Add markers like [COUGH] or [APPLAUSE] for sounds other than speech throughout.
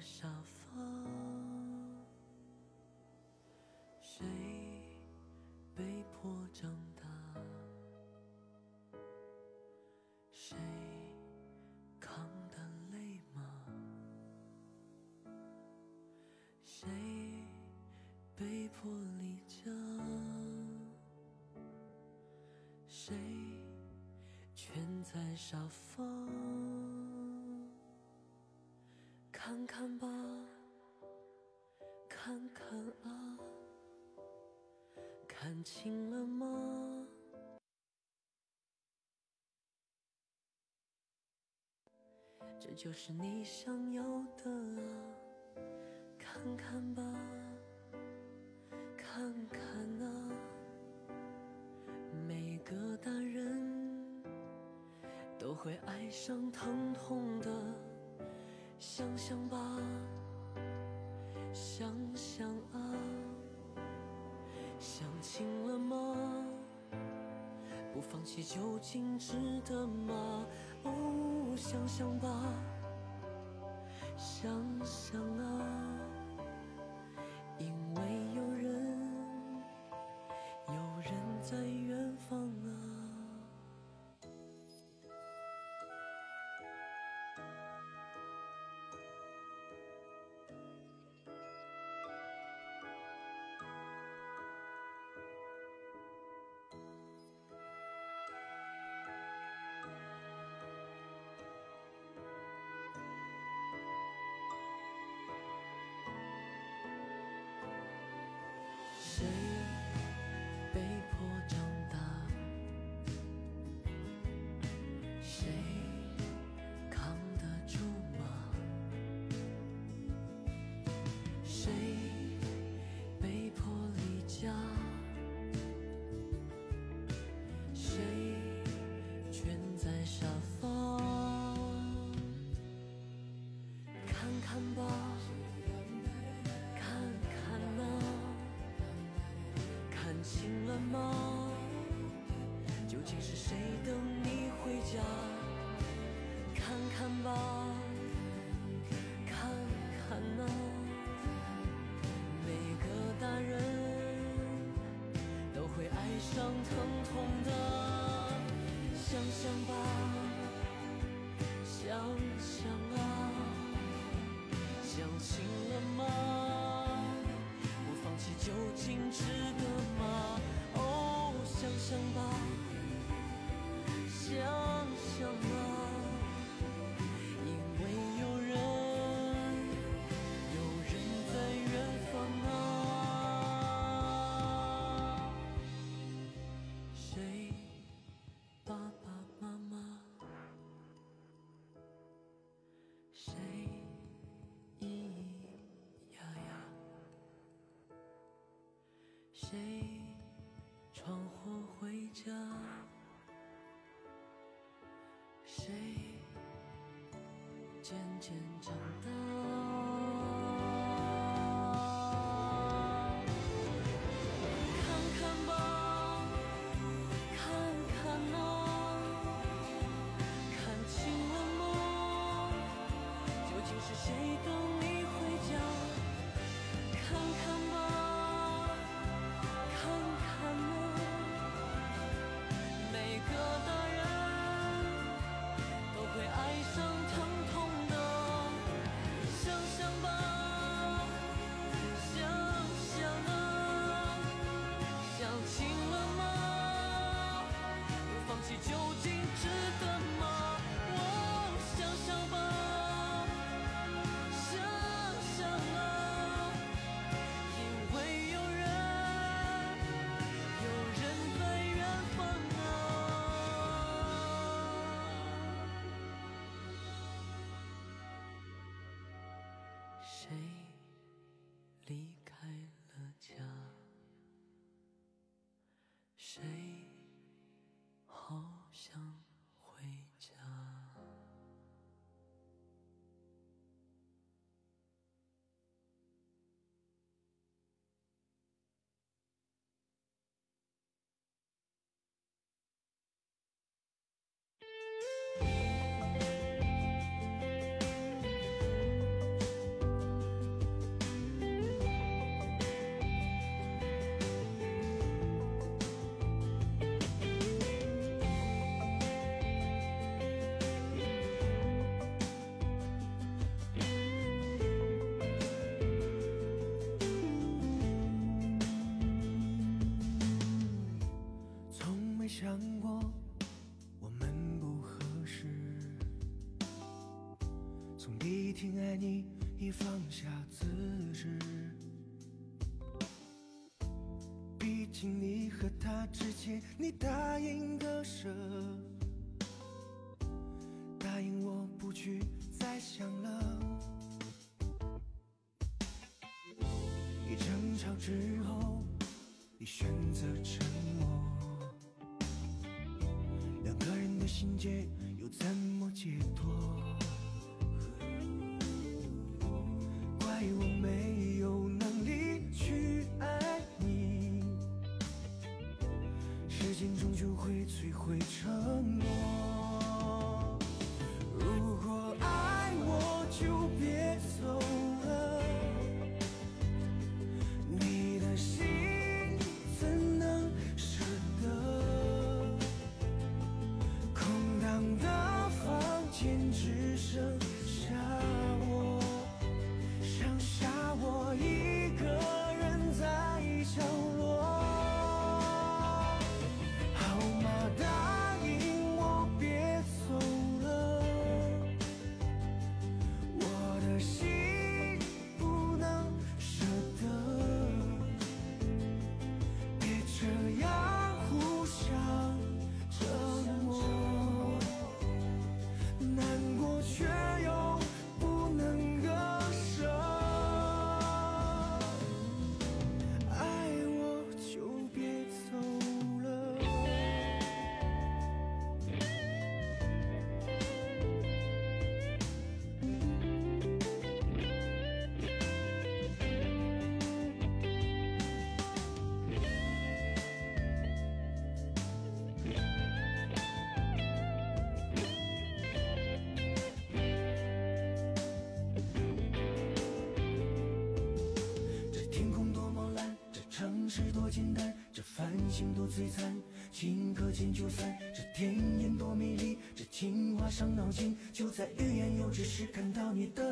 沙发，谁被迫长大？谁扛的累吗？谁被迫离家？谁蜷在沙发？清了吗？这就是你想要的啊，看看吧，看看啊，每个大人都会爱上疼痛的。想想吧，想想啊，想清？不放弃究竟值得吗？哦，想想吧，想想啊，看吧，看看啊。看清了吗？究竟是谁等你回家？看看吧，看看啊，每个大人都会爱上疼痛的。想想吧，渐渐长大？谁想过我们不合适？从第一天爱你，已放下自知。毕竟你和他之间，你答应割舍，答应我不去再想了。一争吵之后，你选择沉默。心结又怎么解脱？怪我没有能力去爱你，时间终究会摧毁承诺。简单，这繁星多璀璨，顷刻间就散。这甜言多美丽，这情话伤脑筋，就在欲言又止时看到你的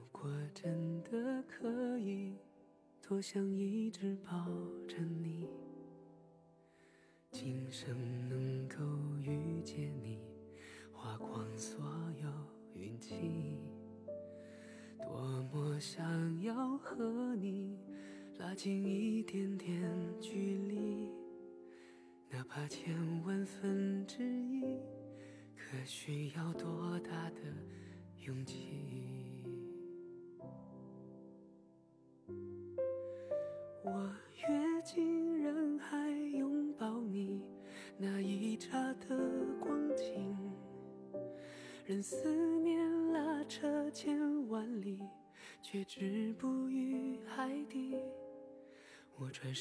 如果真的可以，多想一直抱着你，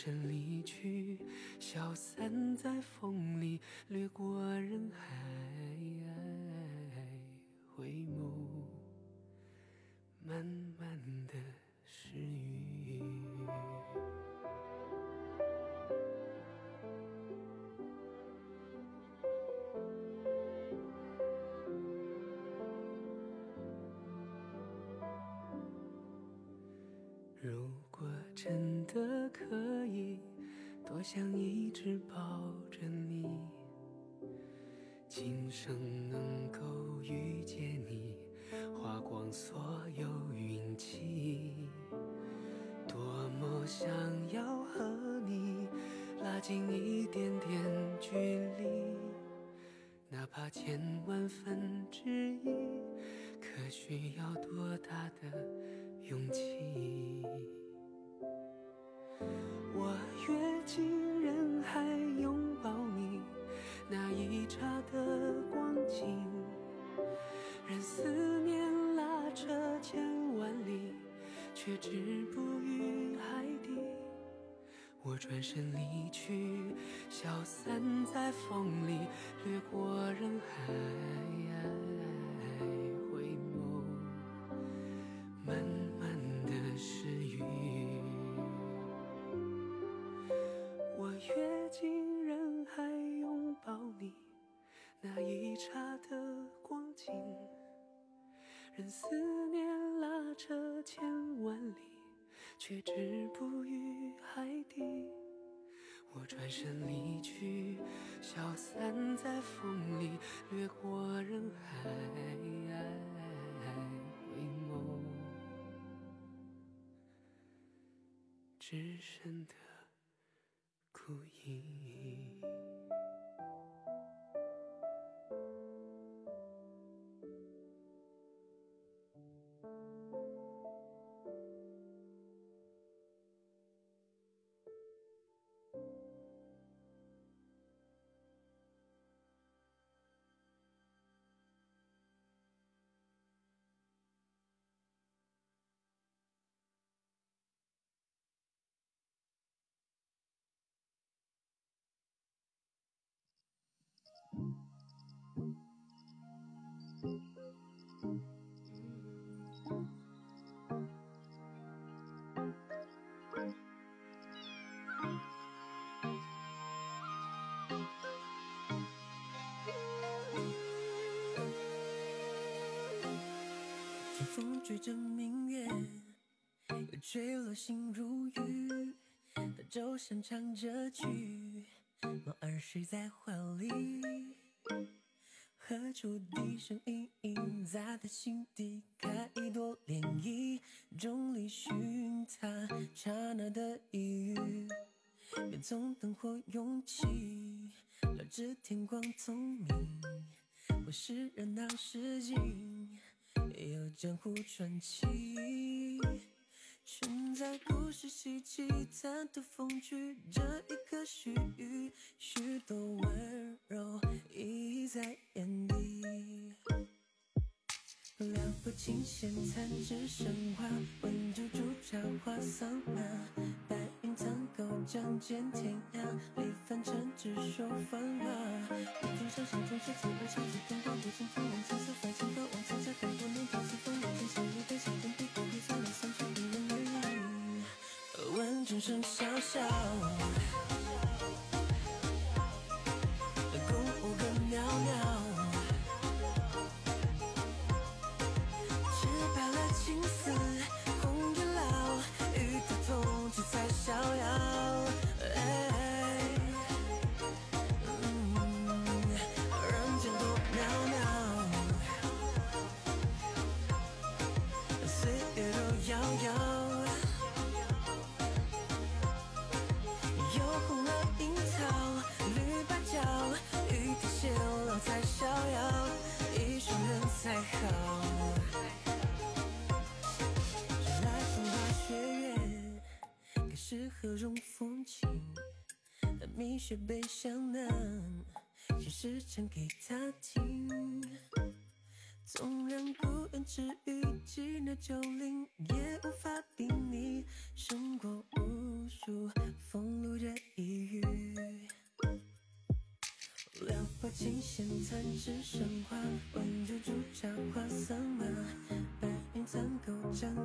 身离去，消散在风里，掠过人海，回眸，慢慢的失语。如果真的可以，多想一直抱着你，今生能够遇见你，花光所有运气。多么想要和你拉近一点点距离，哪怕千万分之一，可需要多大的勇气？我跃进人海拥抱你，那一刹的光景，任思念拉扯千万里，却止步于海底。我转身离去，消散在风里，掠过人海，转身离去，消散在风里，掠过人海，回眸，只剩的。风追着明月，又吹落星如雨。大舟上唱着曲，梦儿睡在怀里。何处笛声隐隐，在他心底开一朵涟漪。众里寻他刹那的一遇，便从灯火涌起，绕至天光聪明，或是热闹市井。也有江湖传奇，身在故事稀奇，贪图风趣，这一刻须臾，许多温柔溢在眼。不清闲残纸生花，温酒煮茶话桑麻。白云苍狗仗剑天涯，离凡尘只说繁华。一君上山中是自而上自东方不尽风浪，青丝怀情歌，望苍家但不能到此风流天下路，悲伤等地孤笔苍凉，三春一人而已。问众生笑笑，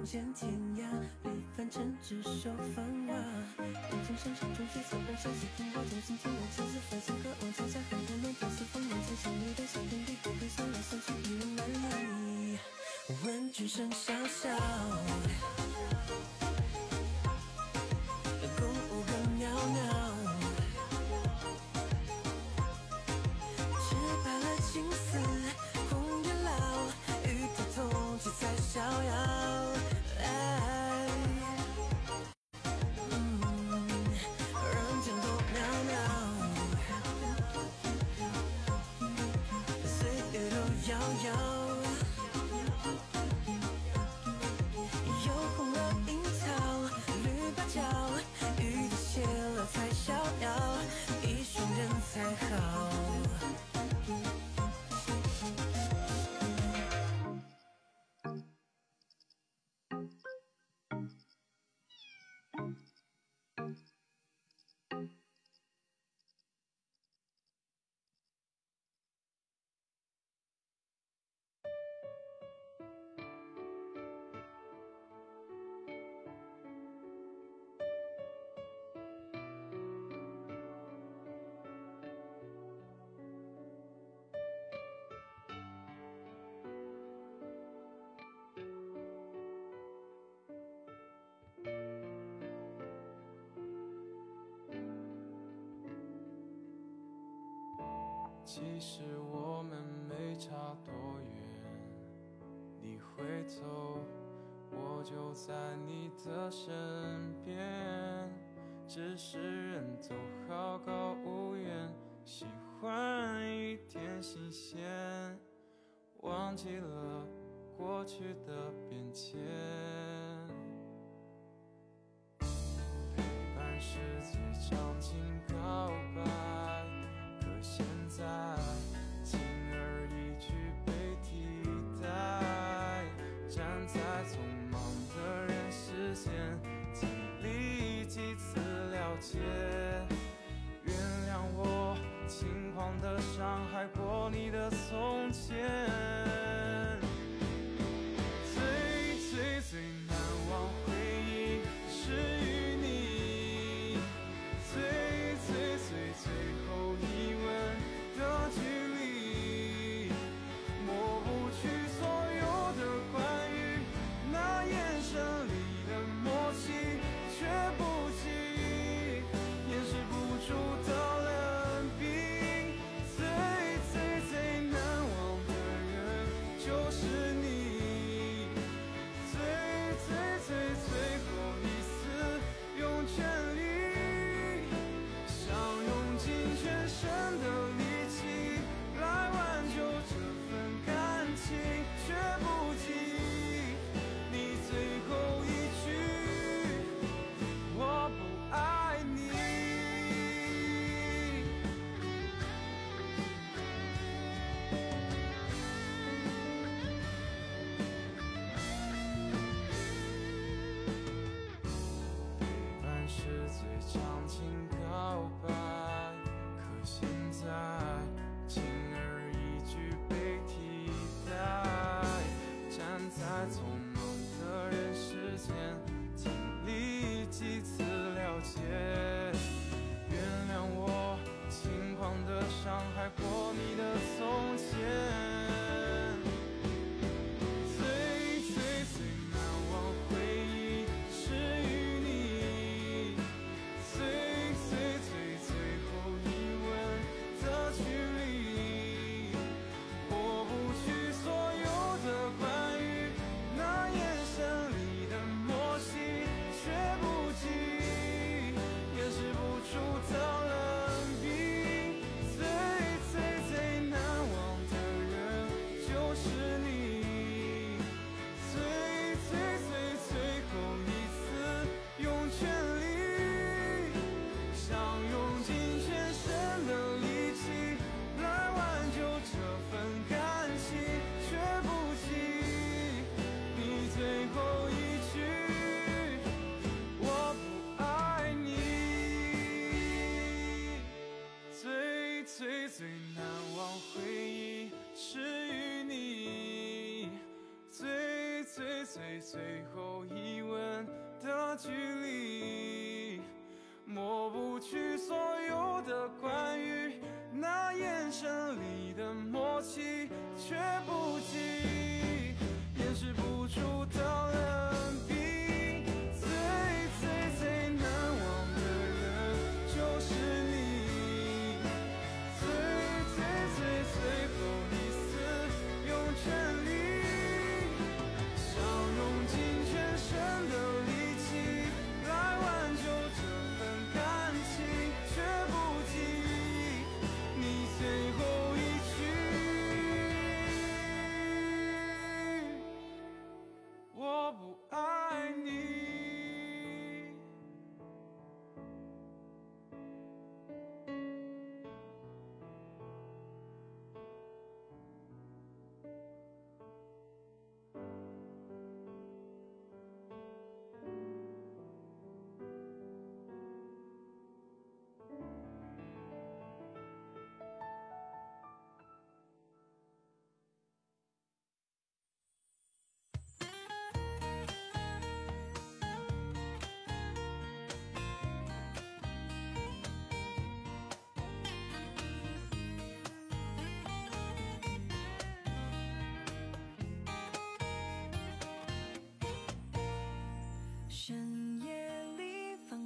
望天涯，离凡尘执手繁华。眼睛闪闪中血色，让消息听我重新听我千丝繁星，渴望天下很多暖天似风浪，曾相遇的小天地，不会算来相去一人难离。闻君声萧萧，其实我们没差多远，你回头，我就在你的身边。只是人都好高骛远，喜欢一点新鲜，忘记了过去的变迁。陪伴是最长情告白，现在轻而易举被替代。站在匆忙的人世间，经历几次了解，原谅我轻狂的伤害过你的从前。最后一吻的距离。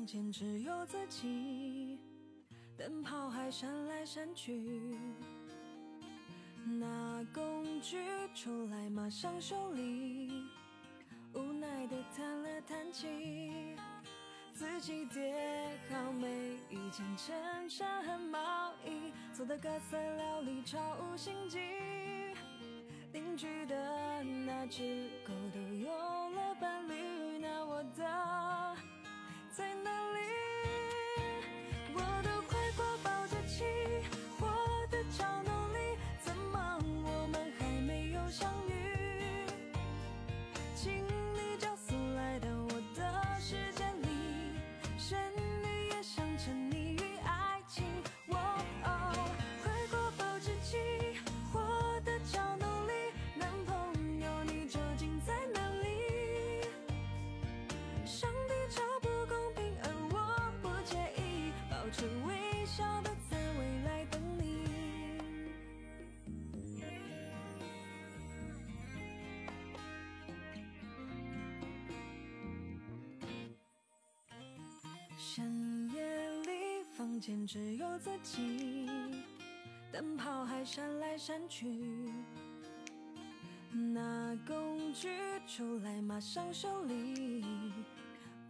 间只有自己，灯泡还闪来闪去，拿工具出来马上修理，无奈的叹了叹气，自己叠好每一件衬衫和毛衣，做的各色料理超无心机，邻居的那只狗。前只有自己，灯泡还闪来闪去。拿工具出来，马上修理，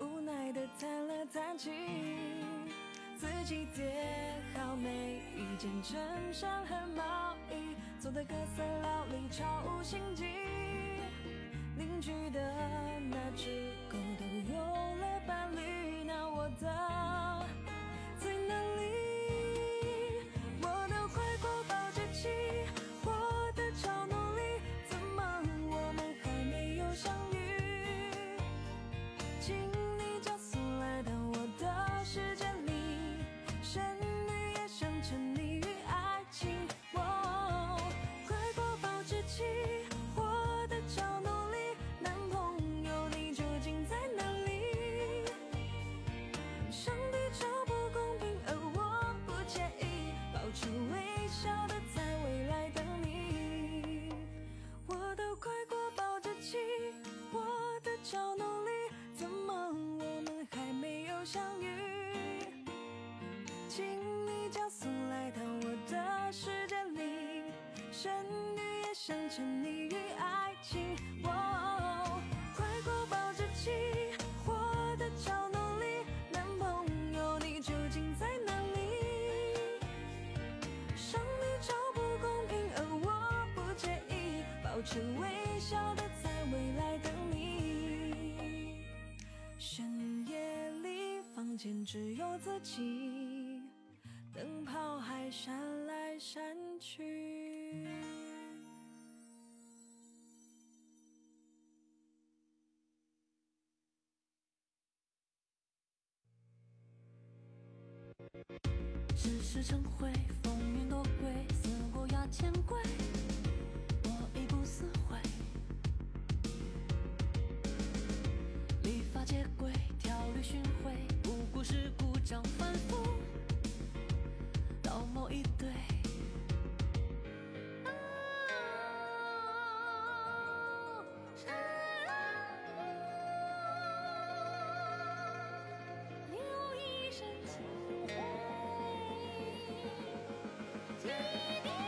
无奈的叹了叹气。自己叠好每一件衬衫和毛衣，做的各色料理超无心机。邻居的那只。cheese. 间只有自己，灯泡还闪来闪去，只是尘灰。You.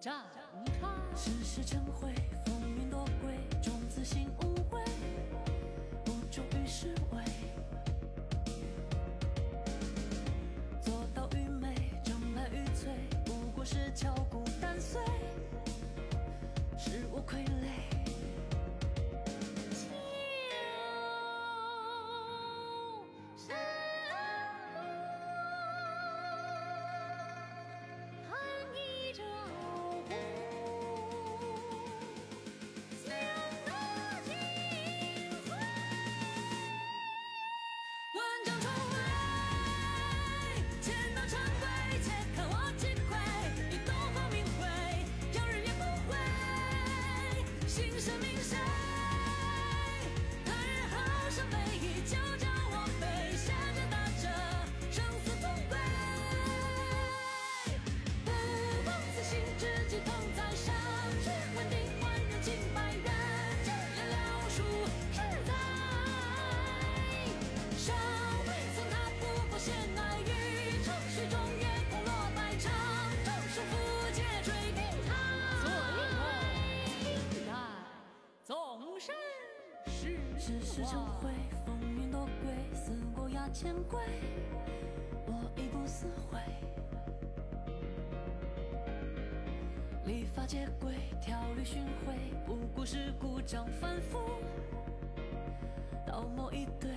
展开。世事成灰，风云多诡，种子心无悔，不忠于是为。做到愚昧，正派愚脆，不过是巧世事成灰，风云多诡，思过压千鬼，我亦不思悔。礼法皆规，条律循规，不过是故掌反复，道貌一堆。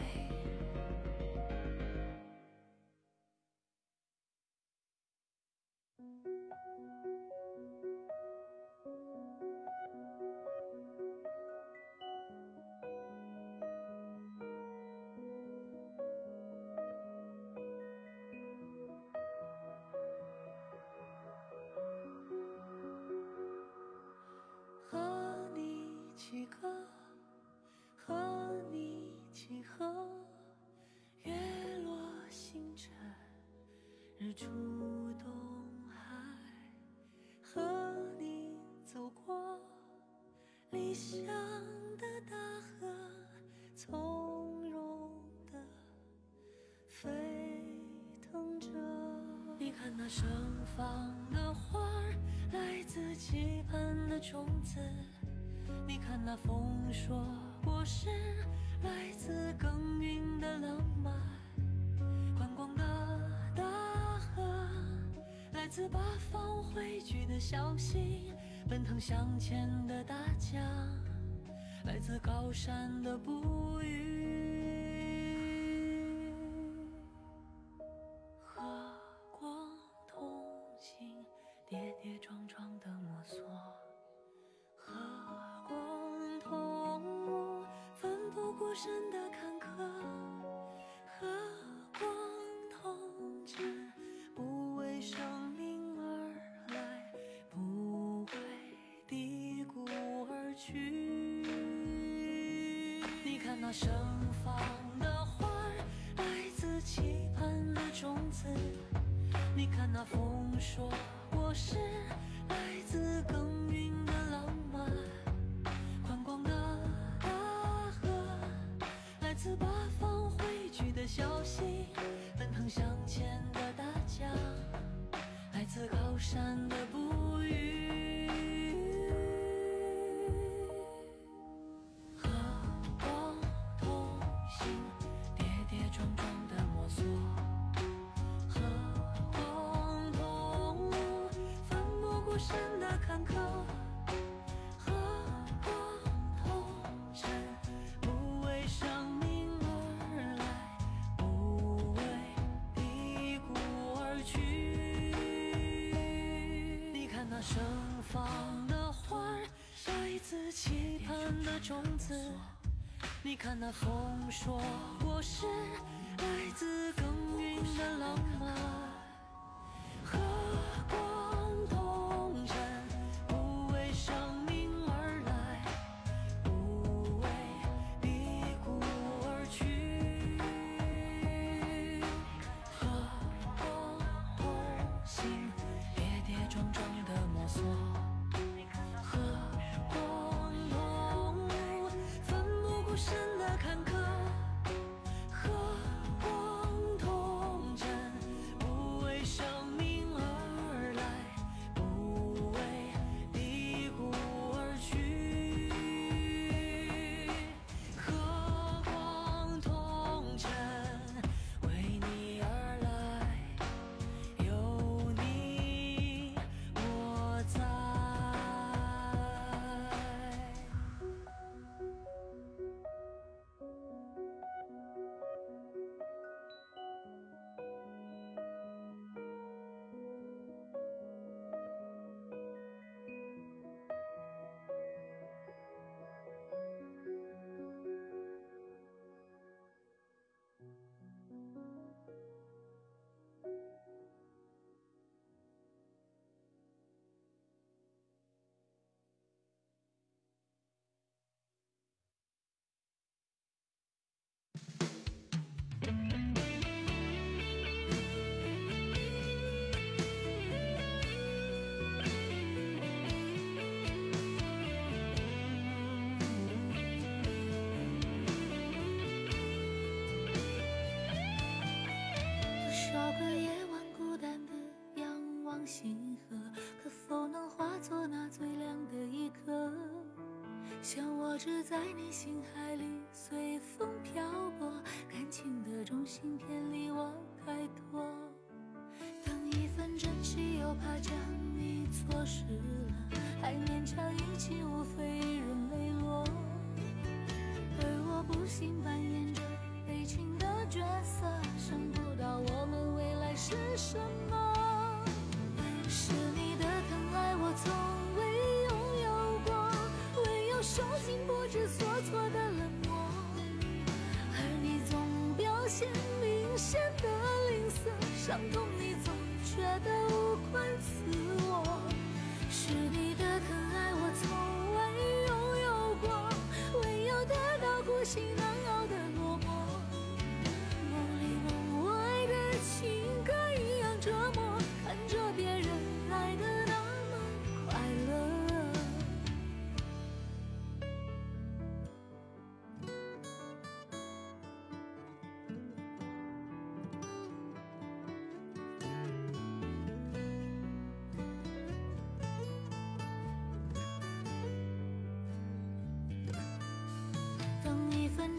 出东海，和你走过理想的大河，从容的飞腾着。你看那盛放的花，来自期盼的种子；你看那丰硕果实，来自耕耘的浪漫。自八方汇聚的小溪；奔腾向前的大江，来自高山的哺育。不顾身的坎坷；和光同尘，不为生命而来，不为低谷而去。你看那盛放的花儿，来自期盼的种子；你看那丰硕果实，来自耕耘的浪漫。像我只在你心海里随风漂泊，感情的中心偏离我太多。当一份真心又怕将你错失了，还勉强一起，受尽不知所措的冷漠。而你总表现明显的吝啬，伤痛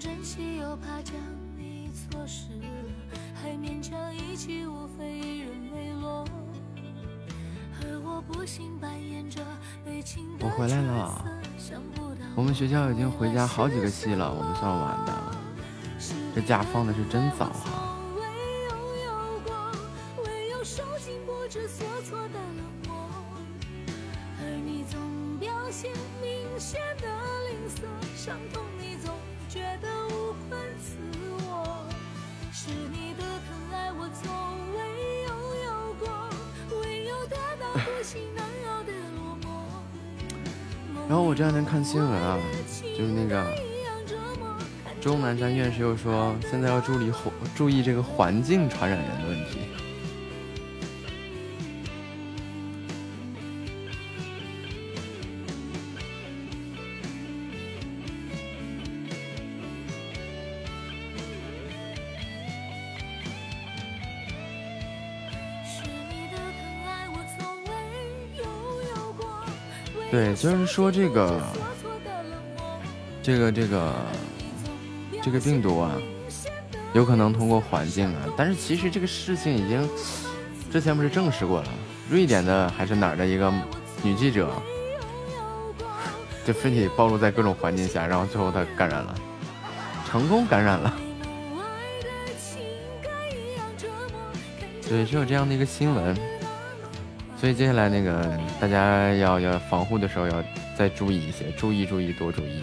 珍惜又怕将你错失了，还勉强一起，无非一人泪落。而我不幸扮演着悲情的我回来了角色，想不到我们学校已经回家好几个系了，我们算完的。这假放的是真早啊！南山院士又说，现在要注意环注意这个环境传染人的问题。对，就是说这个这个这个这个病毒啊，有可能通过环境啊，但是其实这个事情已经之前不是证实过了，瑞典的还是哪儿的一个女记者，就身体暴露在各种环境下，然后最后她感染了，成功感染了。对，是有这样的一个新闻，所以接下来那个大家要要防护的时候要再注意一些，注意注意多注意。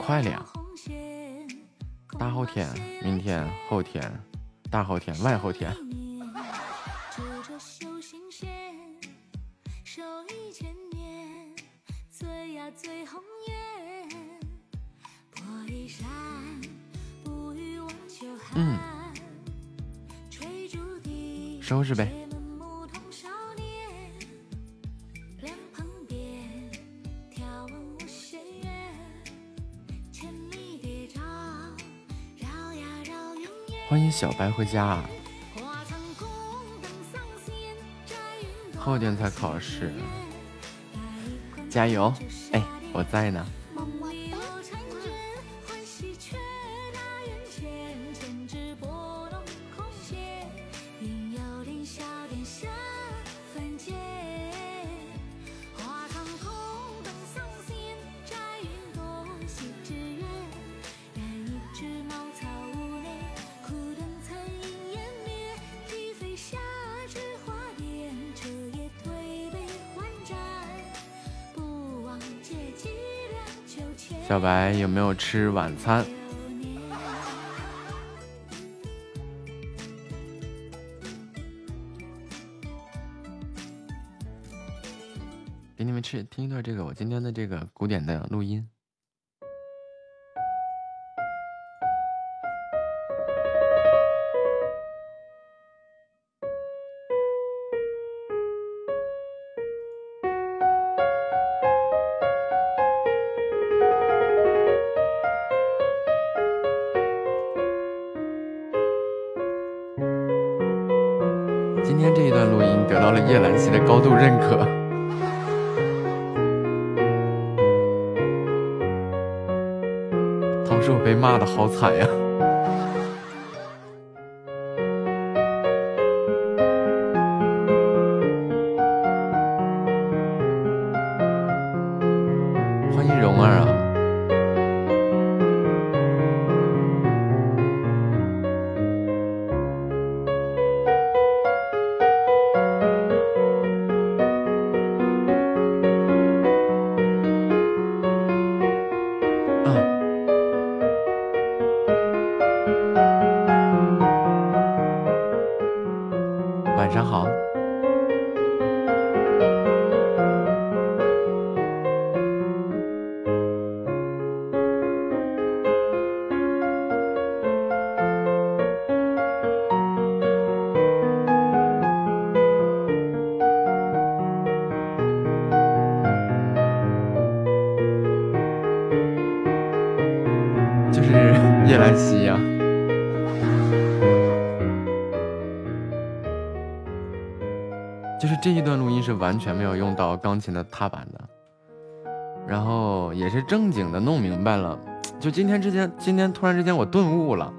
快了呀！大后天、明天、后天、大后天、外后天。嗯，收拾呗。欢迎小白回家，啊，后天才考试，加油！哎，我在呢。白有没有吃晚餐？给你们吃听一段这个我今天的这个古典的录音。得到了叶兰溪的高度认可。同时我被骂的好惨呀！完全没有用到钢琴的踏板的，然后也是正经的弄明白了。就今天之间，今天突然之间我顿悟了，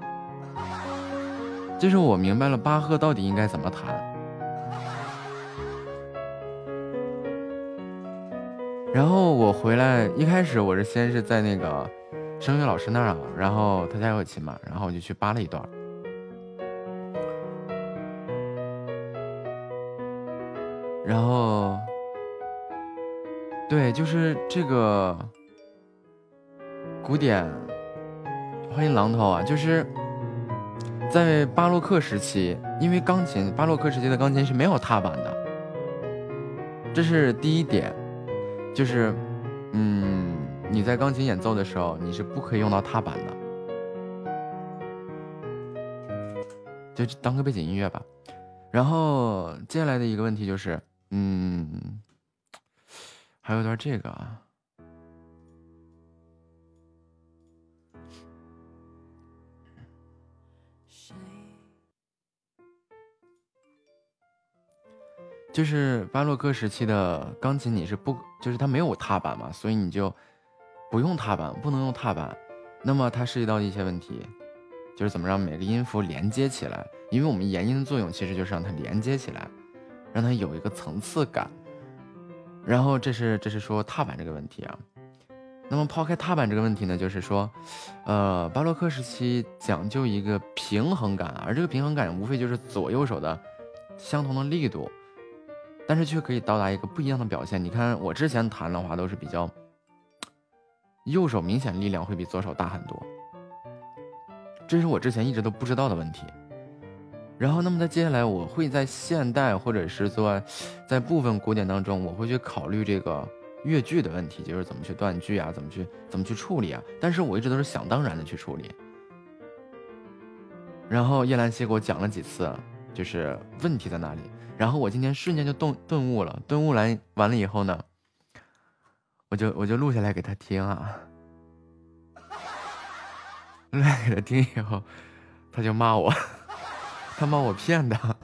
就是我明白了巴赫到底应该怎么弹。然后我回来一开始我是先是在那个声乐老师那儿啊，然后他家有琴嘛，然后我就去扒了一段对，就是这个古典，欢迎榔头啊！就是在巴洛克时期，因为钢琴，巴洛克时期的钢琴是没有踏板的，这是第一点，就是，嗯，你在钢琴演奏的时候，你是不可以用到踏板的，就当个背景音乐吧。然后接下来的一个问题就是，嗯，还有段这个啊，就是巴洛克时期的钢琴，你是不，就是它没有踏板嘛，所以你就不用踏板，不能用踏板。那么它涉及到一些问题，就是怎么让每个音符连接起来，因为我们延音的作用其实就是让它连接起来，让它有一个层次感。然后这是这是说踏板这个问题啊。那么抛开踏板这个问题呢，就是说，呃，巴洛克时期讲究一个平衡感，而这个平衡感无非就是左右手的相同的力度，但是却可以到达一个不一样的表现。你看我之前弹的话都是比较，右手明显力量会比左手大很多，这是我之前一直都不知道的问题。然后，那么在接下来，我会在现代或者是说在部分古典当中，我会去考虑这个乐句的问题，就是怎么去断句啊，怎么去怎么去处理啊。但是我一直都是想当然的去处理。然后叶兰溪给我讲了几次，就是问题在哪里。然后我今天瞬间就顿顿悟了，顿悟来完了以后呢，我就我就录下来给他听啊，[LAUGHS] 录下来给他听以后，他就骂我，他把我骗的。啊？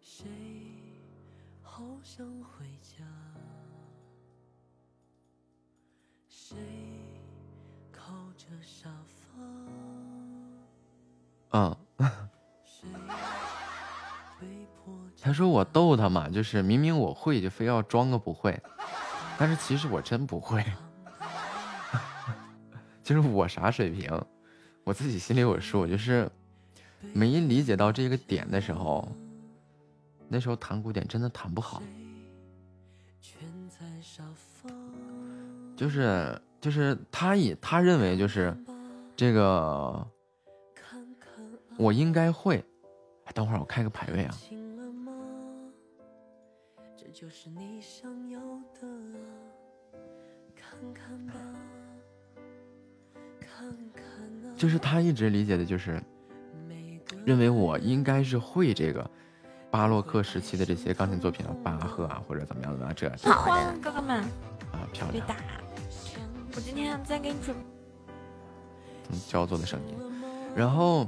谁好想回家？谁靠着沙发？嗯，谁被迫他说我逗他嘛，就是明明我会，就非要装个不会，但是其实我真不会，[LAUGHS] 就是我啥水平，我自己心里有数，就是没理解到这个点的时候，那时候弹古典真的弹不好。就是就是他以他认为就是这个，我应该会。等会儿我开个排位啊。就是你想要的看看吧看看那就是他一直理解的就是，认为我应该是会这个巴洛克时期的这些钢琴作品的巴赫啊，或者怎么样的啊这。好的，哥哥们。啊，漂亮。我今天再给你准。嗯，焦作的声音。然后，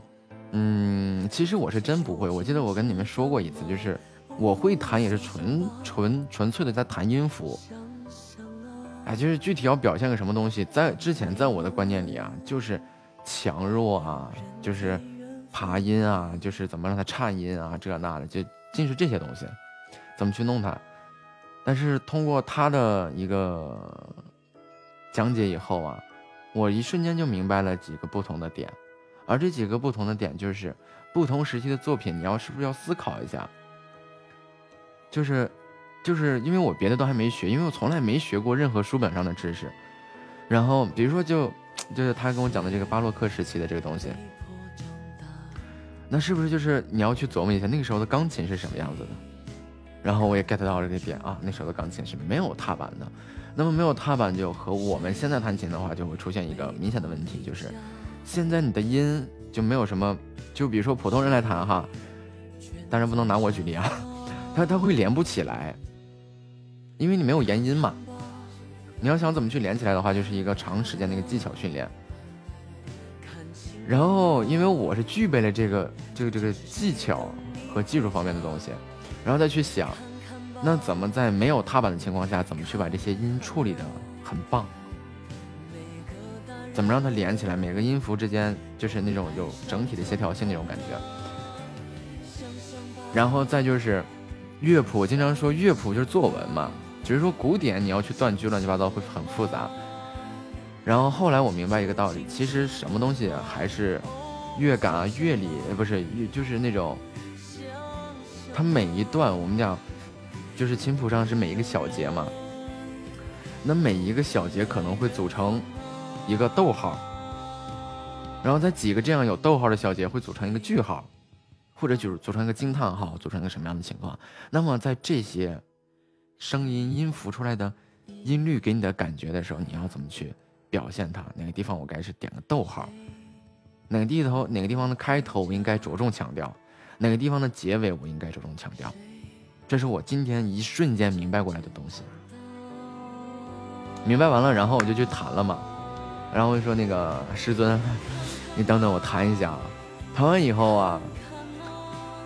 嗯，其实我是真不会。我记得我跟你们说过一次，就是我会弹也是纯纯纯粹的在弹音符。哎，就是具体要表现个什么东西，在之前在我的观念里啊，就是强弱啊，就是爬音啊，就是怎么让它颤音啊，这那的，就尽是这些东西，怎么去弄它。但是通过他的一个讲解以后啊，我一瞬间就明白了几个不同的点，而这几个不同的点就是不同时期的作品，你要是不是要思考一下，就是。就是因为我别的都还没学，因为我从来没学过任何书本上的知识。然后比如说，就就是他跟我讲的这个巴洛克时期的这个东西，那是不是就是你要去琢磨一下那个时候的钢琴是什么样子的？然后我也 get 到了这个点啊，那时候的钢琴是没有踏板的。那么没有踏板就和我们现在弹琴的话就会出现一个明显的问题，就是现在你的音就没有什么，就比如说普通人来弹哈，当然不能拿我举例啊，它它会连不起来。因为你没有延音嘛，你要想怎么去连起来的话，就是一个长时间的一个技巧训练。然后，因为我是具备了这个这个这个技巧和技术方面的东西，然后再去想，那怎么在没有踏板的情况下，怎么去把这些音处理的很棒？怎么让它连起来？每个音符之间就是那种有整体的协调性那种感觉。然后再就是乐谱，我经常说乐谱就是作文嘛。只是说古典你要去断句乱七八糟会很复杂，然后后来我明白一个道理，其实什么东西还是乐感啊、乐理不是，就是那种，它每一段我们讲，就是琴谱上是每一个小节嘛，那每一个小节可能会组成一个逗号，然后在几个这样有逗号的小节会组成一个句号，或者就是组成一个惊叹号，组成一个什么样的情况？那么在这些。声音音符出来的音律给你的感觉的时候，你要怎么去表现它？哪个地方我该是点个逗号？哪个地头哪个地方的开头我应该着重强调？哪个地方的结尾我应该着重强调？这是我今天一瞬间明白过来的东西。明白完了，然后我就去弹了嘛。然后我就说那个师尊，你等等我弹一下。弹完以后啊，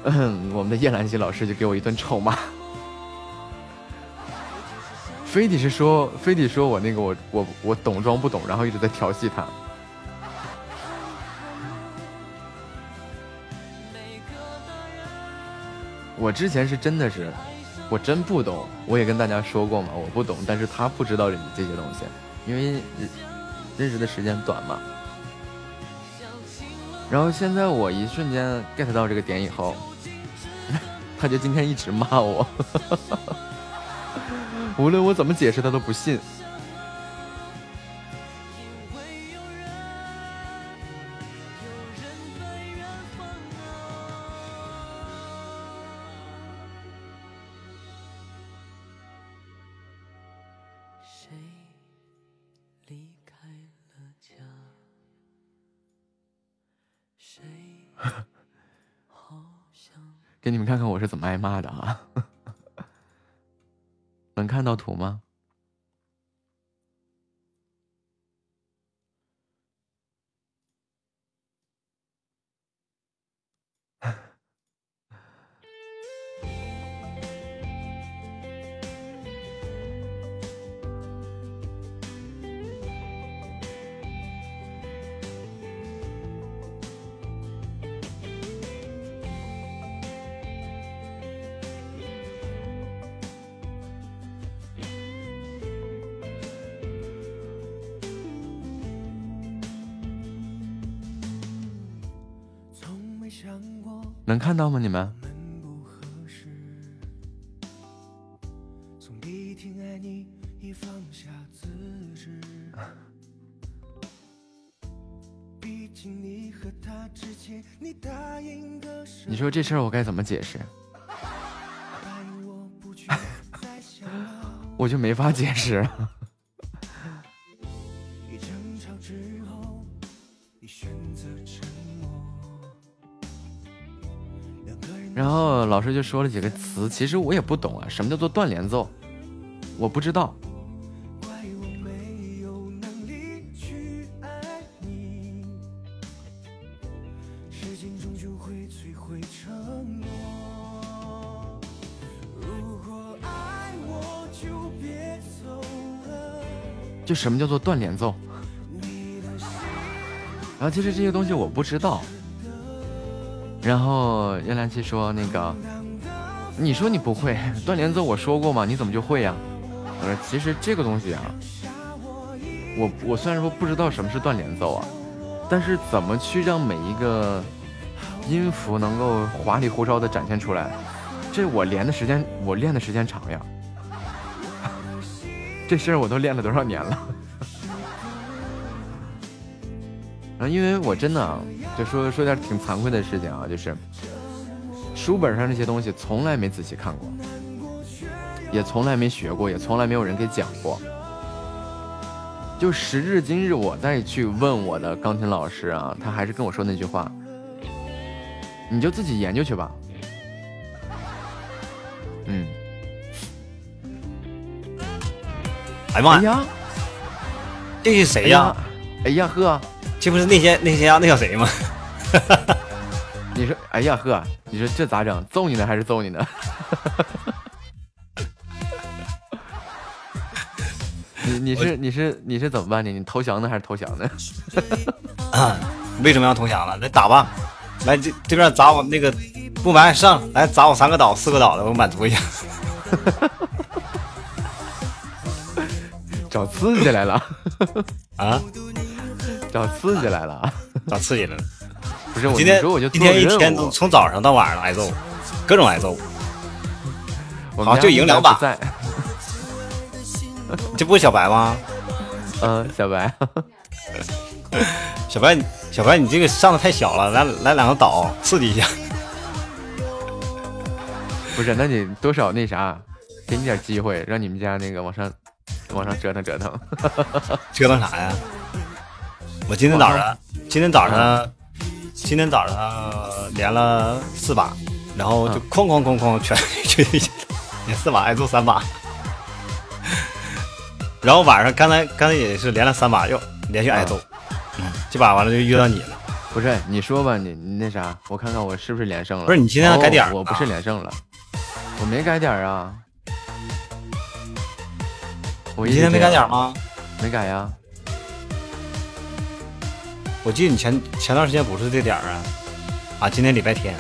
嗯我们的叶兰溪老师就给我一顿臭骂。非得是说，非得说我那个我我我懂装不懂，然后一直在调戏他。我之前是真的是，我真不懂，我也跟大家说过嘛，我不懂，但是他不知道这些东西，因为认识的时间短嘛。然后现在我一瞬间 get 到这个点以后，他就今天一直骂我。无论我怎么解释，他都不信。给你们看看我是怎么挨骂的啊！[LAUGHS] 能看到图吗？能看到吗？你们？[LAUGHS] 你，说这事儿我该怎么解释？[LAUGHS] 我就没法解释。然后老师就说了几个词，其实我也不懂啊，什么叫做断连奏？我不知道。就别走了，就什么叫做断连奏？然后其实这些东西我不知道。然后叶兰琪说那个，你说你不会断连奏，[LAUGHS] 我说过吗？你怎么就会呀？我说其实这个东西啊，我我虽然说不知道什么是断连奏啊，但是怎么去让每一个音符能够花里胡哨的展现出来，这我连的时间我练的时间长呀。[LAUGHS] 这事儿我都练了多少年了？啊，因为我真的啊就说说点挺惭愧的事情啊，就是书本上这些东西从来没仔细看过，也从来没学过，也从来没有人给讲过。就时至今日，我再去问我的钢琴老师啊，他还是跟我说那句话：“你就自己研究去吧。”嗯，哎呀妈呀，这是谁呀？哎呀呵，这不是那些那些呀那叫谁吗？[LAUGHS] 你说，哎呀呵，你说这咋整？揍你呢还是揍你呢？[LAUGHS] 你你是你是你是怎么办呢？你投降呢还是投降呢？[LAUGHS] 为什么要投降了？来打吧，来这这边砸我那个不满上来砸我三个岛四个岛的，我满足一下。找刺激来了啊！找刺激来了，[LAUGHS] 找刺激来了。不是我今天我就今天一天都从早上到晚上挨揍，各种挨揍。我就赢两把这不是小白吗？嗯，[LAUGHS] 小白，[LAUGHS] 小白，小白，你这个上的太小了，来来两个岛刺激一下。不是，那你多少那啥，给你点机会，让你们家那个往上往上折腾折腾。折腾啥呀？我今天早上，今天早上，今天早上连了四把，然后就哐哐哐哐全全连四把挨揍三把，然后晚上刚才刚才也是连了三把，又连续挨揍，嗯，这把完了就遇到你了。不是，你说吧，你你那啥，我看看我是不是连胜了。不是你今天还改点儿哦我不是连胜了，我没改点儿啊。我今天没改点儿吗？吗？没改呀。我记得你前前段时间不是这点儿啊，啊，今天礼拜天，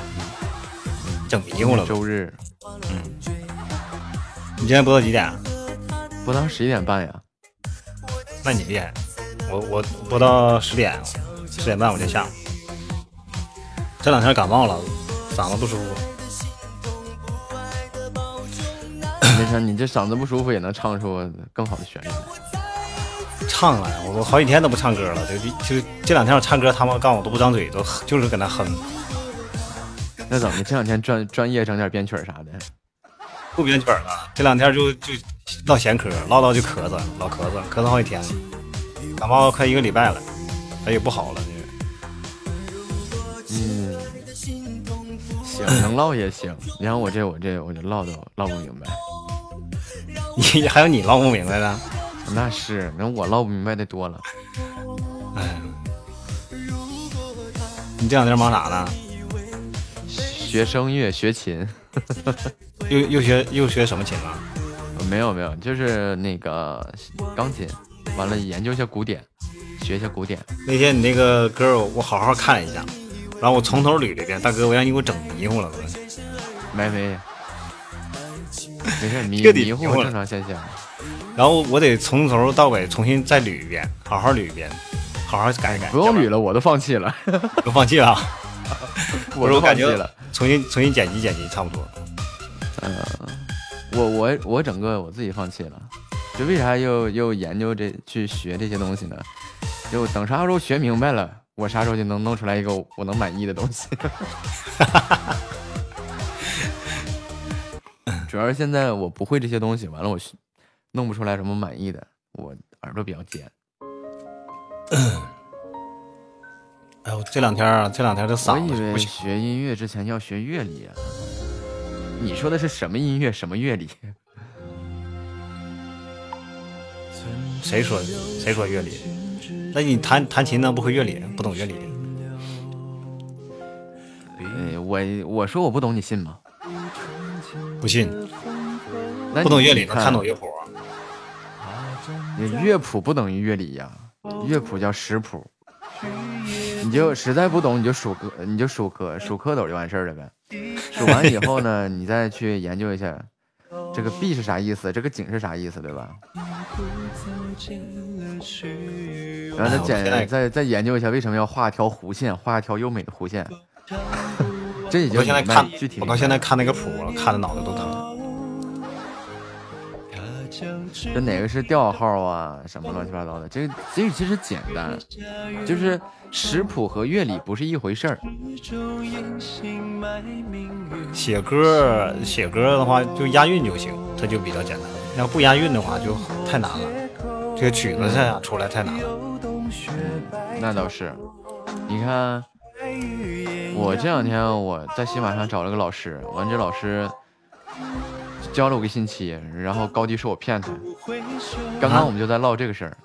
整迷糊了。周日，嗯，你今天播到几点啊？播到十一点半呀。那你厉害，我我播到十点，十点半我就下。这两天感冒了，嗓子不舒服。没事，你这嗓子不舒服也能唱出更好的旋律来。唱了，我我好几天都不唱歌了，就就这两天我唱歌，他们告诉我都不张嘴，都就是搁那哼，那怎么？这两天专专业整点编曲儿啥的？不编曲儿了。这两天就就唠闲嗑，唠唠就咳嗽，老咳嗽，咳嗽好几天了，感冒快一个礼拜了，哎也不好了，嗯，行，能唠也行。你看我这我这我就唠都唠不明白。你还有你唠不明白的？那是，那我唠不明白的多了。哎，你这两天忙啥呢？学声乐，学琴。[LAUGHS] 又又学又学什么琴了？没有没有，就是那个钢琴，完了研究一下古典，学一下古典。那天你那个歌我好好看了一下，然后我从头捋了一遍，大哥，我让你给我整迷糊了都。没没，没事，迷 [LAUGHS] 迷糊正常现象。然后我得从头到尾重新再捋一遍，好好捋一遍，好好改一改。不用捋了，我都放弃了。[LAUGHS] 都放弃了。我我都感觉放弃了。重新重新剪辑剪辑差不多。我我我整个我自己放弃了，就为啥又又研究这去学这些东西呢？就等啥时候学明白了，我啥时候就能弄出来一个我能满意的东西。[LAUGHS] 主要是现在我不会这些东西，完了我学弄不出来什么满意的，我耳朵比较尖。[COUGHS] 哎呦，这两天啊，这两天这我以为嗓子不行。学音乐之前要学乐理啊。你说的是什么音乐，什么乐理？[LAUGHS] 谁说谁说乐理？那你弹弹琴呢？不会乐理，不懂乐理。哎，我我说我不懂，你信吗？不信，不懂乐理能看懂乐谱？你乐谱不等于乐理呀，乐谱叫识谱。你就实在不懂，你就数歌，你就数歌数蝌蚪就完事儿了呗。数完以后呢，你再去研究一下，这个 B 是啥意思，这个井是啥意思，对吧？然后再再再研究一下为什么要画一条弧线，画一条优美的弧线。[LAUGHS] 这已经我到现在看具体，我到现在看那个谱，看的脑袋都疼。这哪个是调号啊？什么乱七八糟的？这个这个其实简单，就是食谱和乐理不是一回事儿。写歌写歌的话，就押韵就行，它就比较简单。要不押韵的话，就太难了。这个曲子想出来太难了。那倒是，你看，我这两天我在喜马上找了个老师，完这老师教了我个星期，然后高低说我骗他。刚刚我们就在唠这个事儿，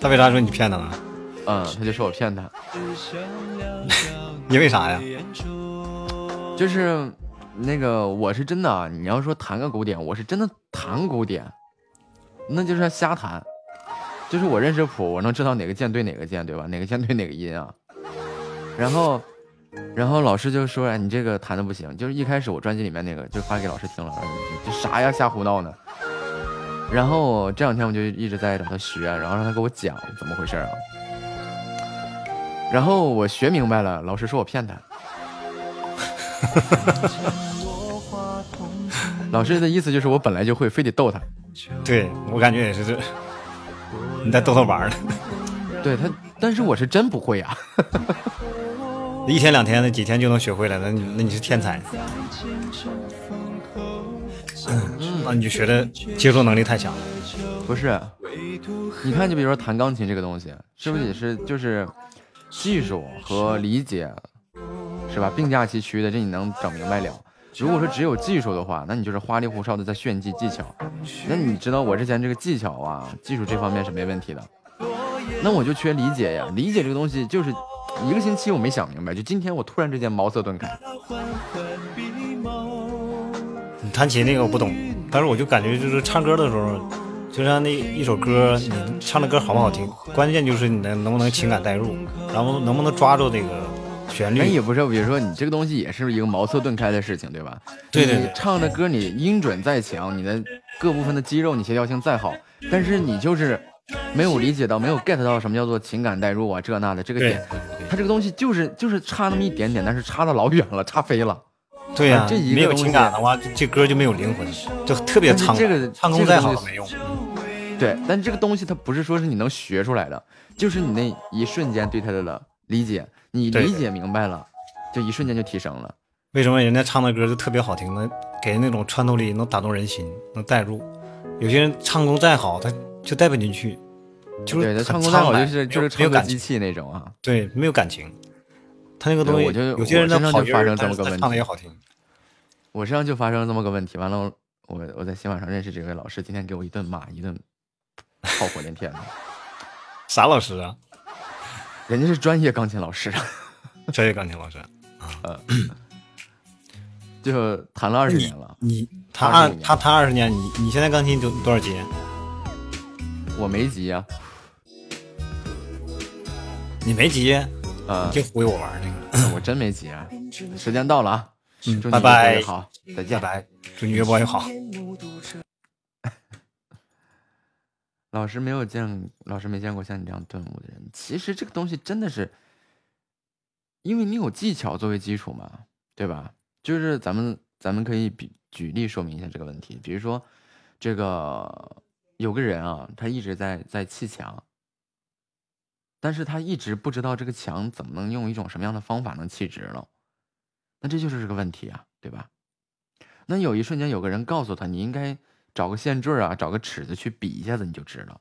他为啥说你骗他了？嗯，他就说我骗他，[LAUGHS] 你为啥呀？就是那个我是真的啊，你要说弹个古典，我是真的弹古典，那就是瞎弹，就是我认识谱，我能知道哪个键对哪个键，对吧？哪个键对哪个音啊？然后，然后老师就说：“哎，你这个弹的不行。”就是一开始我专辑里面那个就发给老师听了，这啥呀，瞎胡闹呢。然后这两天我就一直在找他学，然后让他给我讲怎么回事啊。然后我学明白了，老师说我骗他。老师的意思就是我本来就会，非得逗他。对我感觉也是这，你在逗他玩呢。对他，但是我是真不会啊。[LAUGHS] 一天两天的几天就能学会了，那你那你是天才。嗯，那你就学的接受能力太强了。不是，你看，就比如说弹钢琴这个东西，是不是也是就是技术和理解，是吧？并驾齐驱的，这你能整明白了。如果说只有技术的话，那你就是花里胡哨的在炫技技巧。那你知道我之前这个技巧啊，技术这方面是没问题的。那我就缺理解呀，理解这个东西就是一个星期我没想明白，就今天我突然之间茅塞顿开。你弹琴那个我不懂，但是我就感觉就是唱歌的时候，就像那一首歌，你唱的歌好不好听，关键就是你能能不能情感代入，然后能不能抓住这个旋律。那也不是，比如说你这个东西也是一个茅塞顿开的事情，对吧？对对对你唱的歌你音准再强，你的各部分的肌肉你协调性再好，但是你就是没有理解到，没有 get 到什么叫做情感代入啊，这那的这个点，他这个东西就是就是差那么一点点，但是差的老远了，差飞了。对呀、啊这一个没有情感的话，这这歌就没有灵魂，就特别但是苍。这个唱功再好都没用。对，但这个东西它不是说是你能学出来的，就是你那一瞬间对它的理解，你理解明白了，就一瞬间就提升了。为什么人家唱的歌就特别好听呢？给人那种穿透力，能打动人心，能代入。有些人唱功再好，他就带不进去，就是对，他很唱功再好就是就是没有唱歌机感情，器那种啊。对，没有感情。他那个东西，我就有些人我身上就发生这么个问题唱的也好听。我身上就发生了这么个问题，完了我我在喜马上认识这位老师，今天给我一顿骂，一顿炮火连天的。[LAUGHS] 啥老师啊？人家是专业钢琴老师，专业钢琴老师。就弹了二十年了。你他25年二他弹二十年，你你现在钢琴多多少级？我没急啊，你没急？呃你，就忽悠我玩那个。我真没急啊。时间到了啊，嗯拜拜好，再拜见。拜，祝你越播越好。老师没有见，老师没见过像你这样顿悟的人。其实这个东西真的是，因为你有技巧作为基础嘛，对吧？就是咱们咱们可以比举例说明一下这个问题，比如说这个有个人啊，他一直在在砌墙，但是他一直不知道这个墙怎么能用一种什么样的方法能砌直了，那这就是这个问题啊，对吧？那有一瞬间有个人告诉他，你应该找个线坠啊，找个尺子去比一下子，你就知道。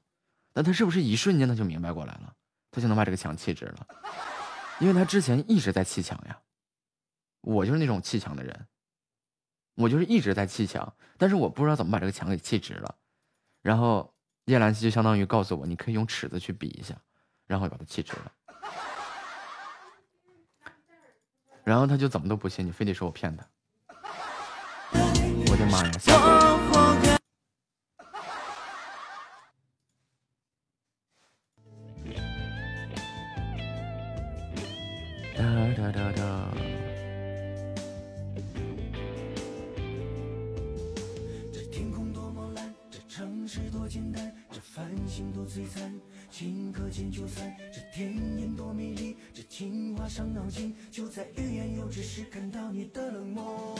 那他是不是一瞬间他就明白过来了，他就能把这个墙砌直了？因为他之前一直在砌墙呀。我就是那种砌墙的人，我就是一直在砌墙，但是我不知道怎么把这个墙给砌直了。然后叶兰希就相当于告诉我，你可以用尺子去比一下，然后把它气直了。然后他就怎么都不信，你非得说我骗他。我的妈呀！下回。哒哒哒哒。简单，这繁星多璀璨，顷刻间就散。这甜言多美丽，这情话伤脑筋，就在欲言又止时看到你的冷漠。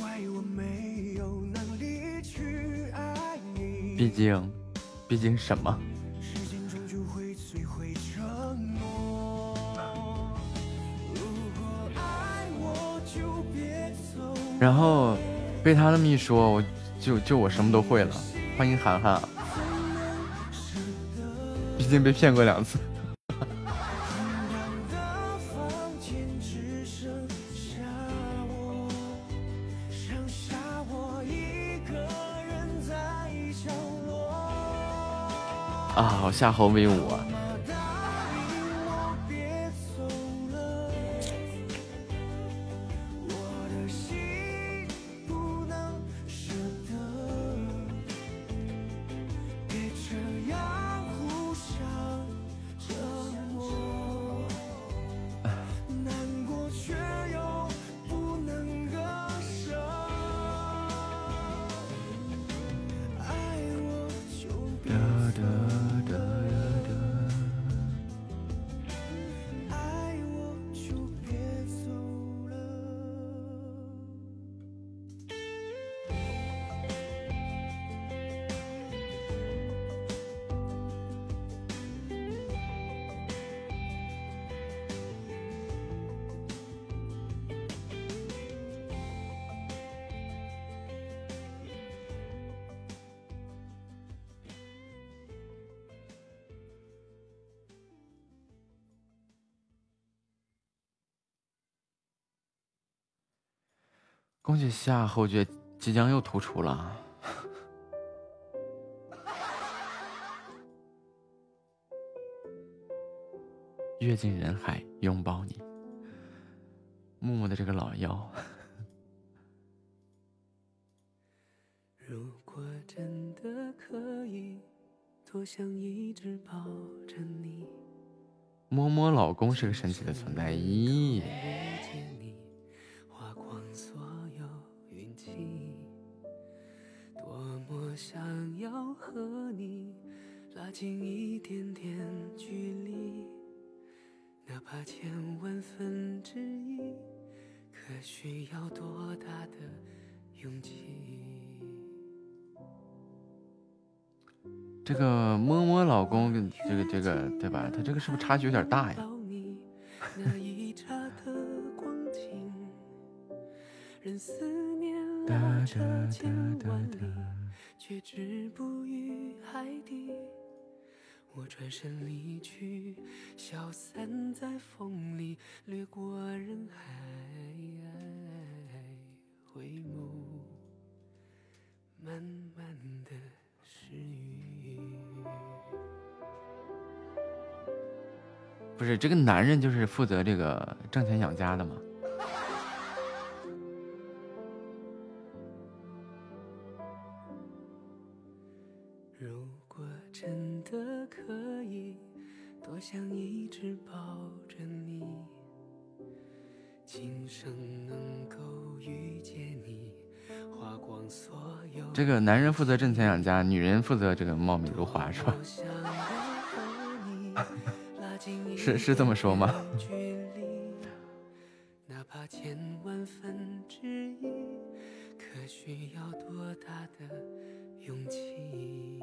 怪我没有能力去爱你。毕竟，毕竟什么？时间终究会摧毁承诺。如果爱我就别走。然后被他那么一说，我就就我什么都会了。欢迎涵涵，毕竟被骗过两次。啊，我夏侯明武啊！恭喜夏侯爵即将又突出了。[LAUGHS] 跃进人海，拥抱你。木木的这个老妖，如果真的可以，多想一直抱着你，摸摸老公是个神奇的存在。咦，想要和你拉近一点点距离，哪怕千万分之一，可需要多大的勇气？这个摸摸老公跟这个这个对吧？他这个是不是差距有点大呀？[LAUGHS] 思念拉扯千万里，却止步于海底。我转身离去，消散在风里，掠过人海，回眸，慢慢的失语。不是这个男人就是负责这个挣钱养家的嘛？我想一直抱着你今生能够遇见你花光所有这个男人负责挣钱养家女人负责这个貌美如花是吧？[LAUGHS] 是是这么说吗？[LAUGHS] 哪怕千万分之一可需要多大的勇气？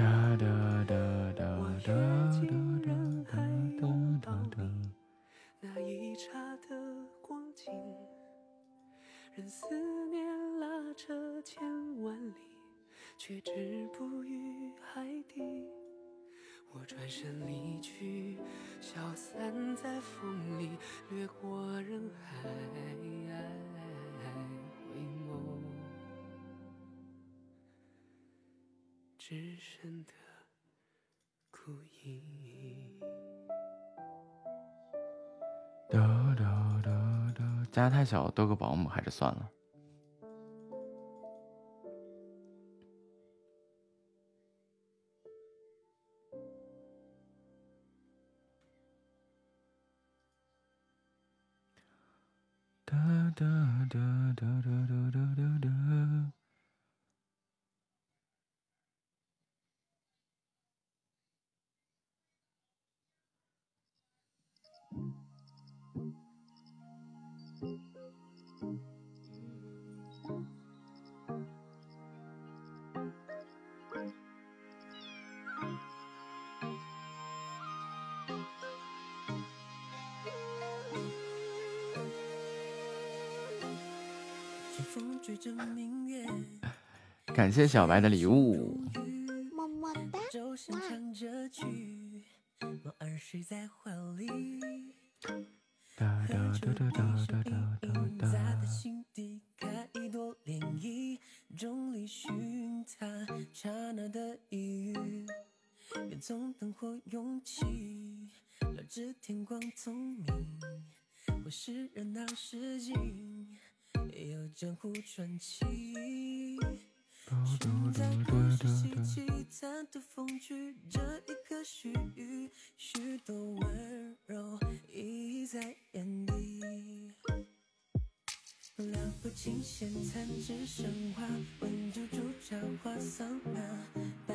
哒哒哒哒哒哒哒哒哒哒。那一刹的光景，任思念拉扯千万里，却止步于海底。我转身离去，消散在风里，掠过人海，只剩的孤影。哒哒哒哒，家太小，多个保姆还是算了。哒哒哒哒哒哒哒哒感谢小白的礼物。么么哒，江湖传奇。身在故事稀奇，残土风趣，这一刻须臾，许多温柔溢在眼底。了不尽闲残只剩花，温酒煮茶话桑麻。白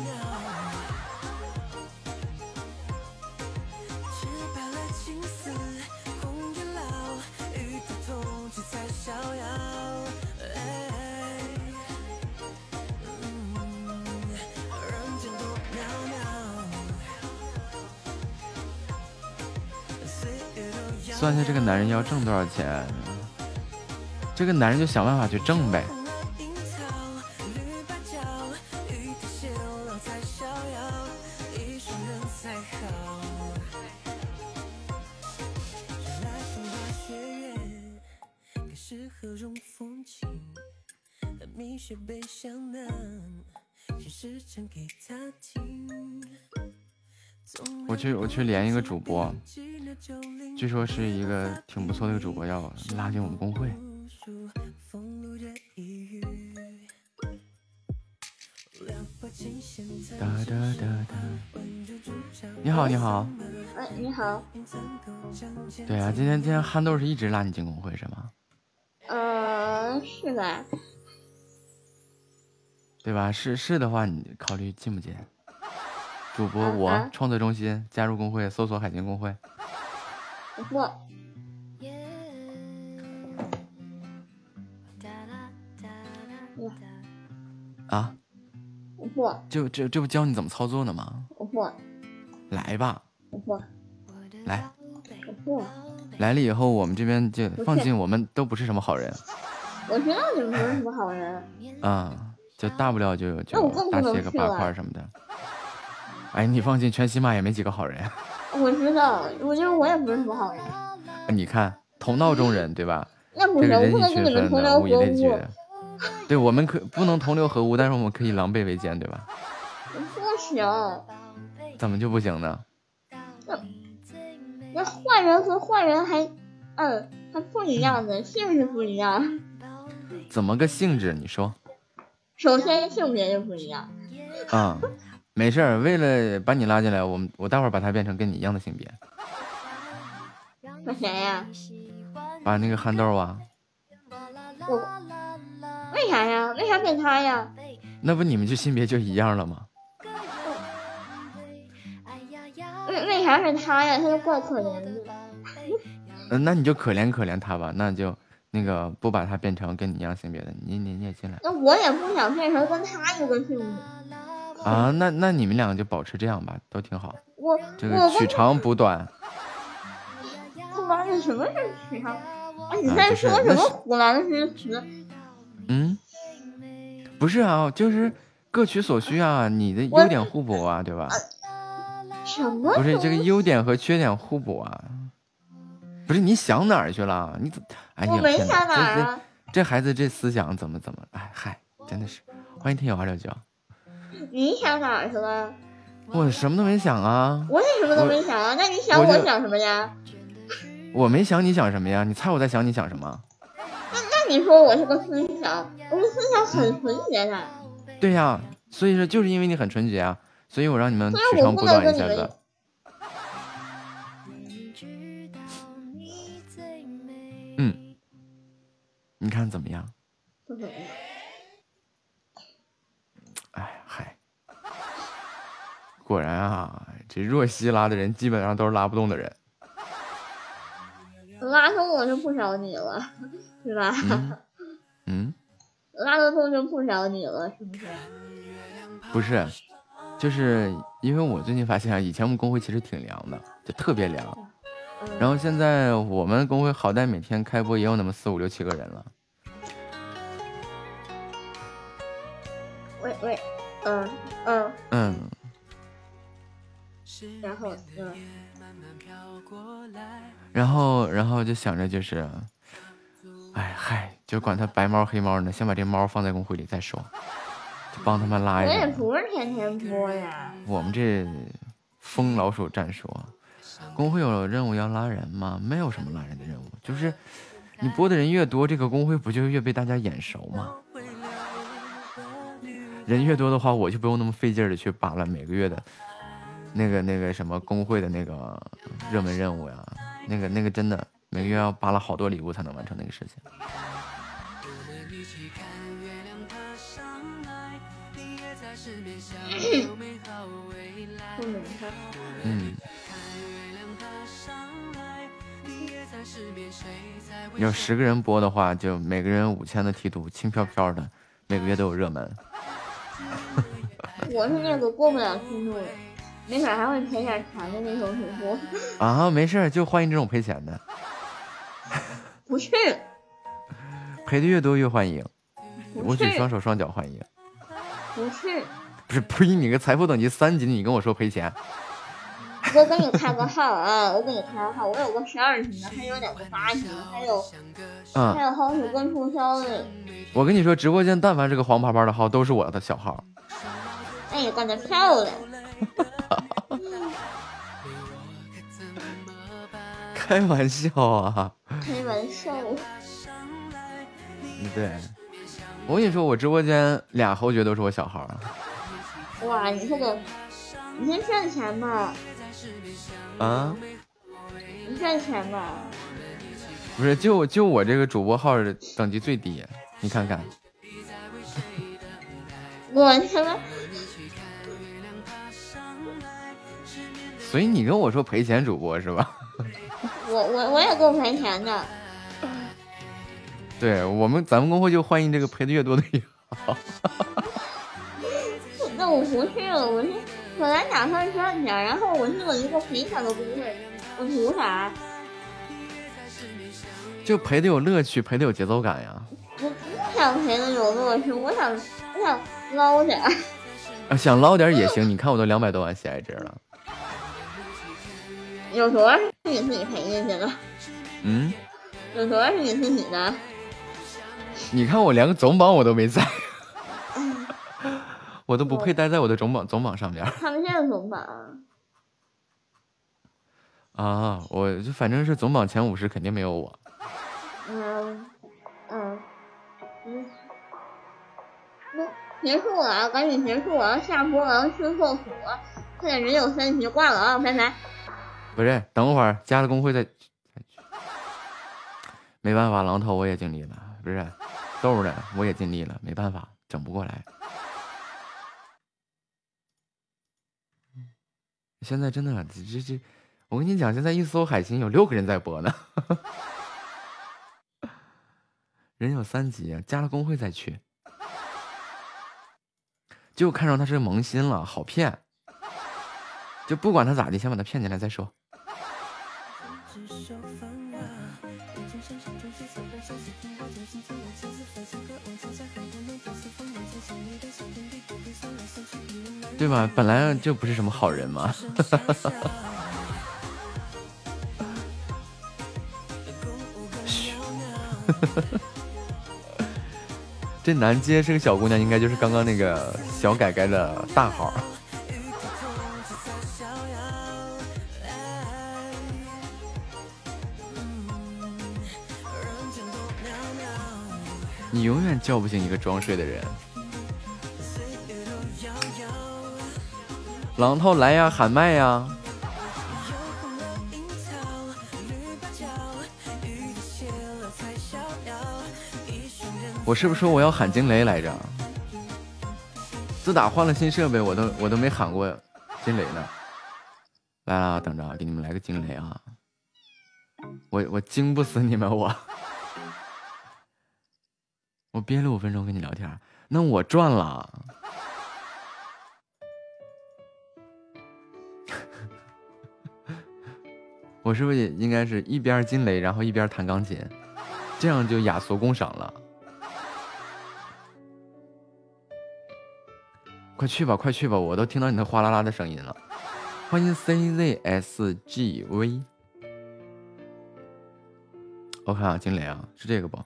男人要挣多少钱？这个男人就想办法去挣呗。我去我去连一个主播。据说是一个挺不错的一个主播，要拉进我们公会。哒哒哒哒。你好，你好。哎，你好，对啊，今天今天憨豆是一直拉你进公会是吗？呃，是的，对吧？是是的话，你考虑进不进？主播我、创作中心加入公会，搜索海金公会。不，啊，不，这这这不教你怎么操作呢吗？我不，来吧，我不，来。我不，来了以后，我们这边就放心，我们都不是什么好人。我知道你们不是什么好人，啊、就大不了就就大卸个八块什么的。哎，你放心，全西马也没几个好人。我知道，我觉得我也不是什么好人，你看，同道中人，对吧？那不是，不能跟你们同流合污对，我们可不能同流合污，但是我们可以狼狈为奸，对吧？不行，怎么就不行呢？那坏人和坏人还，嗯，还不一样的性质不一样。怎么个性质？你说首先性别就不一样。啊、没事儿，为了把你拉进来，我们我待会儿把他变成跟你一样的性别，那谁呀？把那个憨豆啊，我为啥呀？为啥变他呀？那不你们就性别就一样了吗？为为啥是他呀？他就怪可怜的。嗯、那你就可怜可怜他吧，那就那个不把他变成跟你一样性别的，你你你也进来那我也不想变成跟他一个性别。[LAUGHS] 啊？那那你们两个就保持这样吧，都挺好，我这个取长补短。他妈的什么是取长？啊，你啊在说什么胡乱的诗词？嗯，不是啊，就是各取所需啊，你的优点互补啊，对吧？什么？不是这个优点和缺点互补啊。不是你想哪儿去了？你怎？哎呀，我没天想哪儿这啊这这孩子这思想怎么怎么？哎嗨，真的是。欢迎听友二六九，你想哪儿去了？我什么都没想啊，我也什么都没想啊。那你想我我想什么呀？我没想你想什么呀？你猜我在想你想什么？那那你说我是个思想，我的思想很纯洁的，对呀，所以说就是因为你很纯洁啊，所以我让你们取长补短一下子。嗯，你看怎么样？不怎么样。哎嗨，果然啊，这若曦拉的人基本上都是拉不动的人。[LAUGHS] 拉动我就不找你了，是吧？嗯嗯，拉得动就不找你了，是不是？不是，就是因为我最近发现啊，以前我们工会其实挺凉的，就特别凉。嗯然后现在我们工会好歹每天开播也有那么四五六七个人了。喂喂，嗯嗯，嗯，然后嗯，然后然后就想着就是，哎嗨，就管他白猫黑猫呢，先把这猫放在工会里再说，就帮他们拉我也。不是天天播呀。我们这疯老鼠战术啊，工会有任务要拉人吗？没有什么拉人的任务，就是你播的人越多，这个工会不就越被大家眼熟吗？人越多的话，我就不用那么费劲的去扒拉每个月的那个那个什么工会的那个热门任务呀，那个那个真的每个月要扒拉好多礼物才能完成那个事情。嗯，有十个人播的话，就每个人五千的梯度，轻飘飘的，每个月都有热门。我是那个过不了梯度的，没准还会赔点钱的那种主播。啊，没事儿，就欢迎这种赔钱的，[LAUGHS] 不去，赔的越多越欢迎，我举双手双脚欢迎。不去，不是呸！你个财富等级三级的，你跟我说赔钱，我给你开个号啊！我给你开个号，我有个十二级的，还有两个八级的，还有嗯还有好几个促销的。我跟你说，直播间但凡是个黄牌牌的号，都是我的小号。哎呀，干得漂亮！[LAUGHS] 开玩笑啊！开玩笑，对，我跟你说，我直播间俩侯爵都是我小号啊。哇，你这个，你先赚钱吧，啊，你赚钱吧。不是，就就我这个主播号的等级最低，你看看。我他妈，所以你跟我说赔钱主播是吧？我我我也够赔钱的。对我们咱们公会就欢迎这个赔的越多的越好。[LAUGHS] 那我不是了，我是本来打算赚钱，然后我是了一个赔钱的公会，我图啥？就赔的有乐趣，赔的有节奏感呀。我不想赔的有乐趣，我想我想捞点儿。啊，想捞点也行，你看我都两百多万喜爱值了。有多少是你自己赔进去的？嗯，有多少是你自己的？你看我连个总榜我都没在，我都不配待在我的总榜总榜上边儿他们现在总榜，啊！我就反正是总榜前五十肯定没有我。嗯嗯嗯，那结束了啊，赶紧结束了，下播了，去厕所，快点人有三急，挂了啊，拜拜。不是，等会儿加了工会再再去。没办法，狼头我也尽力了，不是豆儿的我也尽力了，没办法，整不过来。现在真的，这这这，我跟你讲，现在一搜海星有六个人在播呢，人有三级，加了工会再去，就看上他是萌新了，好骗，就不管他咋的，先把他骗进来再说。对吧？本来就不是什么好人嘛。[LAUGHS] 这南街是个小姑娘，应该就是刚刚那个小改改的大号。你永远叫不醒一个装睡的人。榔头来呀，喊麦呀！我是不是说我要喊惊雷来着？自打换了新设备，我都我都没喊过惊雷呢。来了，等着，给你们来个惊雷啊！我我惊不死你们，我我憋了五分钟跟你聊天，那我赚了。我是不是也应该是一边惊雷，然后一边弹钢琴，这样就雅俗共赏了。快去吧，快去吧，我都听到你那哗啦啦的声音了。欢迎 czsgv。我看啊，惊雷啊，是这个不？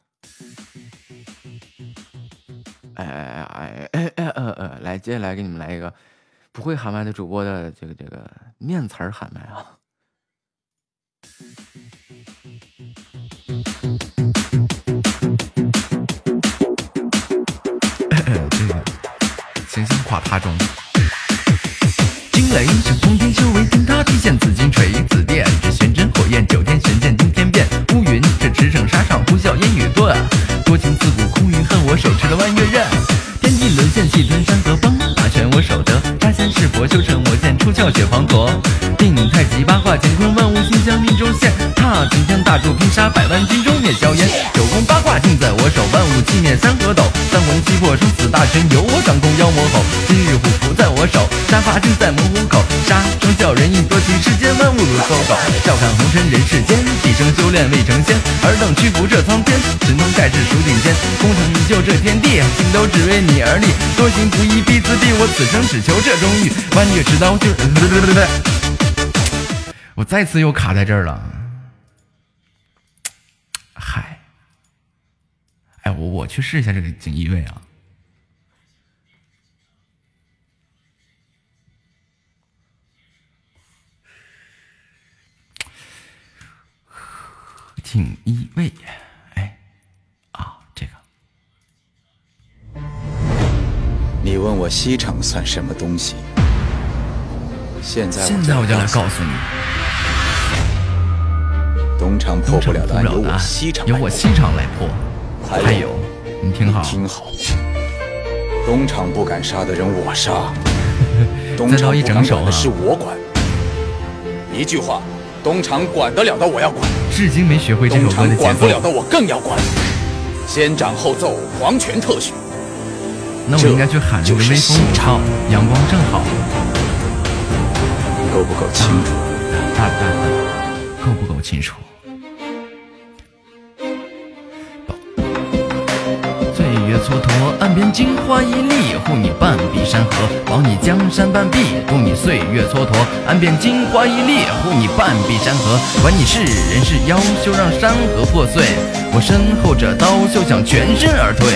哎哎哎哎哎呃呃，来，接下来给你们来一个不会喊麦的主播的这个这个念词儿喊麦啊。行星垮塌中。惊雷是通天修为，天塌地陷紫金锤，紫电是玄真火焰，九天玄剑惊天变。乌云是驰骋沙场，呼啸烟雨顿。多情自古空余恨，我手持了弯月刃。天地沦陷，气吞山河崩，大权我手得。是佛，修成魔剑，出鞘血滂沱。定太极八卦乾坤，万物心向命中现。踏擎天大柱，拼杀百万军中灭硝烟。九宫八卦尽在我手，万物寂灭三河斗。三魂七魄生死大权由我掌控，妖魔吼。今日虎符在我手，杀伐尽在猛虎口。杀生笑人印多情，世万物如搜狗。笑看红尘人世间，毕生修炼未成仙。尔等屈服这苍天，神通盖世数顶尖。功成一就这天地，心都只为你而立。多行不义必自毙，我此生只求这荣誉。弯月持刀就。[LAUGHS] 我再次又卡在这儿了，嗨，哎，我我去试一下这个锦衣卫啊，锦衣卫，哎，啊，这个，你问我西厂算什么东西？现在现在我就来告诉你，东厂破不了的案由我西厂由我西厂来破。还有，你听好，听好，东厂不敢杀的人我杀，[LAUGHS] 东再厂一整首啊。敢管的事我管。一句话，东厂管得了的我要管，至今没学会这首歌的节东厂管不了的。我更要管。先斩后奏，皇权特许。那我应该去喊那个微风五号，阳光正好。够不够清楚？大大够不够清楚？蹉跎。岸边金花一粒，护你半壁山河，保你江山半壁，渡你岁月蹉跎。岸边金花一粒，护你半壁山河，管你是人是妖，休让山河破碎。我身后这刀，休想全身而退。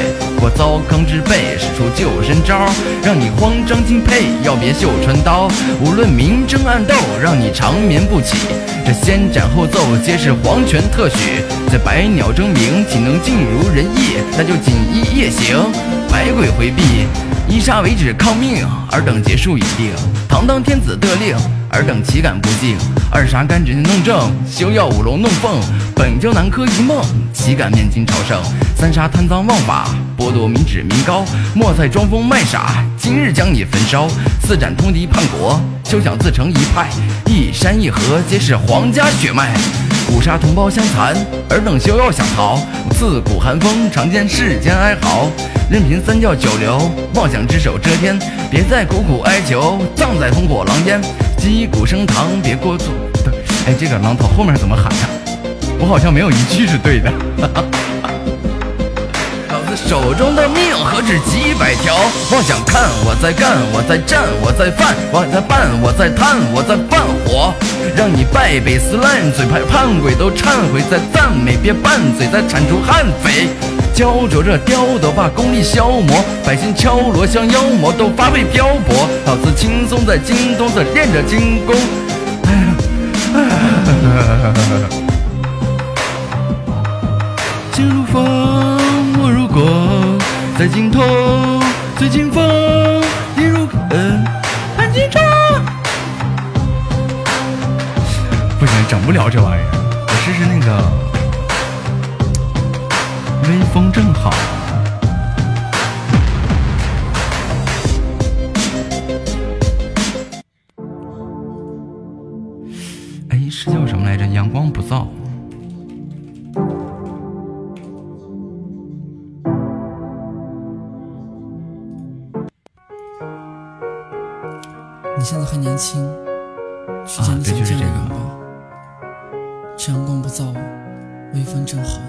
我糟糠之辈，使出救身招，让你慌张敬佩，要别绣穿刀。无论明争暗斗，让你长眠不起。这先斩后奏，皆是皇权特许。在百鸟争鸣，岂能尽如人意？那就锦衣夜行，行百鬼回避。一杀为止，抗命！尔等结束已定。堂当天子得令，尔等岂敢不敬？二杀干指弄正，休要舞龙弄凤。本就南柯一梦，岂敢面金朝圣？三杀贪赃枉法，剥夺民脂民膏。莫再装疯卖傻，今日将你焚烧。四斩通敌叛国，休想自成一派。一山一河，皆是皇家血脉。五杀同胞相残，尔等休要想逃。自古寒风，常见世间哀嚎。任凭三教九流，妄想只手遮天。别再苦苦哀求，葬在烽火狼烟。击鼓升堂，别过度。哎，这个狼头后面怎么喊呀？我好像没有一句是对的。哈哈子手中的命何止几百条？妄想看我在干，我在战，我在犯，我在办，我在贪，我在放火，让你败北撕烂，嘴派叛鬼都忏悔，在赞美别拌嘴，在铲除悍匪。焦灼着雕的把功力消磨，百姓敲锣像妖魔都发配漂泊。老子轻松在京东在练着精功。哎呀，哎呀 [LAUGHS] 心如风，我在尽头，醉清风，一如呃潘金城。不行，整不了这玩意儿，我试试那个。微风正好。哎，是叫什么来着？阳光不燥。年轻，去啊见你想对就是这个见的人吧。这阳光不燥，微风正好，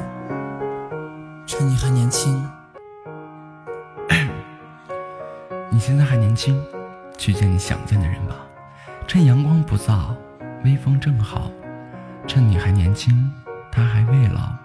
趁你还年轻。[COUGHS] 你现在还年轻，去见你想见的人吧。趁阳光不燥，微风正好，趁你还年轻，他还未老。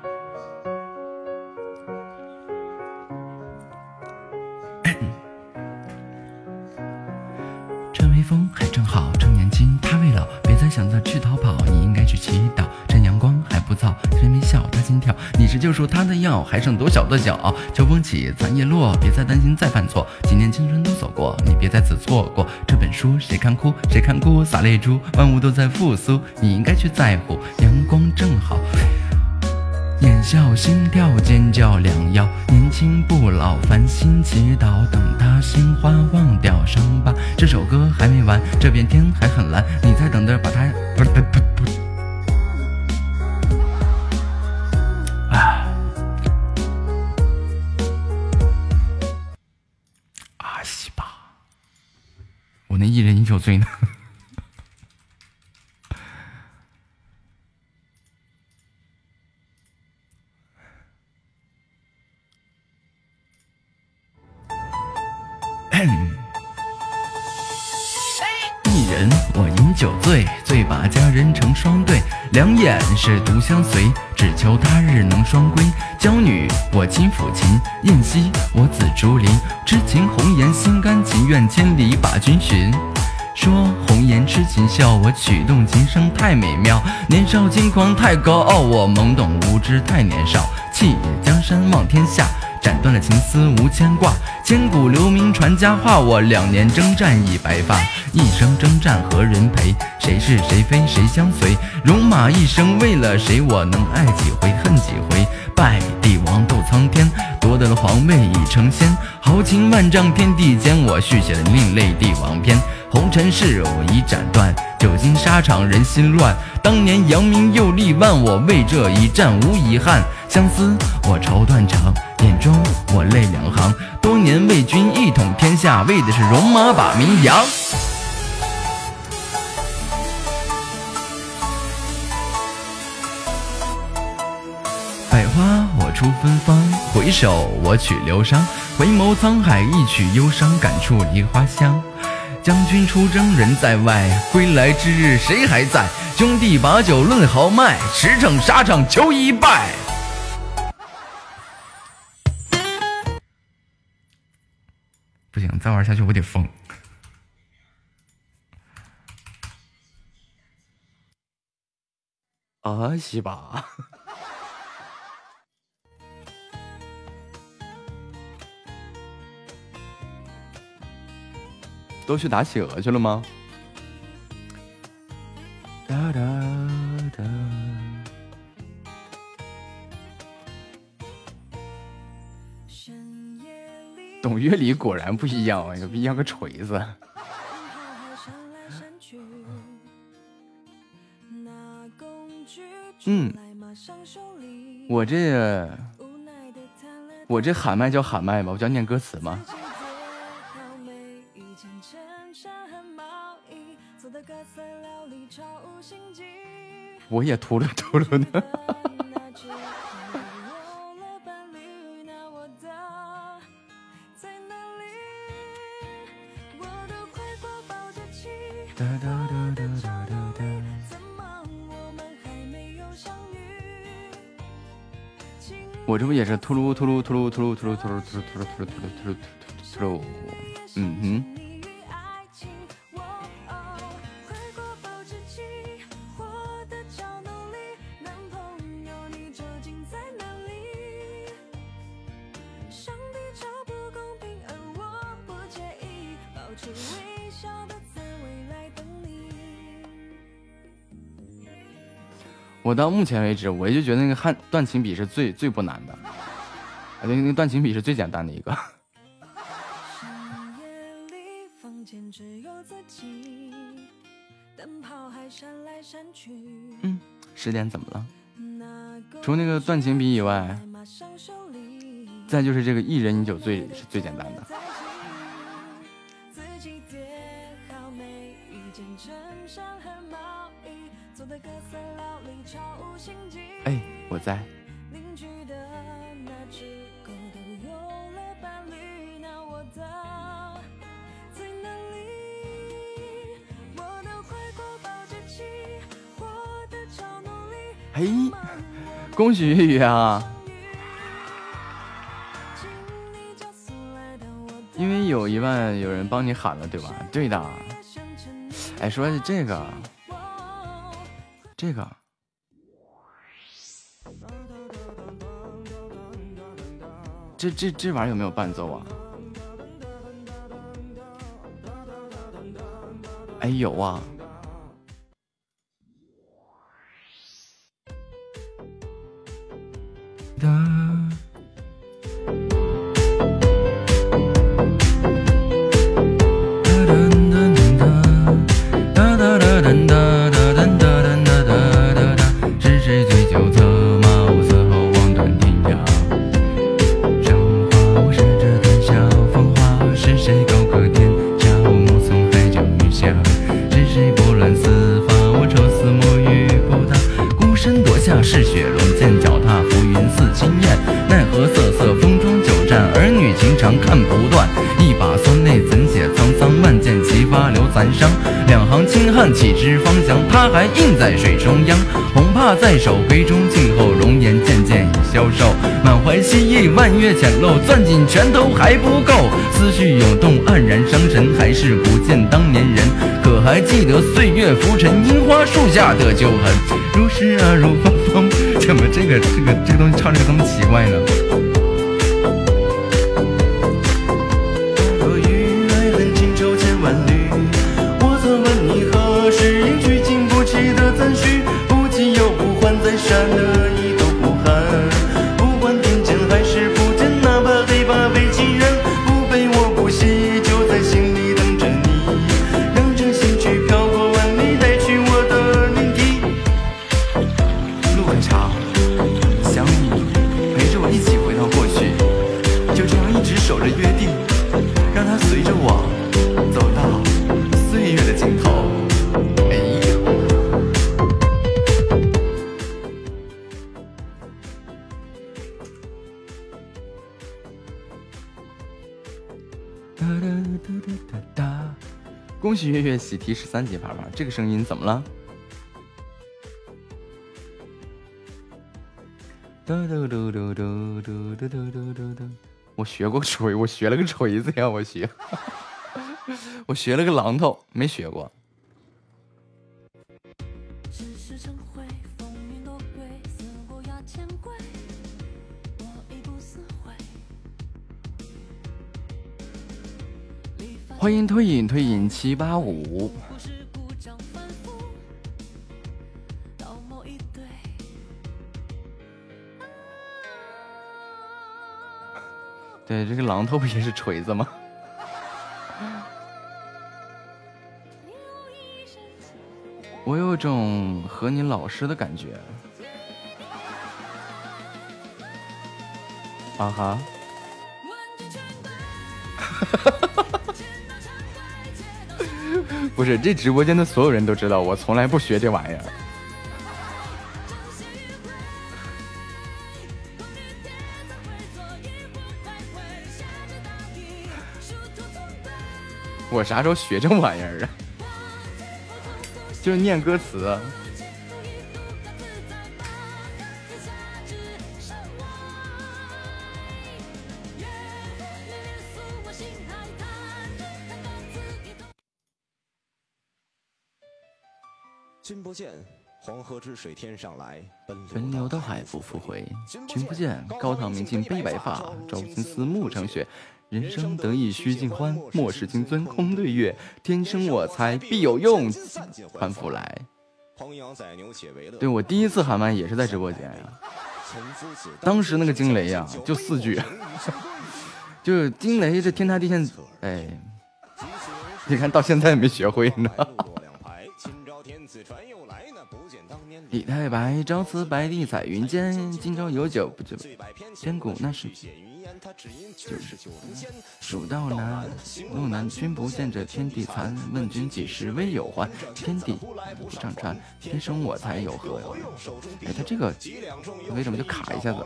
风还正好，趁年轻他未老，别再想着去逃跑，你应该去祈祷。趁阳光还不燥，谁没笑他心跳？你是救赎他的药，还剩多少的脚？秋风起，残叶落，别再担心再犯错。几年青春都走过，你别再次错过。这本书谁看哭？谁看哭？洒泪珠，万物都在复苏，你应该去在乎。阳光正好。眼笑心跳，尖叫良药，年轻不老，繁星祈祷，等他心花忘掉伤疤。这首歌还没完，这片天还很蓝，你在等着把它不是不不不。啊啊西吧，我那一人饮酒醉呢。酒醉，醉把佳人成双对，两眼是独相随，只求他日能双归。娇女我亲抚琴，燕西我紫竹林，痴情红颜心甘情愿，千里把君寻。说红颜痴情笑，我曲动琴声太美妙。年少轻狂太高傲，我懵懂无知太年少。弃江山望天下，斩断了情丝无牵挂。千古留名传佳话，我两年征战已白发。一生征战何人陪？谁是谁非谁相随？戎马一生为了谁？我能爱几回恨几回？拜帝王斗苍天，夺得了皇位已成仙。豪情万丈天地间，我续写了另类帝王篇。红尘事我已斩断，久经沙场人心乱。当年扬名又立万，我为这一战无遗憾。相思我愁断肠，眼中我泪两行。多年为君一统天下，为的是戎马把名扬。百花我出芬芳，回首我取流觞。回眸沧海，一曲忧伤，感触梨花香。将军出征人在外，归来之日谁还在？兄弟把酒论豪迈，驰骋沙场求一败。不行，再玩下去我得疯。啊，西吧。都去打企鹅去了吗？哒哒哒。懂乐理果然不一样，不一样个锤子。嗯，我这我这喊麦叫喊麦吧？我叫念歌词吗？我也秃噜秃噜的。我这不也是秃噜秃噜秃噜秃噜秃噜秃噜秃噜秃噜秃噜秃噜秃噜秃噜秃噜，到目前为止，我就觉得那个汉断情笔是最最不难的，啊那那断情笔是最简单的一个。嗯，十点怎么了？除那个断情笔以外，再就是这个一人饮酒醉是最简单的。有人帮你喊了，对吧？对的。哎，说的这个，这个。这这这玩意儿有没有伴奏啊？哎，有啊。手杯中静候，容颜渐渐已消瘦。满怀希意，万月浅露，攥紧拳头还不够。思绪涌动，黯然伤神，还是不见当年人。可还记得岁月浮沉，樱花树下的旧痕？如诗啊，如风风。[LAUGHS] 怎么这个这个这个东西唱的这么奇怪呢？提十三级啪啪，这个声音怎么了？嘟嘟嘟嘟嘟嘟嘟嘟嘟嘟！我学过锤，我学了个锤子呀，我学，[LAUGHS] 我学了个榔头，没学过。七八五。对，这个榔头不也是锤子吗？[LAUGHS] 我有种和你老师的感觉。啊哈哈哈！[LAUGHS] [LAUGHS] 不是，这直播间的所有人都知道，我从来不学这玩意儿。我啥时候学这玩意儿啊？[LAUGHS] 就是念歌词。河之水天上来，奔奔流到海不复回。君不见，高堂明镜悲白发，照青丝暮成雪。人生得意须尽欢，莫使金樽空对月。天生我材必有用，还复来。对我第一次喊麦也是在直播间呀，当时那个惊雷呀，[LAUGHS] 就四句，就是惊雷这天塌地陷，哎，你看到现在也没学会呢。李太白，朝辞白帝彩云间，今朝有酒不酒，千古那是。就是蜀道难，路难，君不见这天地残。问君几时为有还？天地不上传，天生我材有何用？哎，他这个为什么就卡一下子？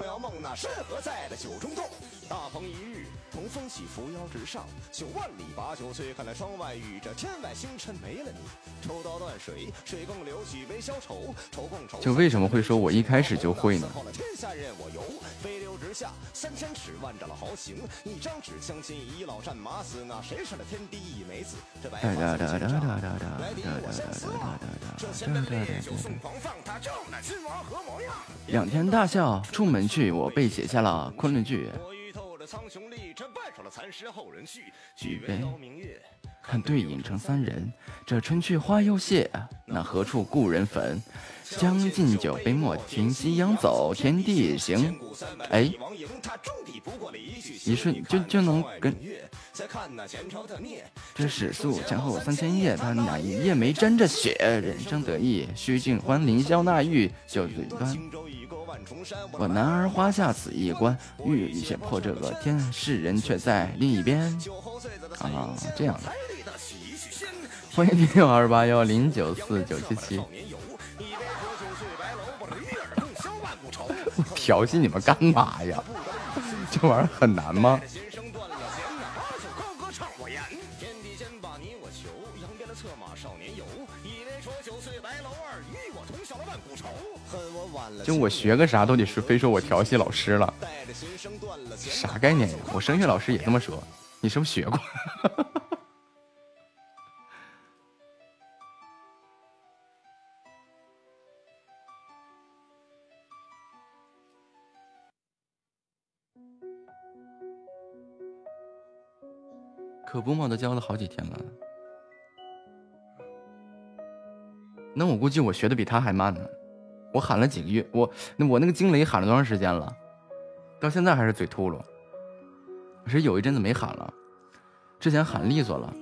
大鹏一日同风起，扶摇直上，九万里把酒醉，看那窗外雨，这天外星辰没了你。抽刀断水，水更流，举杯消愁，愁更愁。就为什么会说我一开始就会呢？天下任我游，飞流直下，三千尺万丈的豪情，一张纸相亲，倚老战马死，那谁是那天地一枚子？这白发这仙杯泪酒送狂放，他正那亲王何模样？仰天大笑，出门去，我被写下了昆仑句。苍穹立，这半首的残诗后人续。举杯看对影成三人，这春去花又谢，那何处故人坟？将进酒，杯莫停，夕阳走，天地行。哎，一瞬就就能跟。这史书前后三千页，他哪一页没沾着血？人生得意须尽欢，凌霄纳玉酒醉端。我男儿花下死一关，欲险破这个天，世人却在另一边。啊，这样的。欢迎听六二八幺零九四九七七。[LAUGHS] 我调戏你们干嘛呀？[LAUGHS] 这玩意儿很难吗？就我学个啥都得是非说我调戏老师了，啥概念呀？我声乐老师也这么说，你是不是学过？[LAUGHS] 可不嘛，都教了好几天了。那我估计我学的比他还慢呢。我喊了几个月，我那我那个惊雷喊了多长时间了？到现在还是嘴秃噜。是有一阵子没喊了，之前喊利索了。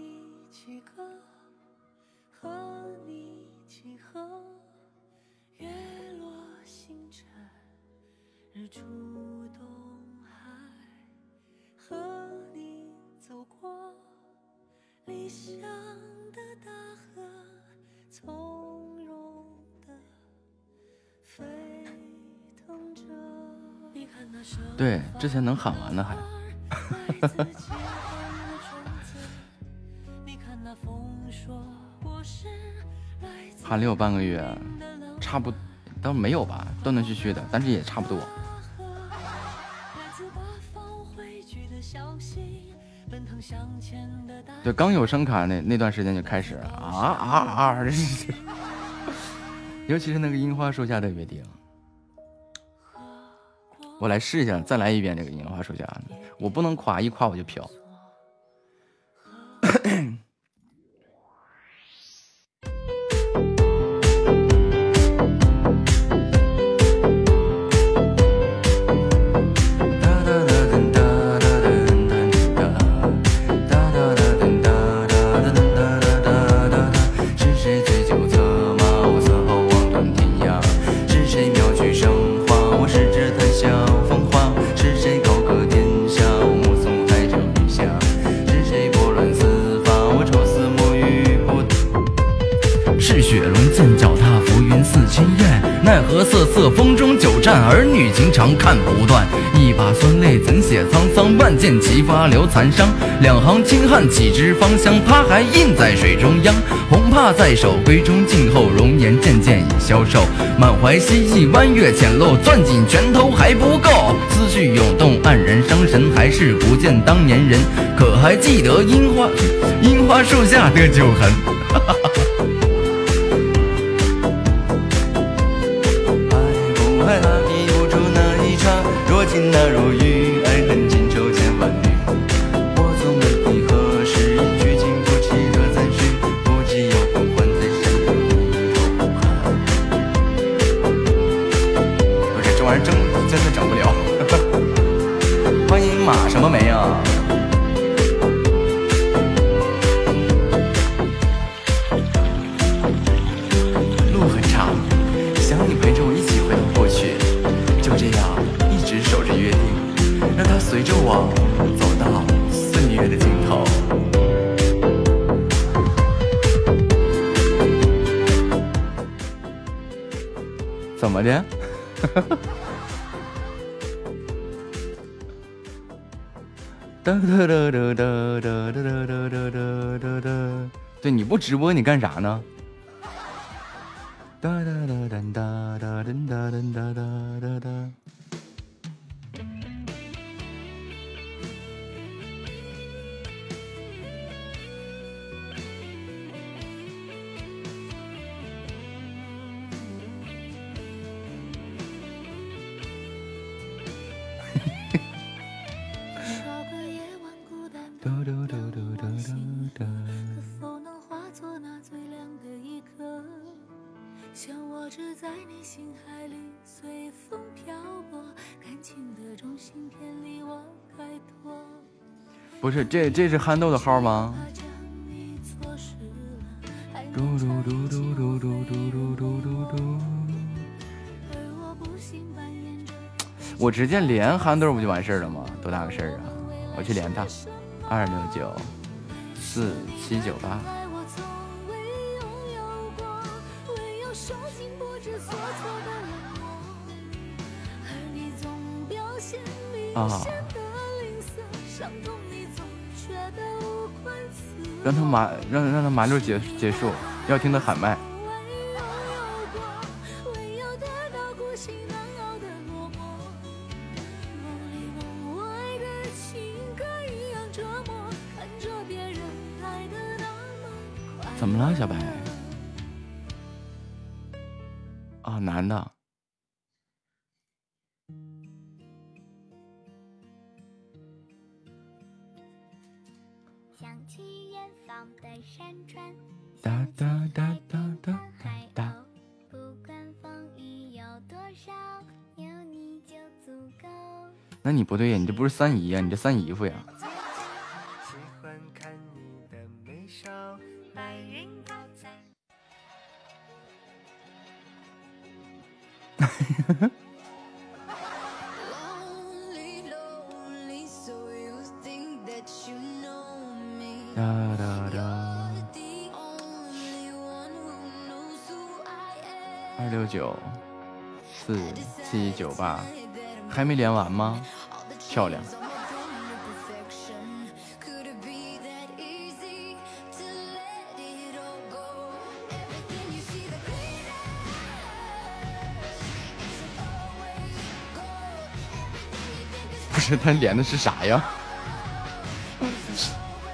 理想对，之前能喊完呢还。喊了有半个月，差不倒没有吧，断断续续的，但是也差不多。对，刚有声卡那那段时间就开始啊啊啊！[LAUGHS] 尤其是那个樱花树下的约定，我来试一下，再来一遍这个樱花树下。我不能夸一夸我就飘。剑？齐发留残伤。两行清汗岂知芳香？它还印在水中央。红帕在手，闺中静候，容颜渐渐已消瘦。满怀希冀，弯月浅露，攥紧拳头还不够。思绪涌动，黯然伤神，还是不见当年人。可还记得樱花樱花树下的酒痕？直播你干啥呢？这这是憨豆的号吗？嘟嘟嘟嘟嘟嘟嘟嘟嘟嘟嘟。我直接连憨豆不就完事儿了吗？多大个事儿啊！我去连他，二六九四七九八。唯有受尽不知所措的冷漠，而你总表现明啊让他麻让让他麻溜结结束，要听他喊麦。怎么了，小白？啊，男的。哒哒哒哒哒哒。不管风雨有多少，有你就足够。那你不对呀，你这不是三姨呀，你这三姨夫呀。喜欢看你的眉梢，白云飘在。Uh, 哒哒哒。二六九四七九八。还没连完吗？漂亮。[LAUGHS] 不是他连的是啥呀？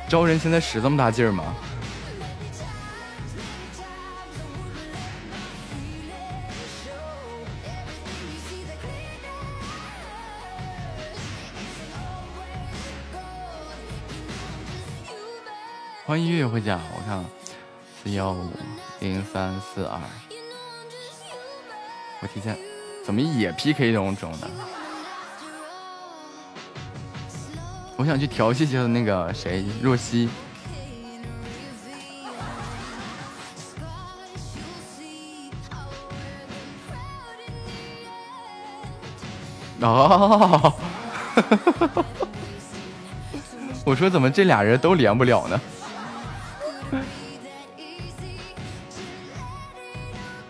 招人现在使这么大劲儿吗？欢迎月月回家，我看四幺五零三四二，我提前怎么也 PK 这种种的？我想去调戏一下那个谁若曦。哦，[LAUGHS] 我说怎么这俩人都连不了呢？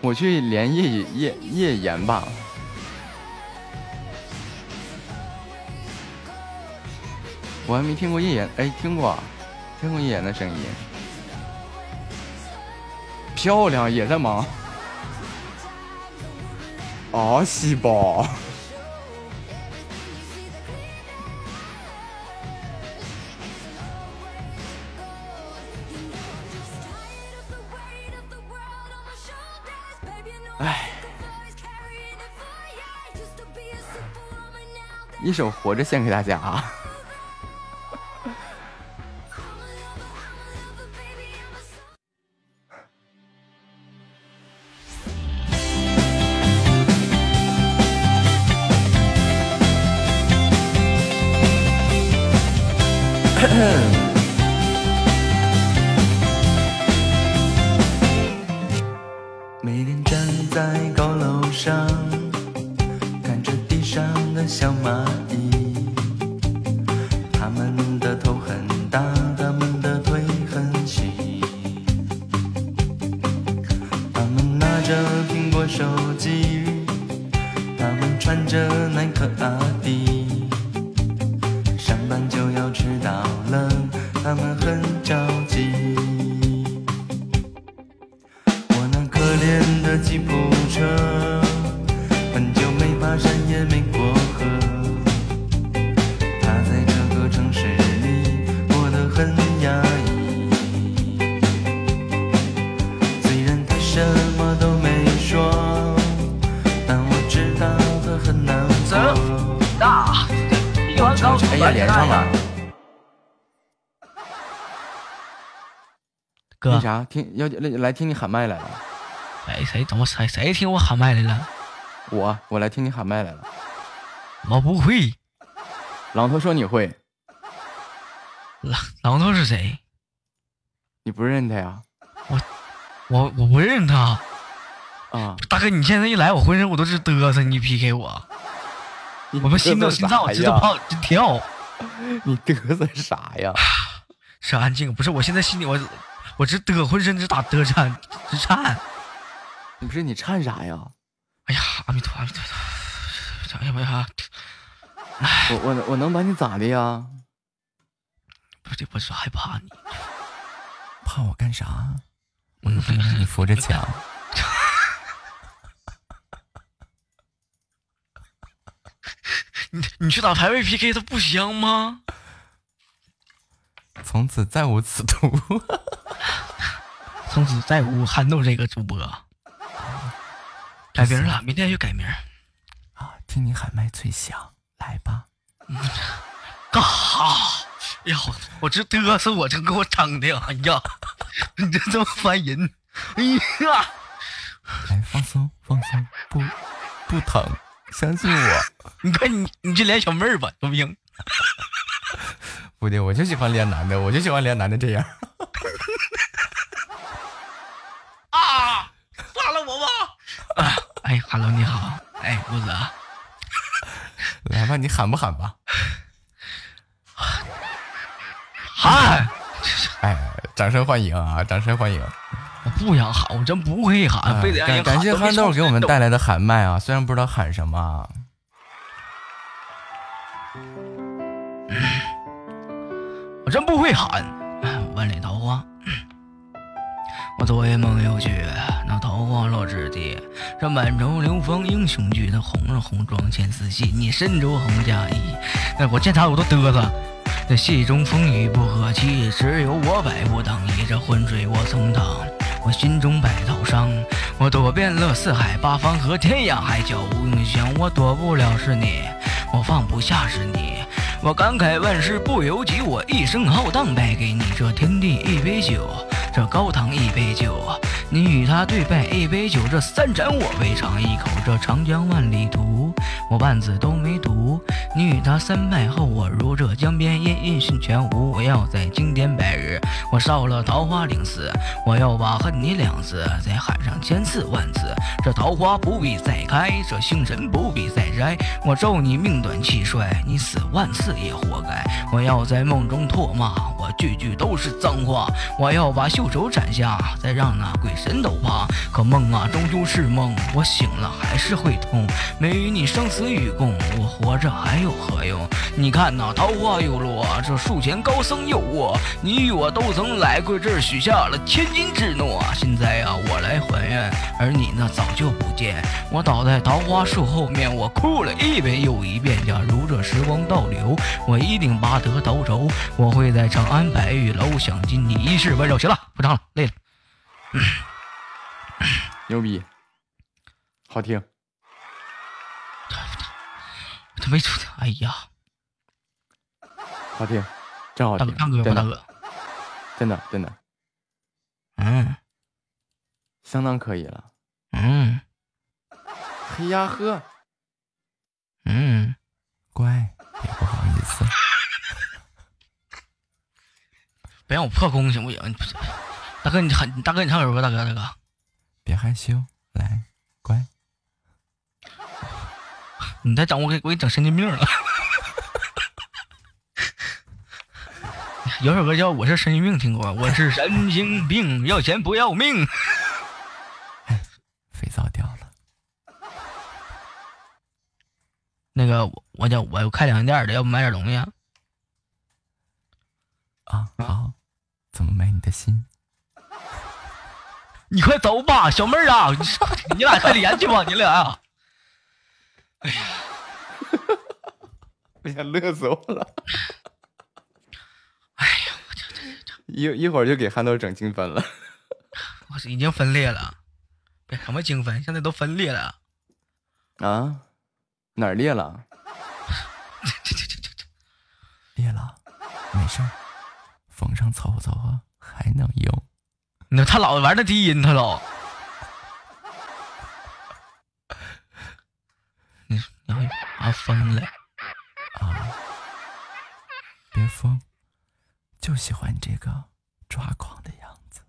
我去连叶叶叶岩吧。我还没听过叶岩，哎，听过，听过叶岩的声音，漂亮，也在忙。啊，西宝。一首《活着》献给大家啊！着苹果手机，他们穿着耐克阿迪，啥，听要来来听你喊麦来了。哎，谁怎么谁谁听我喊麦来了？我我来听你喊麦来了。我不会。榔头说你会，榔榔头是谁？你不认他呀？我我我不认他。啊，大哥，你现在一来，我浑身我都是嘚瑟，你 PK 我，我们心嘚瑟脏心脏啥呀直都跑直跳。你嘚瑟啥呀？是安静，不是我现在心里我我这嘚，浑身直打嘚颤直颤。不是你颤啥呀？哎呀，阿弥陀阿弥陀佛，哎呀妈呀！我我我能把你咋的呀？不是，我是害怕你。怕我干啥？我能让你扶着墙。[LAUGHS] 你你去打排位 PK，它不香吗？从此再无此途。从此再无憨豆这个主播。改名了，明天就改名。啊，听你喊麦最响，来吧。[LAUGHS] 干哈？哎呀，我这嘚瑟，我这给我整的，哎呀，你这这么烦人，哎呀，来放松放松，不不疼，相信我。[LAUGHS] 你看你你去连小妹儿吧，行不行？不对，我就喜欢连男的，我就喜欢连男的这样。啊，杀了我吧！啊，哎，Hello，你好，哎，木子啊，来吧，你喊不喊吧？[LAUGHS] 喊！哎，掌声欢迎啊！掌声欢迎！我不想喊，我真不会喊，非得让感人喊感谢憨豆给我们带来的喊麦啊，虽然不知道喊什么我真不会喊。万里桃花，我昨夜梦又去，那桃花落知地。这满城流芳英雄剧，那红了红妆牵丝戏，你身着红嫁衣。那，我见他我都嘚瑟。这戏中风雨不和气，只有我百步当一。这浑水我曾趟，我心中百道伤。我躲遍了四海八方和天涯海角无影响，我躲不了是你，我放不下是你。我感慨万事不由己，我一生浩荡败给你。这天地一杯酒，这高堂一杯酒，你与他对拜一杯酒，这三盏我未尝一口。这长江万里途，我万字都没读。你与他三拜后，我如这江边烟云讯全无。我要在经典百日，我烧了桃花零丝，我要把恨你两字再喊上千次万次。这桃花不必再开，这星辰不必再摘。我咒你命短气衰，你死万次也活该。我要在梦中唾骂，我句句都是脏话。我要把袖手斩下，再让那鬼神都怕。可梦啊，终究是梦，我醒了还是会痛。没与你生死与共，我活着还有何用？你看那桃花又落，这树前高僧又卧。你与我都曾来过这儿，许下了千金之诺。现在啊，我来还愿，而你呢，早就不见。我倒在桃花树后面，我哭了一遍又一遍。假如这时光倒流，我一定拔得头筹。我会在长安白玉楼享尽你一世温柔。行了，不唱了，累了。[COUGHS] 牛逼，好听。他没出，哎呀，好听，真好听，大哥，真的大哥，真的真的，嗯，相当可以了。嗯，嘿呀呵，嗯，乖，也不好意思。[LAUGHS] 别让我破功行不行？大哥，你喊大哥，你唱首歌，大哥，大哥，别害羞，来，乖。你再整我给我给你整神经病了。[LAUGHS] 有首歌叫《我是神经病》，听过吗？我是神经病，要钱不要命。[LAUGHS] 肥皂掉了。那个我我叫我开两店的，要不买点东西啊？啊，好，怎么买你的心？你快走吧，小妹儿啊！你上你俩快连去吧，你俩啊！哎呀，[LAUGHS] 哎呀，乐死我了！哎呀，我这这这一一会儿就给憨豆整精分了。我是已经分裂了，别什么精分，现在都分裂了。啊？哪儿裂了？[LAUGHS] 裂了，没事儿，缝上凑合凑合还能用。那他老玩那低音，他老。[LAUGHS] 你然后啊疯了啊！别疯，就喜欢你这个抓狂的样子。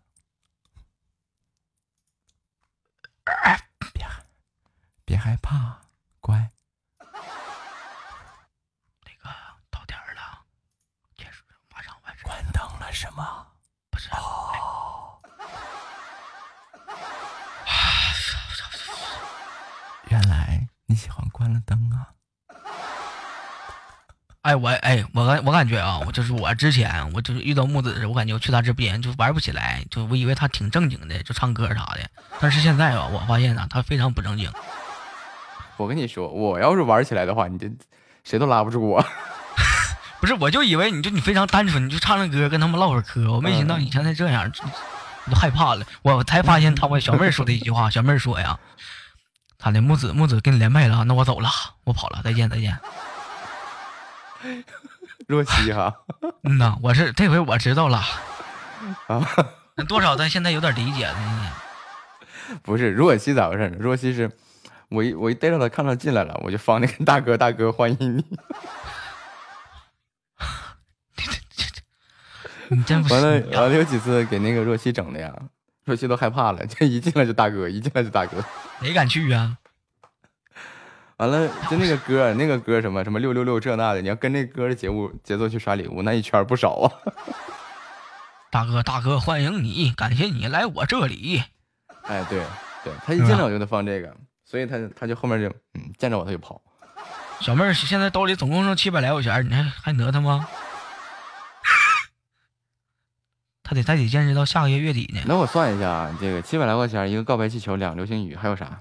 别别害怕，乖。那个到点儿了，结束马上完事。关灯了是吗？不是。哦。原来你喜欢关了灯啊！哎，我哎，我感我感觉啊，我就是我之前我就是遇到木子时，我感觉我去他直播间就玩不起来，就我以为他挺正经的，就唱歌啥的。但是现在吧，我发现呢，他非常不正经。[LAUGHS] 我跟你说，我要是玩起来的话，你这谁都拉不住我。[LAUGHS] 不是，我就以为你就你非常单纯，你就唱唱歌跟他们唠会儿嗑，我没想到你现在这样，我都害怕了。我才发现他我小妹说的一句话，小妹说呀。[LAUGHS] 他的？木子木子跟你连麦了，那我走了，我跑了，再见再见。[LAUGHS] 若曦哈，嗯呐，我是这回我知道了啊，那多少咱现在有点理解了。[LAUGHS] 不是若曦咋回事呢？若曦是我一我一逮着他看他进来了，我就放那个大哥大哥欢迎你。[LAUGHS] 你真不完了完了有几次给那个若曦整的呀。若曦都害怕了，这一进来就大哥，一进来就大哥，谁敢去啊？完了，就那个歌，那个歌什么什么六六六这那的，你要跟那歌的节目节奏去刷礼物，那一圈不少啊。[LAUGHS] 大哥大哥，欢迎你，感谢你来我这里。哎，对对，他一进来我就得放这个，所以他他就后面就嗯见着我他就跑。小妹儿现在兜里总共剩七百来块钱，你还还讹他吗？[LAUGHS] 他得他得坚持到下个月月底呢。那我算一下啊，这个七百来块钱一个告白气球，两流星雨，还有啥？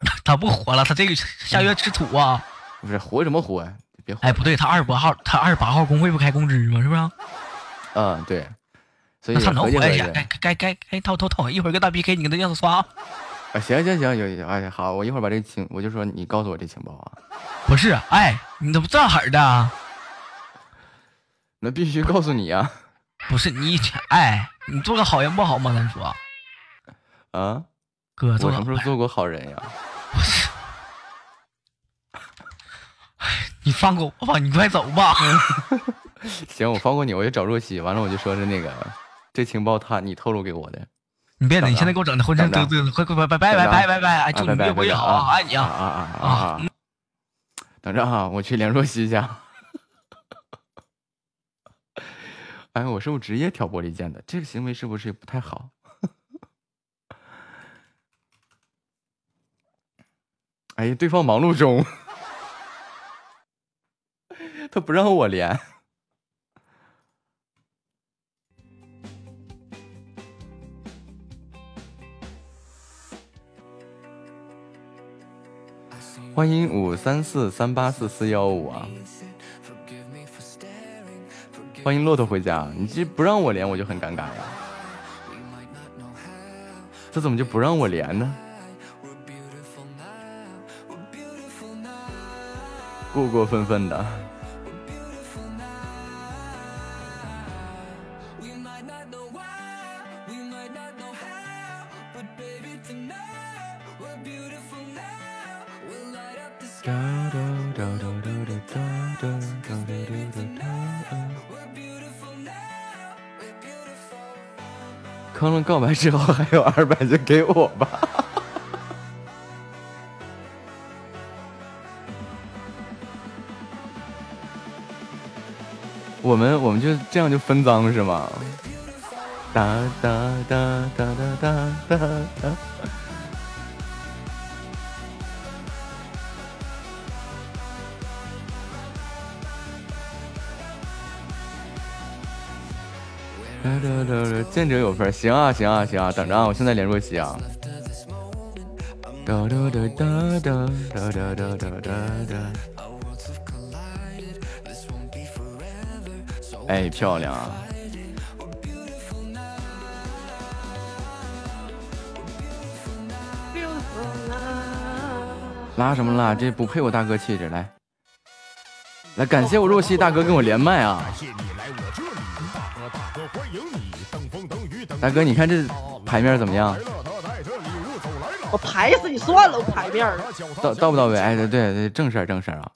[LAUGHS] 他不活了，他这个下月吃土啊！不是活什么活呀？哎，不对，他二十八号，他二十八号工会不开工资吗？是不是？嗯，对。所以他能活下去？该该该该掏掏掏！一会儿跟大 PK，你跟他让他刷啊。啊，行行行，有有，哎，好，我一会儿把这个情，我就说你告诉我这情报啊。不是，哎，你怎么这样式儿的啊？那必须告诉你啊。不是你，哎，你做个好人不好吗？咱说，啊，哥，我什么时候做过好人呀？你放过我吧，你快走吧。[LAUGHS] 行，我放过你，我就找若曦，完了我就说是那个这情报他你透露给我的。你别你现在给我整的浑身嘚嘚的，快快拜拜拜拜拜拜！哎，祝你越活越好拜拜啊爱你啊！啊啊啊！等着啊，我去连若曦去。[LAUGHS] 哎，我是不是职业挑拨离间的？这个行为是不是不太好？哎，对方忙碌中，[LAUGHS] 他不让我连。欢迎五三四三八四四幺五啊！欢迎骆驼回家，你这不让我连，我就很尴尬呀。这怎么就不让我连呢？过过分分的。坑了告白之后还有二百就给我吧。我们我们就这样就分赃是吗？哒哒哒哒哒哒哒哒。哒哒哒，见者有份，行啊行啊行啊，等着啊，我现在连若曦啊。哒哒哒哒哒哒哒哒哒哒哎，漂亮啊！拉什么拉？这不配我大哥气质，来，来感谢我若曦大哥跟我连麦啊！大哥，你看这牌面怎么样？我排死你算了，我排面了。到到不到位？哎，对对对，正事儿正事儿啊！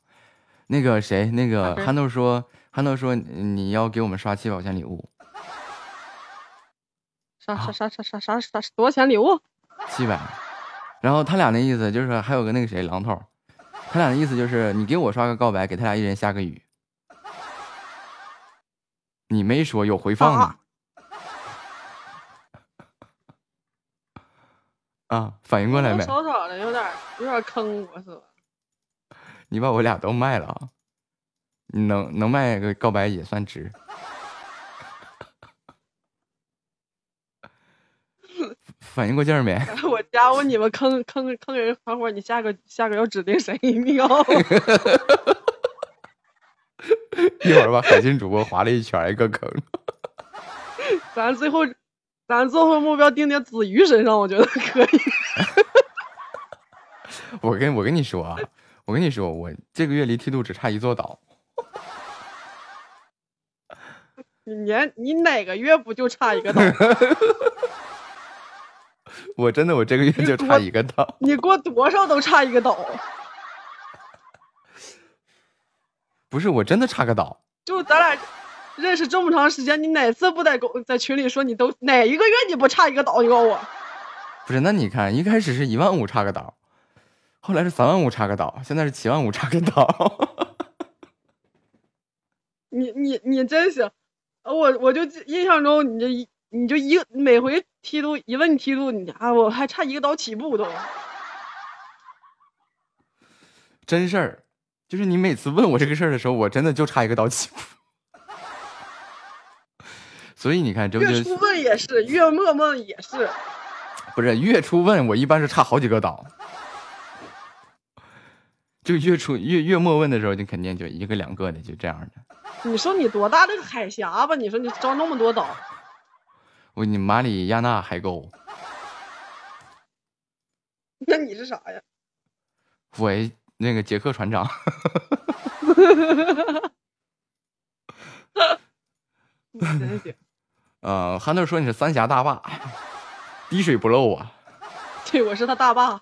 那个谁，那个憨豆说，憨豆说你要给我们刷七百块钱礼物，啥啥啥啥啥啥啥多少钱礼物？七百。然后他俩那意思就是还有个那个谁榔头，他俩的意思就是你给我刷个告白，给他俩一人下个雨。你没说有回放呢。啊，反应过来没？少少的有点有点坑我是吧？你把我俩都卖了啊！你能能卖个告白也算值。反应过劲儿没？[LAUGHS] 我家伙你们坑坑坑人团伙，你下个下个要指定谁？你 [LAUGHS] 要 [LAUGHS] 一会儿把海信主播划了一圈儿一个坑。咱最后咱最后目标定在子瑜身上，我觉得可以。我跟我跟你说啊，我跟你说，我这个月离梯度只差一座岛。你年你哪个月不就差一个岛？[LAUGHS] 我真的，我这个月就差一个岛。你过多少都差一个岛。不是，我真的差个岛。就咱俩认识这么长时间，你哪次不在公在群里说你都哪一个月你不差一个岛？你告诉我。[LAUGHS] 不是，那你看，一开始是一万五差个岛，后来是三万五差个岛，现在是七万五差个岛。[LAUGHS] 你你你真行，我我就印象中你这一你就一每回梯度一问梯度，你啊我还差一个刀起步都。真事儿，就是你每次问我这个事儿的时候，我真的就差一个刀起步。[LAUGHS] 所以你看，这不就越初问也是，月末问也是。不是月初问我一般是差好几个岛，就月初月月末问的时候，就肯定就一个两个的，就这样的。你说你多大的个海峡吧？你说你招那么多岛，我你马里亚纳海沟，那你是啥呀？我那个杰克船长，[LAUGHS] 真行，[LAUGHS] 呃，憨豆说你是三峡大坝，[LAUGHS] 滴水不漏啊。对，我是他大爸。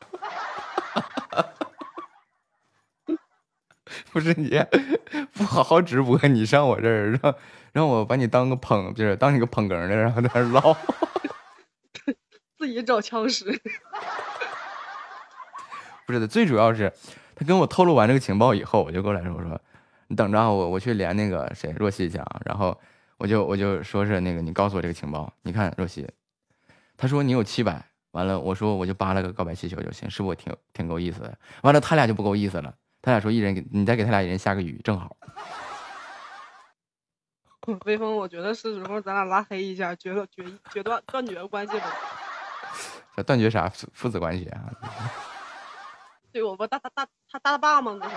不是你 [LAUGHS] 不好好直播，你上我这儿让让我把你当个捧，就是当你个捧哏的，然后在那儿唠。[LAUGHS] 自己找枪使。不是的，最主要是他跟我透露完这个情报以后，我就过来说，我说你等着啊我，我去连那个谁若曦去啊，然后我就我就说是那个你告诉我这个情报，你看若曦，他说你有七百，完了我说我就扒了个告白气球就行，是不是我挺挺够意思的？完了他俩就不够意思了，他俩说一人给你再给他俩一人下个雨，正好。[LAUGHS] 微风，我觉得是时候咱俩拉黑一下，决决决断断绝关系吧。这断绝啥父父子关系啊？对我不大大大他大爸吗？那是。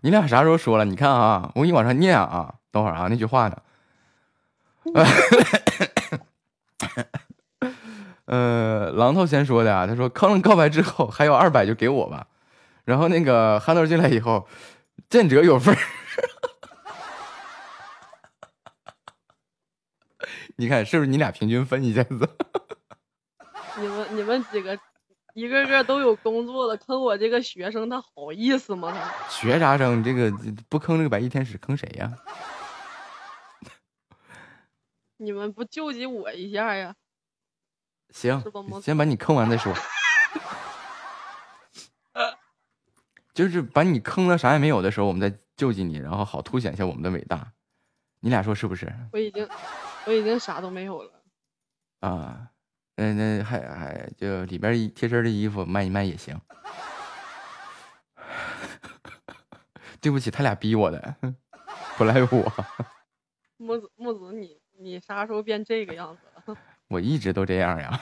你俩啥时候说了？你看啊，我给你往上念啊，等会儿啊，那句话呢？[LAUGHS] 呃，榔头先说的啊，他说坑了告白之后还有二百就给我吧，然后那个憨豆进来以后，见者有份儿。[LAUGHS] 你看是不是你俩平均分一下子？你们你们几个一个个都有工作了，坑我这个学生，他好意思吗？他学啥生？这个不坑这个白衣天使，坑谁呀？[LAUGHS] 你们不救济我一下呀？行先把你坑完再说。[LAUGHS] 就是把你坑了啥也没有的时候，我们再救济你，然后好凸显一下我们的伟大。你俩说是不是？我已经我已经啥都没有了。啊，那那还还就里边一贴身的衣服卖一卖也行。[LAUGHS] 对不起，他俩逼我的，不赖我。木子木子，你你啥时候变这个样子了？[LAUGHS] 我一直都这样呀。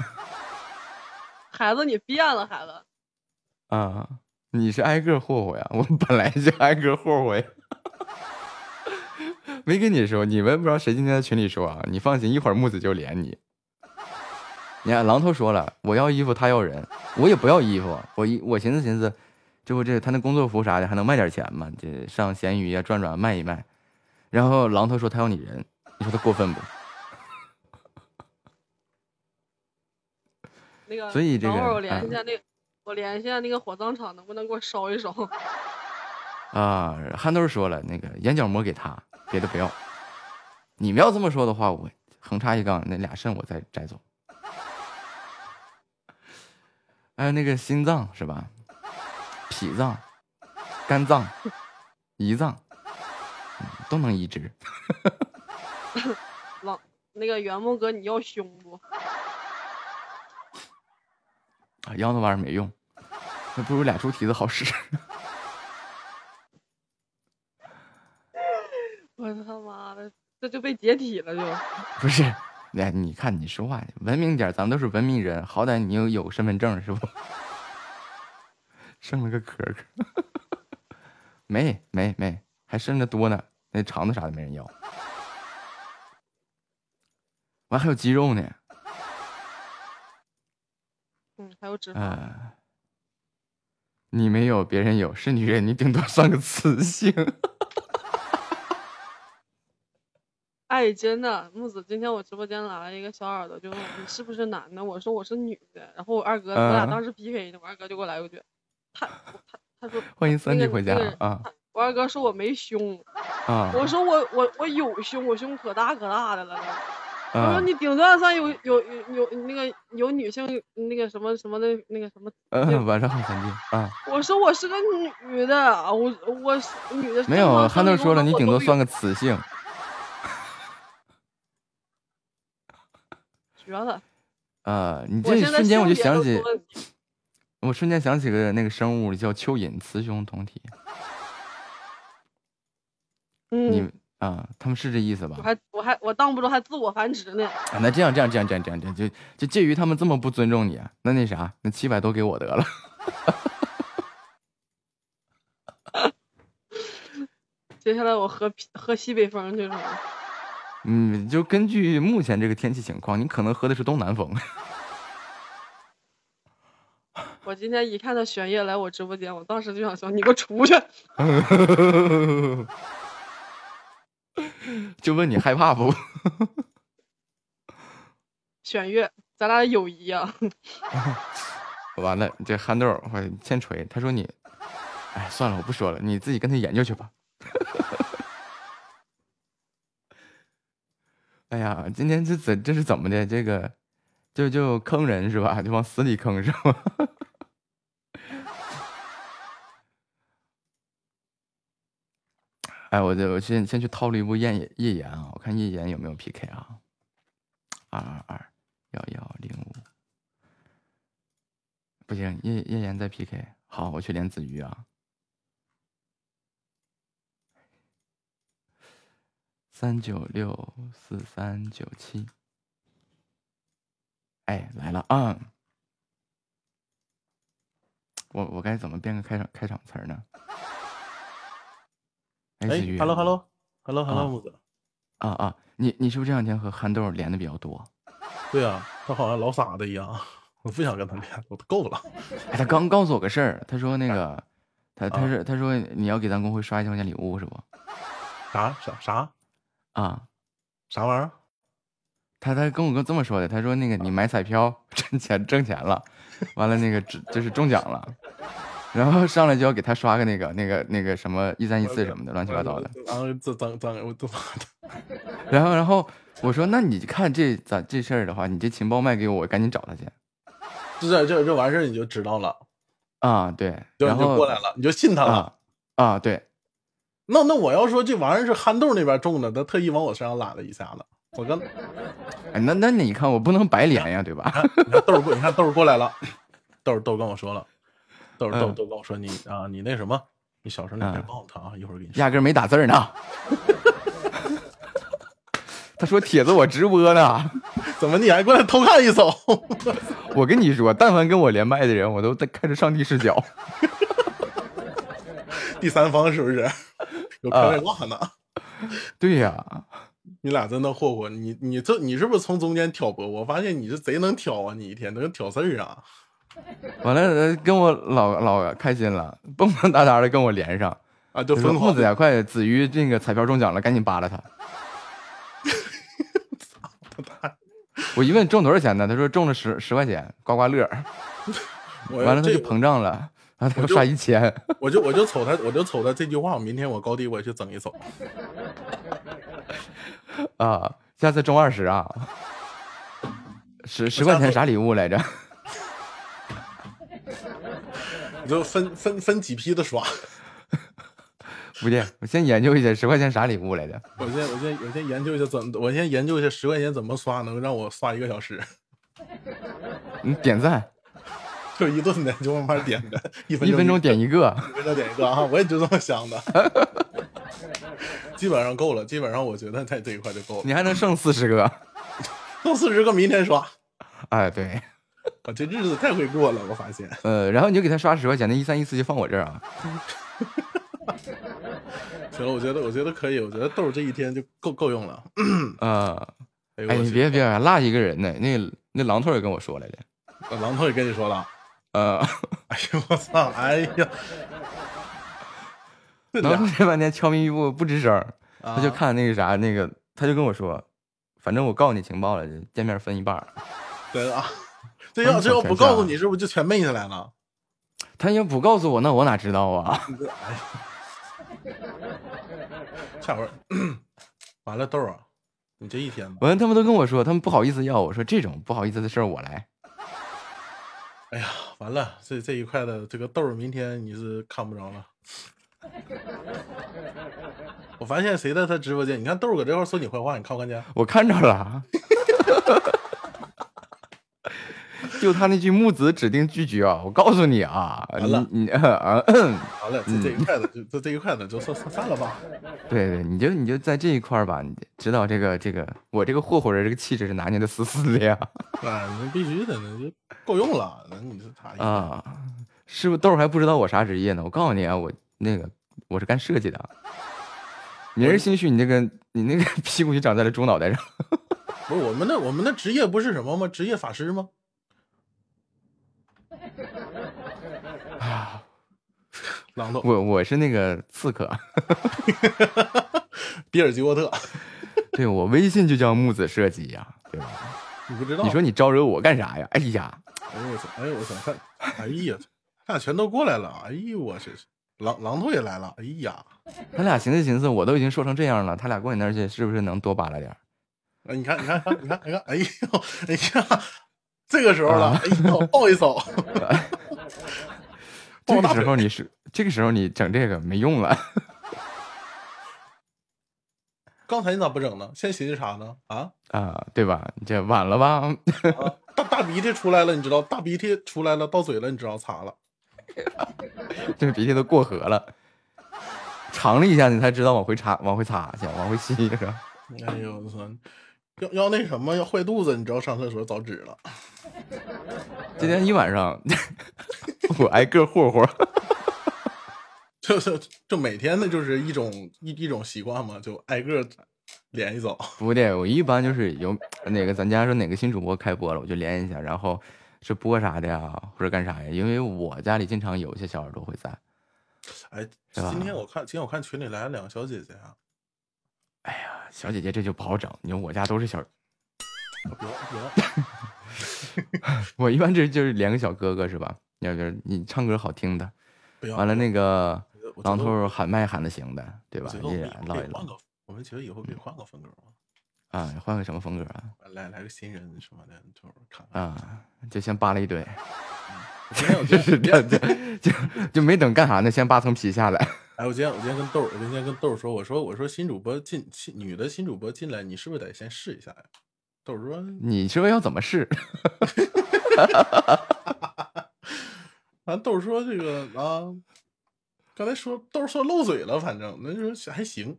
孩子，你变了，孩子。啊，你是挨个霍霍呀，我本来就挨个霍霍呀。没跟你说，你们不知道谁今天在群里说啊？你放心，一会儿木子就连你。你看，榔头说了，我要衣服，他要人，我也不要衣服。我一我寻思寻思，这不这他那工作服啥的还能卖点钱吗？这上闲鱼啊转转卖一卖。然后榔头说他要你人，你说他过分不？那个，所以这个等会儿我联系嗯一下那个，我联系一下那个火葬场，能不能给我烧一烧？[LAUGHS] 啊，憨豆说了，那个眼角膜给他，别的不要。你们要这么说的话，我横插一杠，那俩肾我再摘走。还有那个心脏是吧？脾脏、肝脏、胰脏、嗯都能移植。[LAUGHS] 老那个袁木哥，你要胸不？啊，要那玩意儿没用，那不如俩猪蹄子好使。[LAUGHS] 我他妈的，这就被解体了就。不是，哎，你看你说话文明点儿，咱们都是文明人，好歹你又有身份证是不？[LAUGHS] 剩了个壳壳，[LAUGHS] 没没没，还剩着多呢，那肠子啥的没人要，完还有鸡肉呢，嗯，还有脂肪。啊、你没有，别人有，是女人，你顶多算个雌性。[LAUGHS] 哎，真的，木子，今天我直播间来了一个小耳朵，就问我你是不是男的，我说我是女的，然后我二哥，我俩嗯当时 PK 呢，我二哥就给我来一句，他他他说欢迎三那个弟回家那个啊我二哥说我没胸，啊我说我我我有胸，我胸可大可大的了。我说啊你顶多算有有有有那个有女性那个什么什么的那个什么，嗯，晚上好，兄弟啊，我说我是个女的，我我是女的。没有，憨豆说了，你顶多算个雌性。[LAUGHS] 绝了。啊，你这瞬间我就想起我瞬间想起个那个生物叫蚯蚓，雌雄同体。嗯你啊，他们是这意思吧我？还我还我当不住还自我繁殖呢。啊，那这样这样这样这样这样这样，就就介于他们这么不尊重你，啊那那啥，那七百都给我得了。[LAUGHS] 接下来我喝啤喝西北风去了。嗯，就根据目前这个天气情况，你可能喝的是东南风。[LAUGHS] 我今天一看到玄烨来我直播间，我当时就想说你给我出去。[LAUGHS] [LAUGHS] 就问你害怕不？[LAUGHS] 玄月，咱俩友谊啊。[LAUGHS] 完了，这憨豆儿我先锤，他说你，哎，算了，我不说了，你自己跟他研究去吧。哎呀，今天这怎这是怎么的？这个就就坑人是吧？就往死里坑是吧？哎，我这我先先去套了一部夜夜言啊，我看夜言有没有 PK 啊？二二二幺幺零五，不行，夜夜言在 PK。好，我去连子瑜啊。三九六四三九七，哎，来了啊！我我该怎么编个开场开场词呢？哎，哎子瑜，hello hello hello 啊 hello，木子，啊啊，你你是不是这两天和憨豆连的比较多？对啊，他好像老傻子一样，[LAUGHS] 我不想跟他连，我都够了。哎，他刚告诉我个事儿，他说那个，他他啊是他说你要给咱公会刷一千块钱礼物是不？啥啥啥啊？啥玩意儿？他他跟我哥这么说的，他说那个你买彩票 [LAUGHS] 挣钱挣钱了，完了那个只就是中奖了，然后上来就要给他刷个那个那个那个什么一三一四什么的乱七八糟的，然后这脏脏，我都然后然后我说那你看这咋这事儿的话，你这情报卖给我，我赶紧找他去这这这完事儿你就知道了，啊，对，然后就过来了，你就信他了。啊啊，对，那那我要说这玩意儿是憨豆那边种的，他特意往我身上揽了一下子。我跟哎那那你看我不能白连呀，对吧？你看豆儿过，你看豆儿过来了，豆儿豆儿跟我说了，豆儿豆儿嗯豆儿跟我说你啊，你那什么，你小声点别告诉他啊，一会儿给你说。压根儿没打字儿呢。[LAUGHS] 他说帖子我直播呢，怎么你还过来偷看一手？[LAUGHS] 我跟你说，但凡跟我连麦的人，我都在开着上帝视角。第三方是不是有开外挂呢？[LAUGHS] 对呀、你俩真的霍霍，你你这你是不是从中间挑拨？我发现你是贼能挑啊，你一天能挑事儿啊。[LAUGHS] 完了呃跟我老老开心了，蹦蹦哒哒的跟我连上啊，就疯狂木子呀，快子瑜这个彩票中奖了，赶紧扒拉他。[LAUGHS] 我一问中多少钱呢？他说中了十十块钱，刮刮乐完了他就膨胀了，然后他我就刷一千。[LAUGHS] 我就我就瞅他，我就瞅他这句话，我明天我高低我也去整一手。啊，下次中二十啊，十十块钱啥礼物来着？[LAUGHS] 你就分分分几批的刷。[LAUGHS] 不对，我先研究一下十块钱啥礼物来着。[LAUGHS] 我先我先我先研究一下怎，我先研究一下十块钱怎么刷能让我刷一个小时，你点赞，就一顿的就慢慢点呗，一分一分钟点一个。一分钟点一个啊，我也就这么想的。基本上够了，基本上我觉得在这一块就够了。你还能剩四十个？剩四十个，明天刷。哎，对，我 [LAUGHS] 这日子太会过了，我发现。[LAUGHS] 呃，然后你就给他刷十块钱，那一三一四就放我这儿啊。[LAUGHS] 行了，我觉得我觉得可以，我觉得豆这一天就够够用了。[CLEARS THROAT] 啊，哎，你别别落一个人呢，那那榔头也跟我说来着。呃榔头也跟你说了，呃，哎呦我操，哎呀，榔头这半天悄咪咪不不吱声，他就啊看那个啥，那个他就跟我说，反正我告诉你情报了，就见面分一半儿。对啊，这要这要不告诉你，是不是就全昧下来了？他要不告诉我，那我哪知道啊？[LAUGHS] 下回儿完了豆儿啊，你这一天吧，完了，他们都跟我说，他们不好意思要我说这种不好意思的事儿我来。[LAUGHS] 哎呀，完了，这这一块的这个豆儿，明天你是看不着了。我发现谁在他直播间？你看豆儿搁这块说你坏话，你看不看见？我看着了，[LAUGHS] [LAUGHS] 就他那句木子指定拒绝啊！我告诉你啊，完了你你啊，[LAUGHS] 嗯好了，这这一块的就就这一块的就算算散了吧。对对，你就你就在这一块儿吧，你知道这个这个我这个霍霍人这个气质是拿捏的死死的呀啊，[LAUGHS] 那必须的，那就够用了。那你是啥意思？啊！是不是豆儿还不知道我啥职业呢？我告诉你啊，我那个我是干设计的。明儿兴许你那个你那个屁股就长在了猪脑袋上。不是我们那我们的职业不是什么吗？职业法师吗？啊，榔头，我我是那个刺客，[LAUGHS] 比尔吉沃特。[LAUGHS] 对我微信就叫木子设计呀，对吧？你不知道？你说你招惹我干啥呀？哎呀，哎呦我操！哎呦我操！看，哎呀，他俩全都过来了。哎呦我去，狼狼头也来了。哎呀，他俩寻思寻思，我都已经说成这样了，他俩过你那儿去，是不是能多扒拉点儿？哎，你看，你看，你看，你看，哎呦，哎呀，这个时候了，哎呦，抱一手。[LAUGHS] 这个时候你是这个时候你整这个没用了。[LAUGHS] 刚才你咋不整呢？现在寻思啥呢？啊啊，对吧？你这晚了吧？[LAUGHS] 大大鼻涕出来了，你知道？大鼻涕出来了，到嘴了，你知道？擦了，这个鼻涕都过河了，尝了一下，你才知道往回擦，往回擦去，往回吸是吧？哎呦我操！要要那什么，要坏肚子，你知道？上厕所早纸了。今天一晚上，[LAUGHS] 我挨个霍霍。就是就每天的就是一种一一种习惯嘛，就挨个连一走。不对，我一般就是有哪个咱家说哪个新主播开播了，我就连一下，然后是播啥的呀，或者干啥呀？因为我家里经常有一些小耳朵会在。哎，今天我看今天我看群里来了两个小姐姐啊。哎呀，小姐姐这就不好整，你说我家都是小。[LAUGHS] 我一般这就是连个小哥哥是吧？要是你唱歌好听的，完了那个。榔头喊麦喊的行的，对吧？一人唠一唠。我们觉得以后可以换个风格吗？啊，换个什么风格啊？来来个新人什么的，就看啊，就先扒了一堆。没有 [LAUGHS] 就是这样，就就没等干啥呢，先扒层皮下来。哎，我今天我今天跟豆儿，我今天跟豆儿说，我说我说新主播进新女的新主播进来，你是不是得先试一下呀？豆儿说你说要怎么试？[LAUGHS] 啊，豆儿说这个啊。刚才说豆说漏嘴了，反正那就说还行。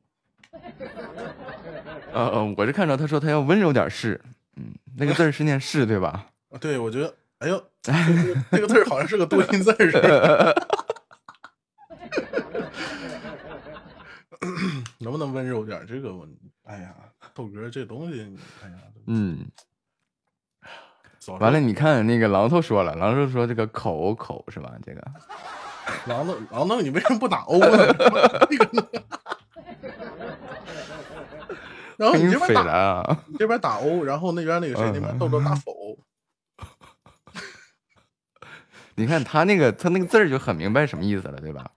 呃呃，我是看着他说他要温柔点试，嗯，那个字是念试对吧？啊，[LAUGHS] 对，我觉得，哎呦，[LAUGHS] 那个字好像是个多音字似的。[CLEARS THROAT] 能不能温柔点？这个我，哎呀，豆哥这东西，哎呀，嗯。完了，你看那个榔头说了，榔头说这个口口是吧？这个。榔头，榔头，你为什么不打 O 呢？[LAUGHS] [LAUGHS] 然后你这边打，你这边打 O，然后那边那个谁那边豆豆打否。[LAUGHS] 你看他那个，他那个字儿就很明白什么意思了，对吧？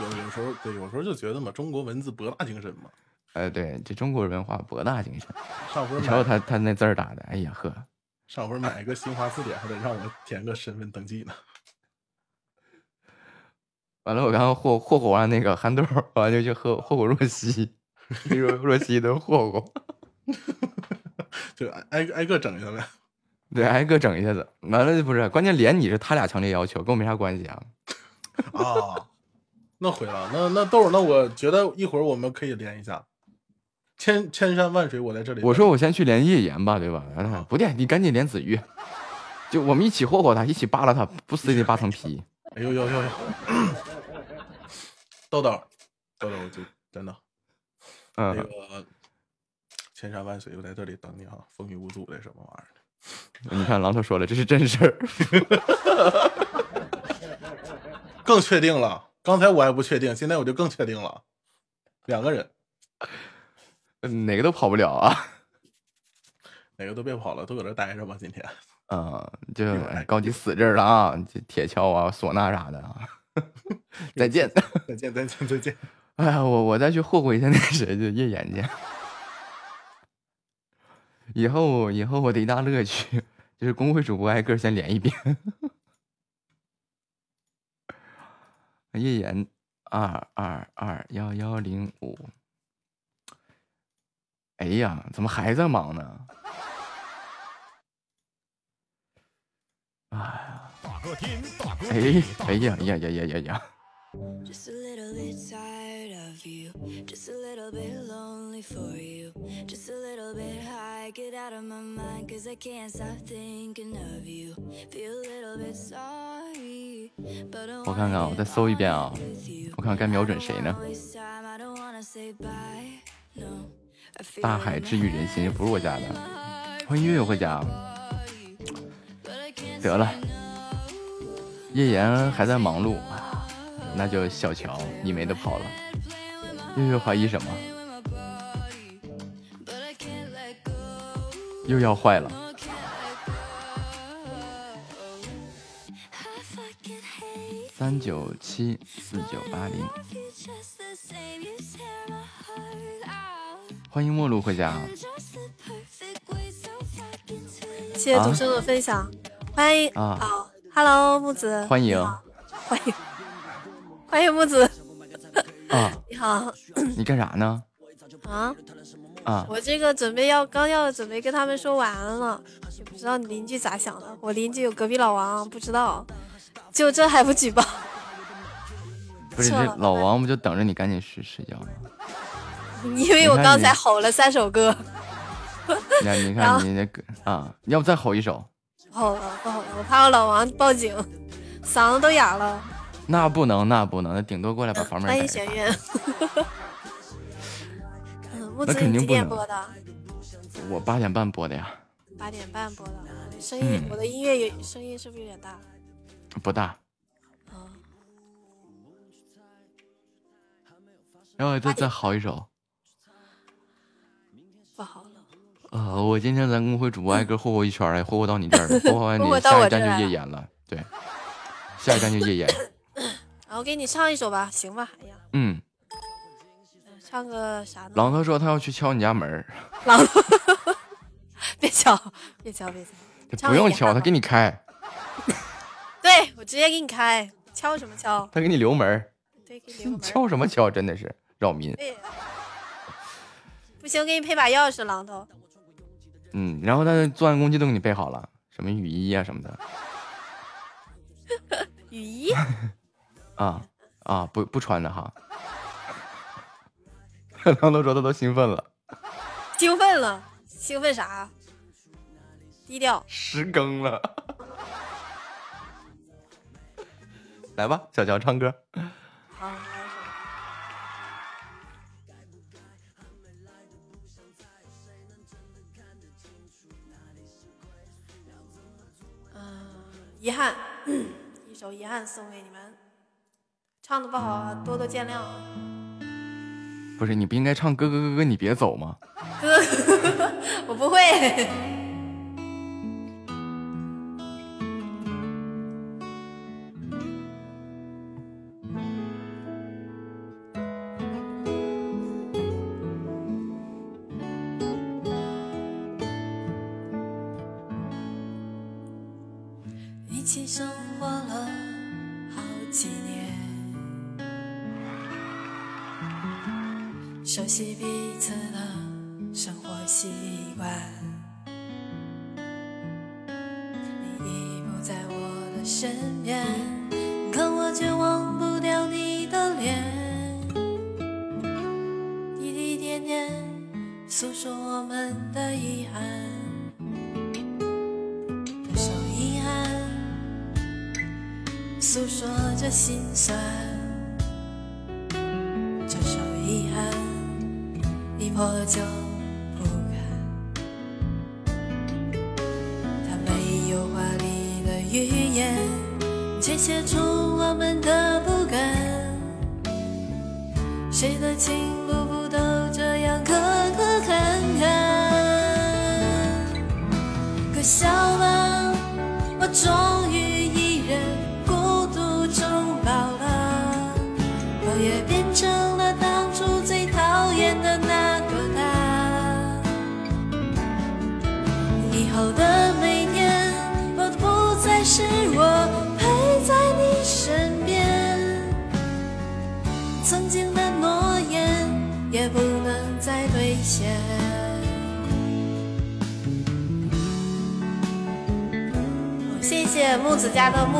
有有时候，对，有时候就觉得嘛，中国文字博大精深嘛。哎，对，这中国文化博大精深。上回瞧瞧他他那字儿打的，哎呀呵。上回买一个新华字典，还得让我填个身份登记呢。完了，我刚刚霍霍霍完那个憨豆，完就去喝霍霍若曦，若若曦的霍霍，就挨挨个整一下呗。对，挨个整一下子。完了不是，关键连你是他俩强烈要求，跟我没啥关系啊。啊，那毁了。那那豆，那我觉得一会儿我们可以连一下。千千山万水，我在这里。我说我先去连叶岩吧，对吧？不对，你赶紧连子玉，就我们一起霍霍他，一起扒拉他，不死也得扒层皮。哎呦呦呦呦！豆豆，豆豆，就真的，那个千山万水，我在这里等你啊，风雨无阻的什么玩意儿的？你看，狼头说了，这是真事儿，[LAUGHS] 更确定了。刚才我还不确定，现在我就更确定了。两个人，哪个都跑不了啊？哪个都别跑了，都搁这待着吧。今天，嗯，就高级死这儿了啊，这铁锹啊，唢呐啥的啊。[LAUGHS] 再见，[LAUGHS] 再见，再见，再见。哎呀，我我再去霍霍一下那谁，就叶岩去。以后以后我的一大乐趣就是公会主播挨个先连一遍。叶岩二二二幺幺零五。哎呀，怎么还在忙呢？哎 [LAUGHS] 哎呀哎哎呀呀呀呀呀！Just of you. Just a little bit lonely for you. Just a little bit high. Get out of my mind, cause I can't stop thinking of you. Feel a little bit sorry. But I 我看看啊，我再搜一遍啊，我看该瞄准谁呢？waste time. I don't wanna say bye. No. I 大海治愈人心，不是我家的。欢迎月月回家。得了，叶岩还在忙碌，啊那就小乔你没得跑了。月月怀疑什么？又要坏了。三九七四九八零，欢迎陌路回家。谢谢独生的分享，欢迎啊哦，Hello 木子，欢迎欢迎欢迎木子，啊！[LAUGHS] 你好你干啥呢？啊，啊，我这个准备要刚要准备跟他们说晚安了，也不知道你邻居咋想的。我邻居有隔壁老王，不知道，就这还不举报？不是这老王不就等着你赶紧睡睡觉吗？因为我刚才吼了三首歌，[LAUGHS] 你看，你看你那个啊，要不再吼一首？吼了不吼了，我怕我老王报警，嗓子都哑了。那不能，那不能，那顶多过来把房门欢迎。玄渊。那子你几肯定不能点播的？我八点半播的呀，八点半播的。声音，嗯我的音乐有声音是不是有点大？不大。然后再再好一首。不好了。呃，我今天咱公会主播挨个霍霍一圈霍霍到你这儿了，霍霍完你下一站就夜演了，对，下一站就夜演。[COUGHS] 然后给你唱一首吧，行吧？哎呀，嗯，唱个啥呢？狼头说他要去敲你家门儿，狼，[LAUGHS] 别敲，别敲，别敲。唱不用敲，他给你开，对我直接给你开，敲什么敲？他给你留门儿。对，给你留门。[LAUGHS] 敲什么敲？真的是扰民。对，不行，给你配把钥匙，榔头。嗯，然后他作案工具都给你备好了，什么雨衣啊什么的 [LAUGHS] 雨衣，啊啊，不不穿的哈。[LAUGHS] 狼头说他都兴奋了，兴奋了，兴奋啥？低调。十更了。[LAUGHS] 来吧，小乔唱歌。嗯，遗憾，[CLEARS THROAT] 一首遗憾送给你们。唱的不好啊，多多见谅啊。不是你不应该唱哥哥哥哥你别走吗？哥，[LAUGHS] 我不会。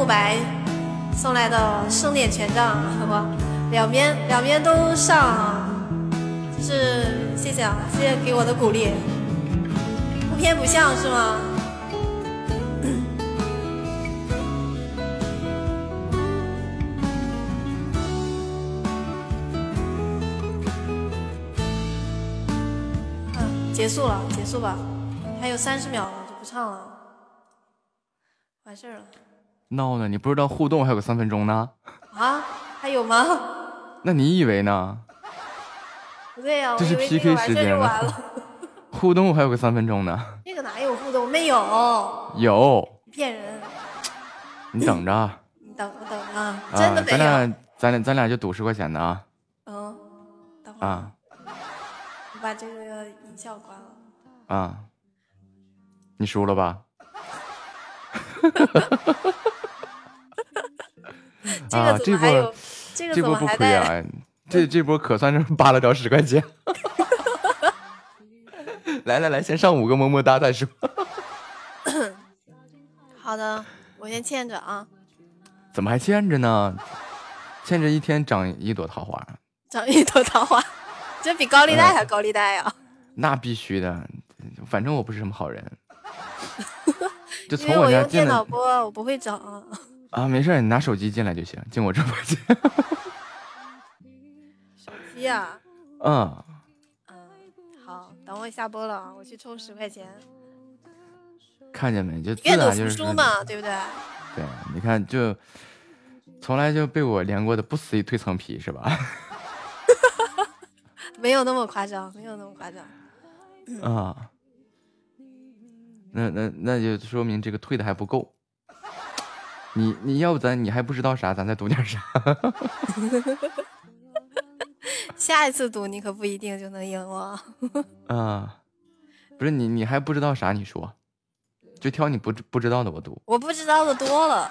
子家的木白送来的盛典权杖，好不？两边两边都上啊，就是谢谢啊，谢谢给我的鼓励，不偏不向是吗？结束了，结束吧，还有三十秒了，就不唱了，完事儿了闹呢？你不知道互动还有个三分钟呢？啊？还有吗？那你以为呢？不对呀、我这是 PK 时间就完了。[LAUGHS] 互动还有个三分钟呢。这个哪有互动？没有，有，骗人！你等着啊！[LAUGHS] 你等我等着啊，真的没有。咱俩咱俩咱俩就赌十块钱的啊嗯，等会儿啊我把这个音效关了。啊！你输了吧？[LAUGHS] 这个，啊这波怎么还有？这个怎这波不？亏啊！这这波可算是扒拉着十块钱。[LAUGHS] 来来来，先上五个么么哒再说。[COUGHS] 好的，我先欠着啊，怎么还欠着呢？欠着一天长一朵桃花，长一朵桃花，这比高利贷还高利贷啊！那必须的。反正我不是什么好人，[LAUGHS] 就因从我用电脑播，我不会找啊。啊，没事，你拿手机进来就行，进我直播间。手机啊，嗯，好，等我下播了，我去充十块钱，看见没？就自愿赌服打就是输嘛，对不对？对，你看就从来就被我连过的不死一蜕层皮是吧？[LAUGHS] 没有那么夸张，没有那么夸张。啊，那那那就说明这个退的还不够。你你要不咱你还不知道啥，咱再赌点啥？[LAUGHS] 下一次赌你可不一定就能赢我。啊，[LAUGHS] 不是你你还不知道啥？你说，就挑你不不知道的我赌。我不知道的多了，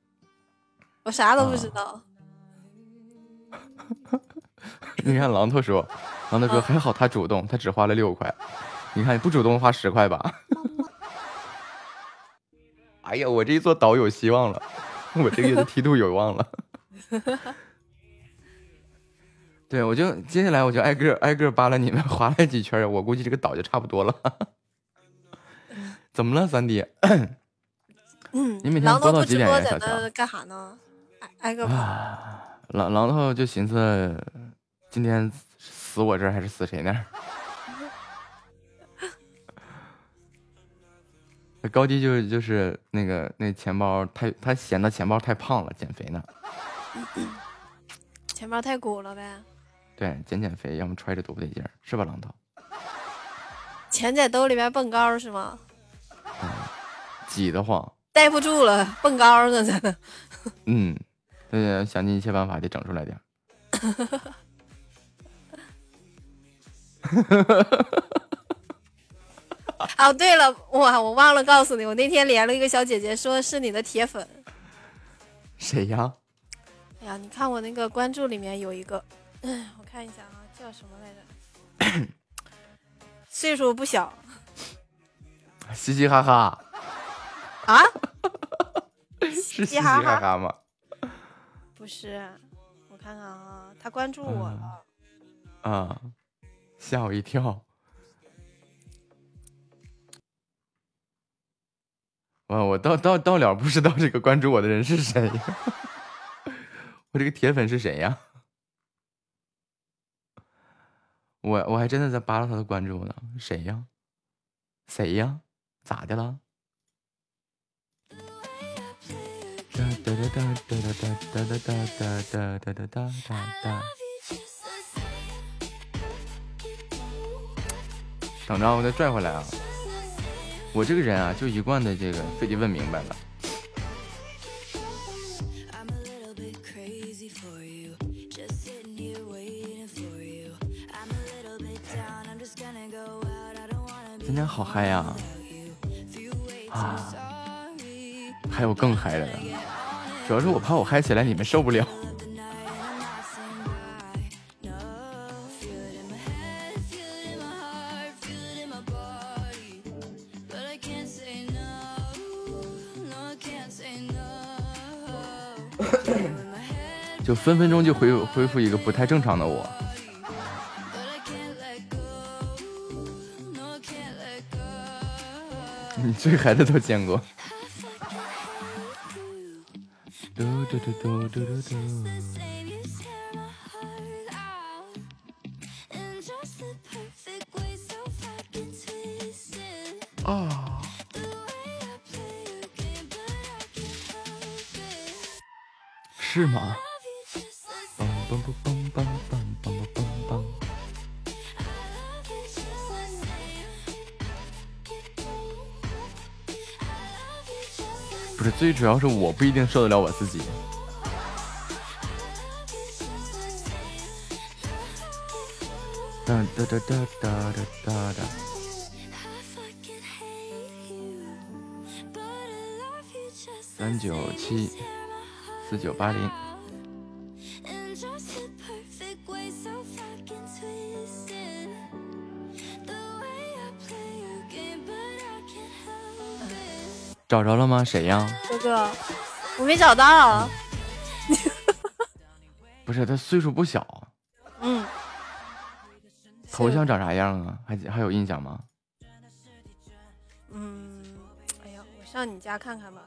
[LAUGHS] 我啥都不知道。你看榔头说，榔头说还好他主动，他只花了六块。你看你不主动花十块吧？哎呀，我这一座岛有希望了，我这个月的梯度有望了。[LAUGHS] 对，我就接下来我就挨个挨个扒拉你们，划拉几圈，我估计这个岛就差不多了。[LAUGHS] 怎么了，三弟？嗯，[COUGHS] 你每天播到几点播小乔那干啥呢？挨挨个跑。榔榔头就寻思，今天死我这儿还是死谁那儿？高低就是就是那个那钱包太，他嫌他钱包太胖了，减肥呢。钱包太鼓了呗，对，减减肥，要么揣着多不得劲儿，是吧，榔头？钱在兜里边蹦高是吗？挤得慌，待不住了，蹦高呢在那。嗯，对，想尽一切办法得整出来点儿。[LAUGHS] [LAUGHS] [LAUGHS] [LAUGHS] 哦，对了，哇，我忘了告诉你，我那天连了一个小姐姐，说是你的铁粉。谁呀？哎呀，你看我那个关注里面有一个，嗯，我看一下啊，叫什么来着？[COUGHS] 岁数不小嘻嘻哈哈，啊？[LAUGHS] 是嘻嘻哈哈哈吗？不是，我看看啊，他关注我了。啊，吓我一跳。啊，我到到到了不知道这个关注我的人是谁，[LAUGHS] 我这个铁粉是谁呀？我我还真的在扒拉他的关注呢，谁呀？谁呀？咋的了？哒哒哒哒哒哒哒哒哒哒哒哒哒哒哒。等着，我再拽回来啊！我这个人啊，就一贯的这个非得问明白了。今天好嗨呀！啊，还有更嗨的呢，主要是我怕我嗨起来你们受不了。就分分钟就恢恢复一个不太正常的我。[LAUGHS] 你这孩子都见过。嘟嘟嘟嘟嘟嘟嘟。最主要是我不一定受得了我自己。哒哒哒哒哒哒哒。三九七，四九八零。找着了吗？谁呀？哥哥，我没找到。[LAUGHS] 不是，他岁数不小。嗯。头像长啥样啊？还还有印象吗？嗯，哎呀，我上你家看看吧。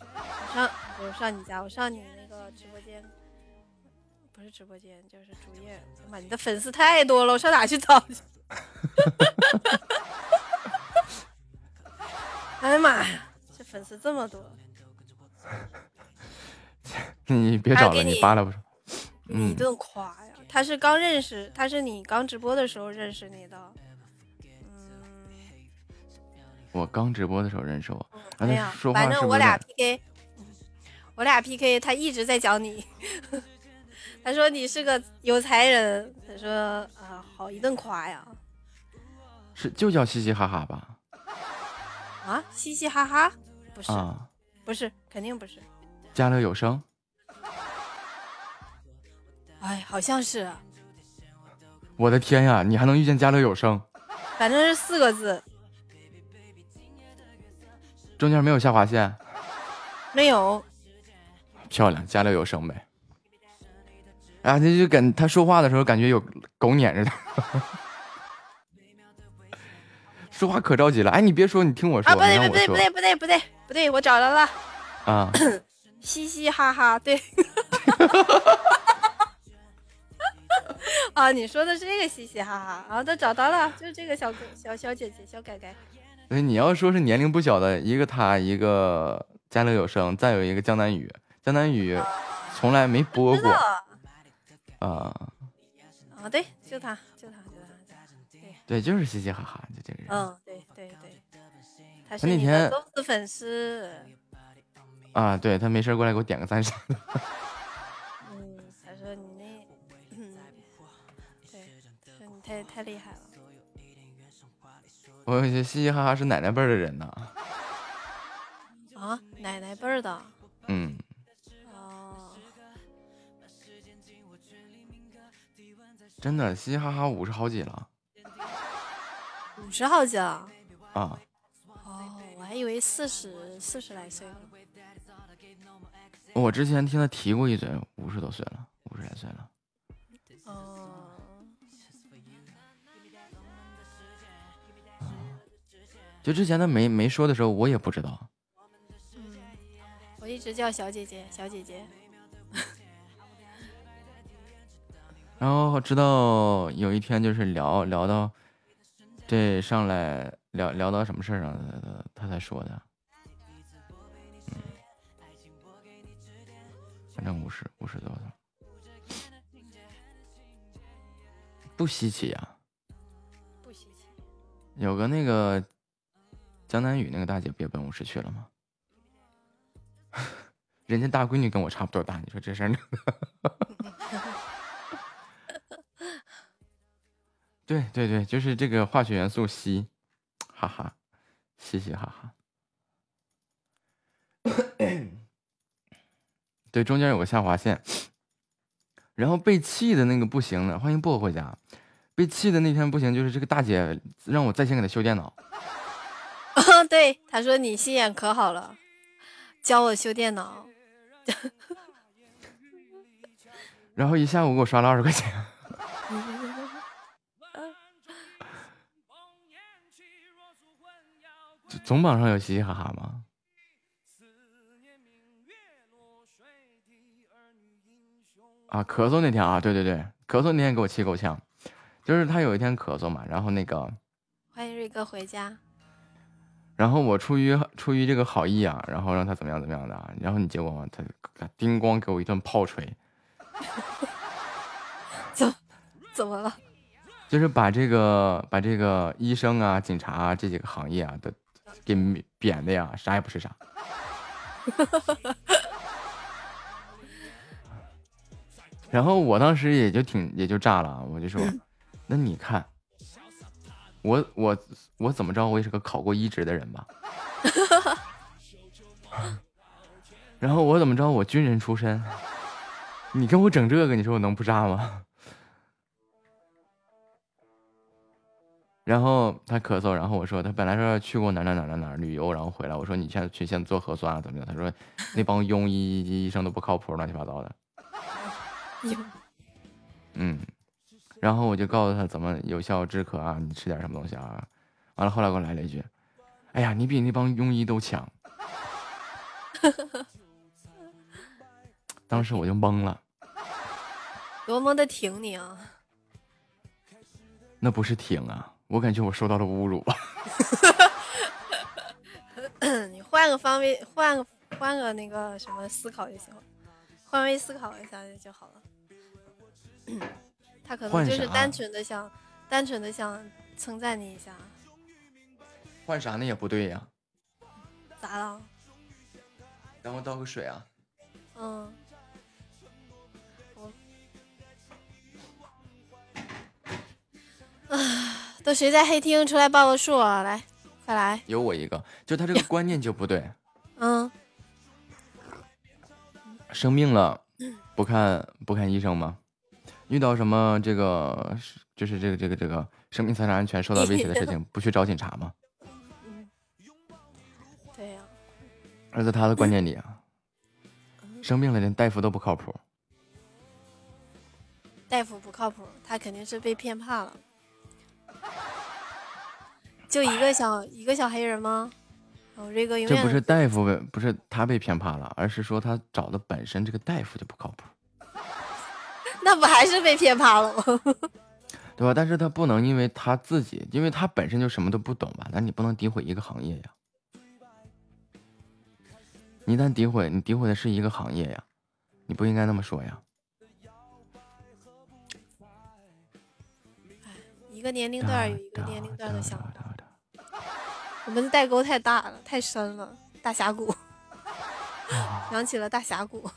我上，我上你家，我上你那个直播间，不是直播间，就是主页。妈，你的粉丝太多了，我上哪去找去？[LAUGHS] 哎呀妈呀，这粉丝这么多！[LAUGHS] 你别找了，你扒拉不出。你一顿夸呀！他是刚认识，他是你刚直播的时候认识你的。我刚直播的时候认识我，哎呀，反正我俩？PK，我俩 PK，他一直在讲你。[LAUGHS] 他说你是个有才人，他说啊，好一顿夸呀。是就叫嘻嘻哈哈吧？啊，嘻嘻哈哈，不是，啊，不是，肯定不是。家乐有声。哎，好像是，我的天呀，你还能遇见家乐有声？反正是四个字，中间没有下划线？没有。漂亮，家乐有声呗。啊，他就跟他说话的时候感觉有狗撵着他，[LAUGHS] 说话可着急了。哎，你别说，你听我说，啊，不对，你让我说不对，不对，不对，不对，不对，我找着了，啊。[COUGHS] 嘻嘻哈哈，对。[LAUGHS] 啊，你说的是这个嘻嘻哈哈啊，都找到了，就是这个小哥小小姐姐小改改。对，你要说是年龄不小的，一个他，一个家乐有声，再有一个江南雨。江南雨从来没播过啊，啊，对，就他，就他，就他，对，对，就是嘻嘻哈哈，就这个人。嗯，对对对，他那你的天忠实粉丝。啊，对他没事过来给我点个赞啥的。嗯，他说你那，嗯，对，说你太太厉害了。我觉得嘻嘻哈哈是奶奶辈儿的人呢。啊，奶奶辈儿的，嗯，哦，真的嘻嘻哈哈五十好几了五十好几了。啊。还以为四十四十来岁了。我之前听他提过一嘴，五十多岁了，五十来岁了。哦，就之前他没没说的时候，我也不知道。嗯我一直叫小姐姐，小姐姐。然后直到有一天，就是聊聊到这上来聊聊到什么事儿上，他他才说的。嗯，反正五十五十多了，不稀奇呀、不稀奇。有个那个江南雨那个大姐不也奔五十去了吗？[LAUGHS] 人家大闺女跟我差不多大，你说这事儿？[LAUGHS] 对对对，就是这个化学元素硒，哈哈，嘻嘻哈哈。对，中间有个下划线，然后被气的那个不行了，欢迎薄荷回家。被气的那天不行，就是这个大姐让我在线给她修电脑。对，她说你心眼可好了，教我修电脑。[LAUGHS] 然后一下午给我刷了二十块钱。总榜上有嘻嘻哈哈吗？啊，咳嗽那天啊，对对对，咳嗽那天给我气够呛，就是他有一天咳嗽嘛，然后那个，欢迎瑞哥回家。然后我出于出于这个好意啊，然后让他怎么样怎么样的，然后你结果他叮咣给我一顿炮锤，[LAUGHS] 怎怎么了？就是把这个把这个医生啊、警察啊这几个行业啊的给贬的呀，啥也不是啥。[LAUGHS] 然后我当时也就挺也就炸了，我就说，那你看，我我我怎么着，我也是个考过一职的人吧。[LAUGHS] 然后我怎么着，我军人出身，你跟我整这个，你说我能不炸吗？然后他咳嗽，然后我说他本来说去过哪哪哪哪哪旅游，然后回来，我说你现在去先做核酸啊，怎么样？他说那帮庸医医生都不靠谱，乱七八糟的。嗯，然后我就告诉他怎么有效止咳啊，你吃点什么东西啊？完了，后来给我来了一句：“哎呀，你比那帮庸医都强。[LAUGHS] ”当时我就懵了，多么的挺你啊！那不是挺啊，我感觉我受到了侮辱。[LAUGHS] [LAUGHS] 你换个方位，换个换个那个什么思考就行了，换位思考一下就好了。[CLEARS THROAT] 他可能就是单纯的想，单纯的想称赞你一下。换啥呢？也不对呀。咋了？让我倒个水啊。嗯。我。啊！都谁在黑厅？出来报个数啊！来，快来。有我一个，就他这个观念就不对。嗯。生病了，不看不看医生吗？遇到什么这个就是这个这个这个生命财产安全受到威胁的事情，不去找警察吗？[LAUGHS] 对呀。而在他的观念里啊，生病了连大夫都不靠谱。大夫不靠谱，他肯定是被骗怕了。[LAUGHS] 就一个小一个小黑人吗？哦，这个永远这不是大夫，不是他被骗怕了，而是说他找的本身这个大夫就不靠谱。[LAUGHS] 那不还是被骗怕了吗？[LAUGHS] 对吧？但是他不能因为他自己，因为他本身就什么都不懂吧？那你不能诋毁一个行业呀！你一旦诋毁，你诋毁的是一个行业呀，你不应该那么说呀。一个年龄段有一个年龄段的想法。我们的代沟太大了，太深了，大峡谷，想起了大峡谷。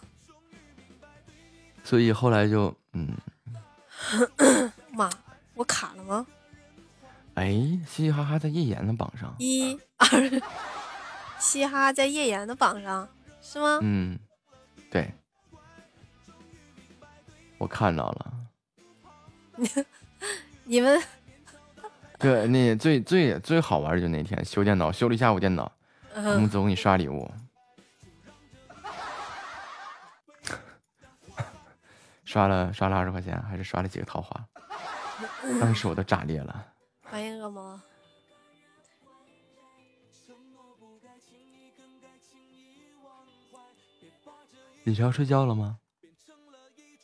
所以后来就嗯，妈，我卡了吗？哎，嘻嘻哈哈在叶岩的榜上，一二，嘻哈在叶岩的榜上是吗？嗯，对，我看到了。[LAUGHS] 你们对，那最最最好玩的就那天修电脑，修了一下午电脑，我们走给你刷礼物。刷了刷了二十块钱，还是刷了几个桃花？当时我都炸裂了。欢迎恶魔。你是要睡觉了吗？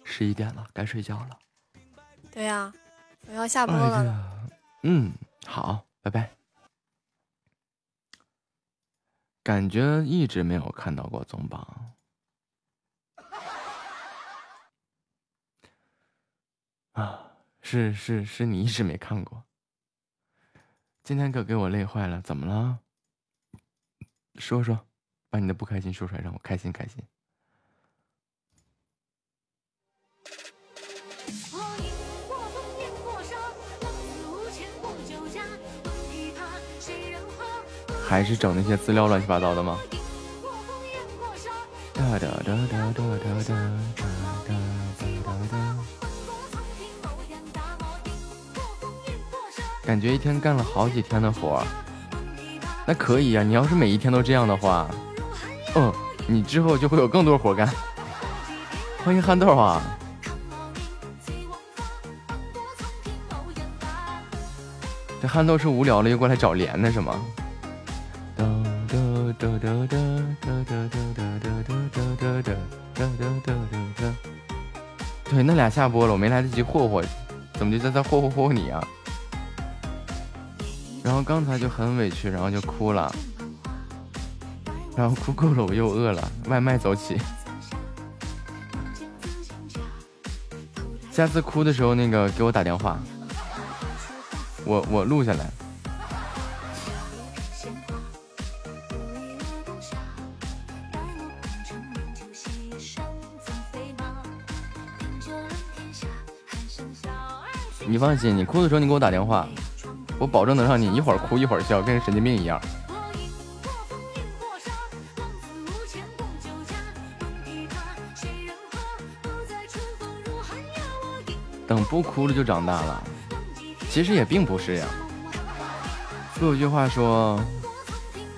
十一点了，该睡觉了。对呀，我要下播了。嗯，好，拜拜。感觉一直没有看到过总榜。啊，是是是你一直没看过，今天可给我累坏了，怎么了？说说，把你的不开心说出来，让我开心开心。还是整那些资料乱七八糟的吗？哒哒哒哒哒哒哒哒哒哒哒。感觉一天干了好几天的活，那可以呀。你要是每一天都这样的话，嗯，你之后就会有更多活干。欢迎憨豆啊！这憨豆是无聊了又过来找连的是吗？哒哒哒哒哒哒哒哒哒哒哒哒哒哒哒哒。对，那俩下播了，我没来得及霍霍，怎么就在这霍霍霍你啊？然后刚才就很委屈，然后就哭了，然后哭够了，我又饿了，外卖走起。下次哭的时候，那个给我打电话，我我录下来。你放心，你哭的时候你给我打电话，我保证能让你一会儿哭一会儿笑，跟神经病一样。等不哭了就长大了，其实也并不是呀。不有句话说，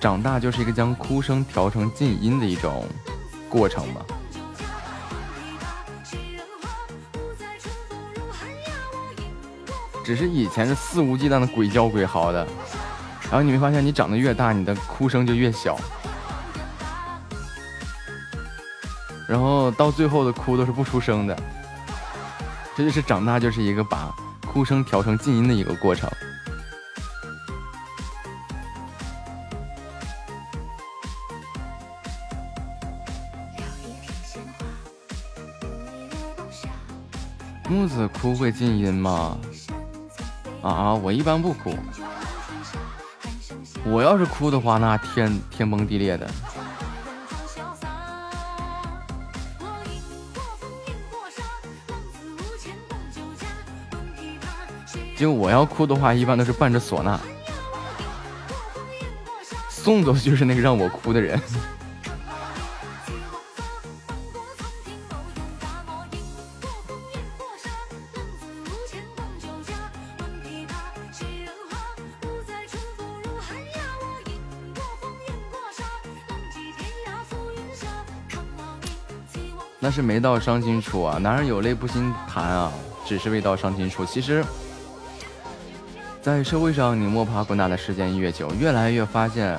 长大就是一个将哭声调成静音的一种过程吗？只是以前是肆无忌惮的鬼叫鬼嚎的，然后你没发现，你长得越大，你的哭声就越小，然后到最后的哭都是不出声的。这就是长大，就是一个把哭声调成静音的一个过程。木子哭会静音吗？啊，我一般不哭。我要是哭的话，那天天崩地裂的。就我要哭的话，一般都是伴着唢呐。宋总就是那个让我哭的人。是没到伤心处啊，男人有泪不轻弹啊，只是未到伤心处。其实。在社会上，你摸爬滚打的时间越久，越来越发现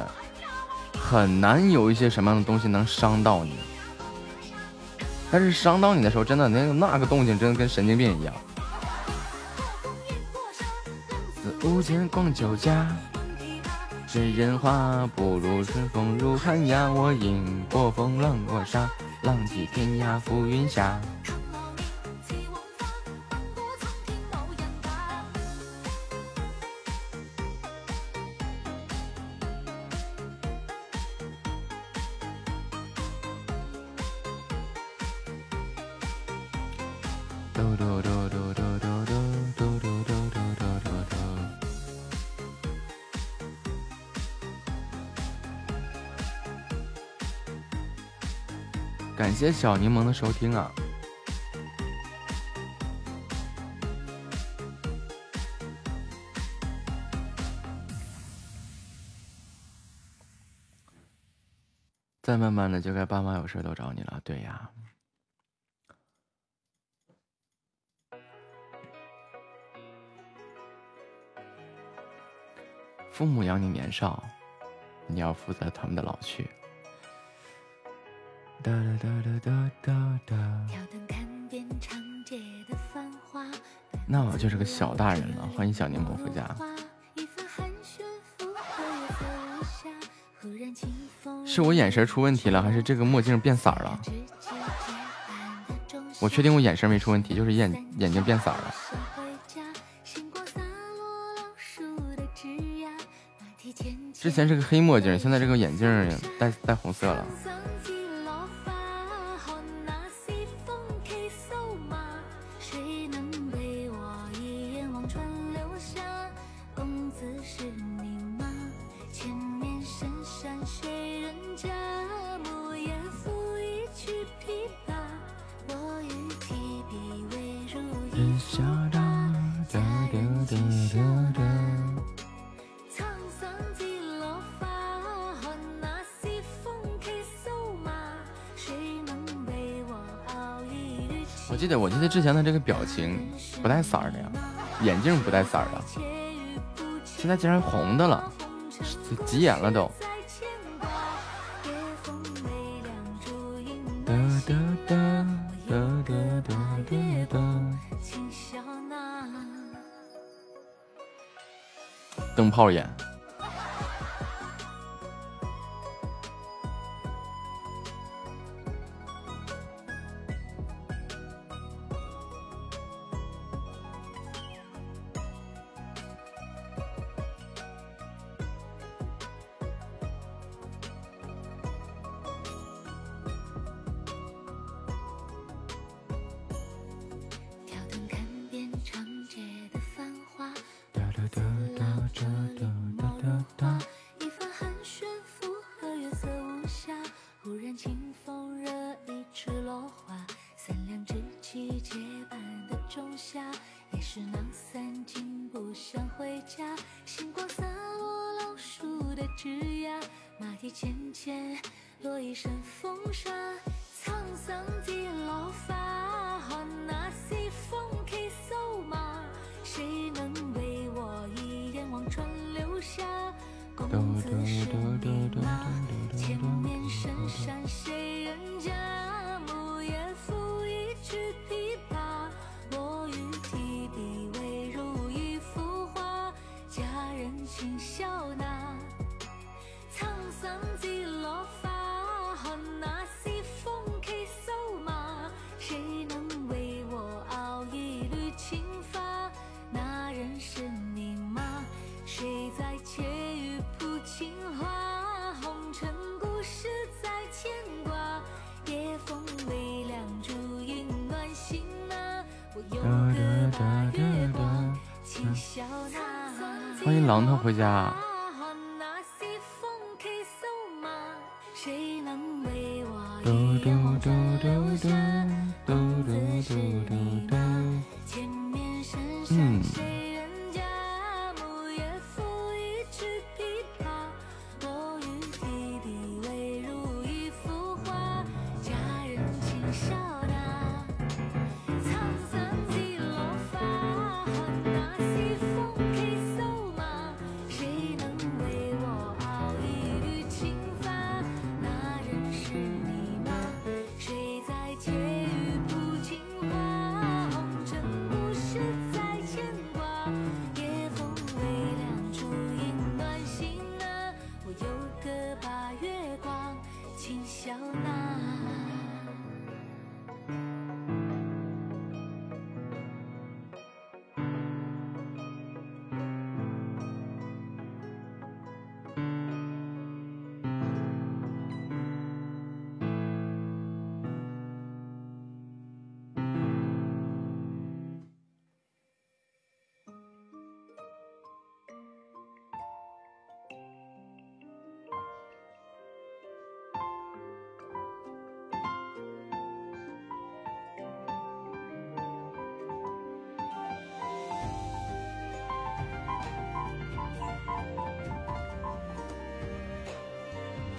很难有一些什么样的东西能伤到你。但是伤到你的时候，真的那个那个动静，真的跟神经病一样。四五间逛酒家，谁人话不如春风入寒鸦。我饮过风，浪过沙，浪迹天涯浮云下。谢小柠檬的收听啊！再慢慢的就该爸妈有事都找你了，对呀。父母养你年少，你要负责他们的老去。哒哒哒哒哒哒那我就是个小大人了。欢迎小柠檬回家。是我眼神出问题了，还是这个墨镜变色了？我确定我眼神没出问题，就是眼眼睛变色了。之前是个黑墨镜，现在这个眼镜戴戴红色了。之前的这个表情不带色儿的呀，眼镜不带色儿的，现在竟然红的了，急眼了都。灯泡眼。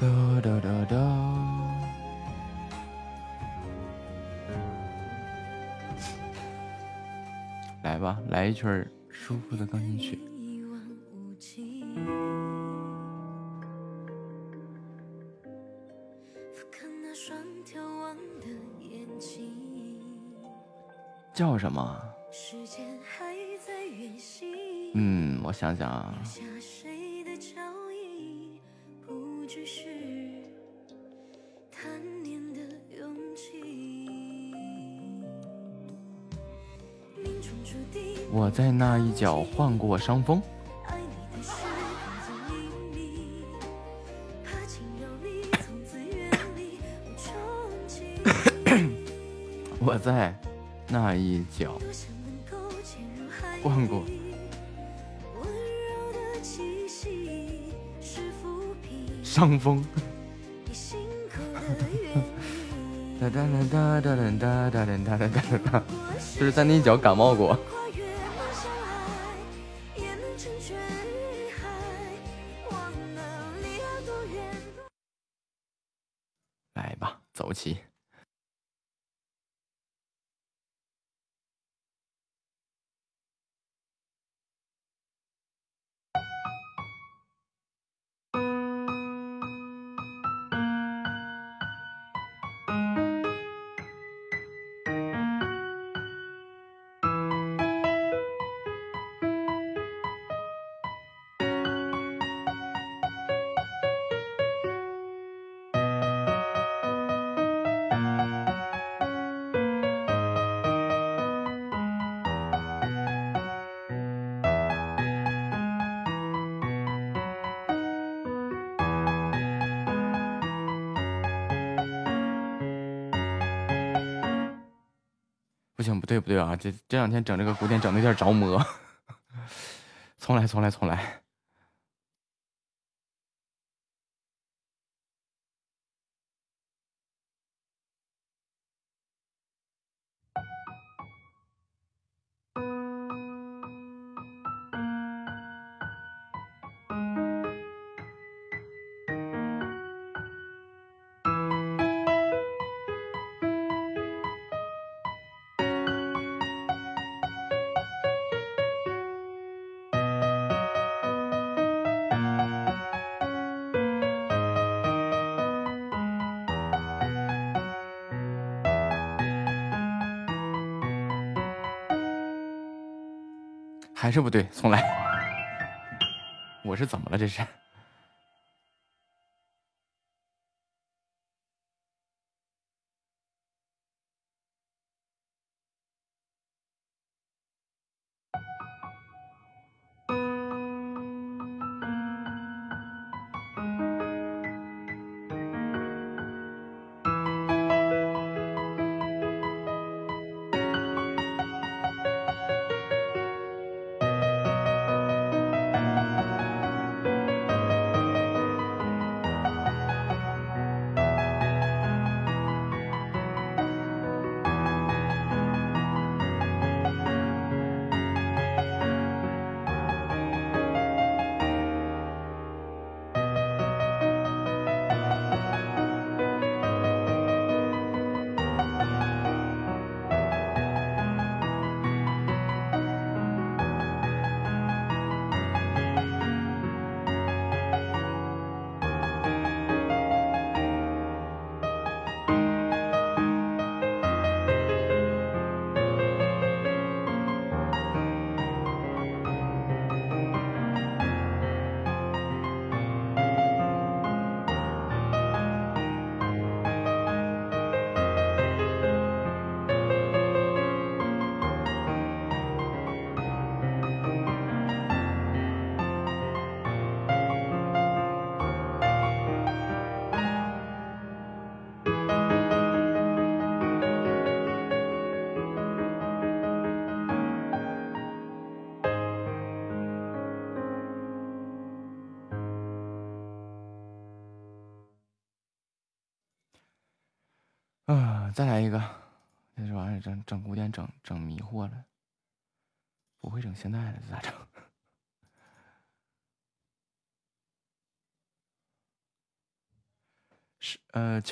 哒哒哒哒。来吧，来一曲舒服的钢琴曲。叫什么？嗯，我想想啊。我在那一角患过伤风。[COUGHS] 我在那一脚患过伤风。就是在那一脚感冒过。这这两天整这个古典整的有点着魔，[LAUGHS] 重来，重来，重来。是不对，重来。[LAUGHS] 我是怎么了？这是？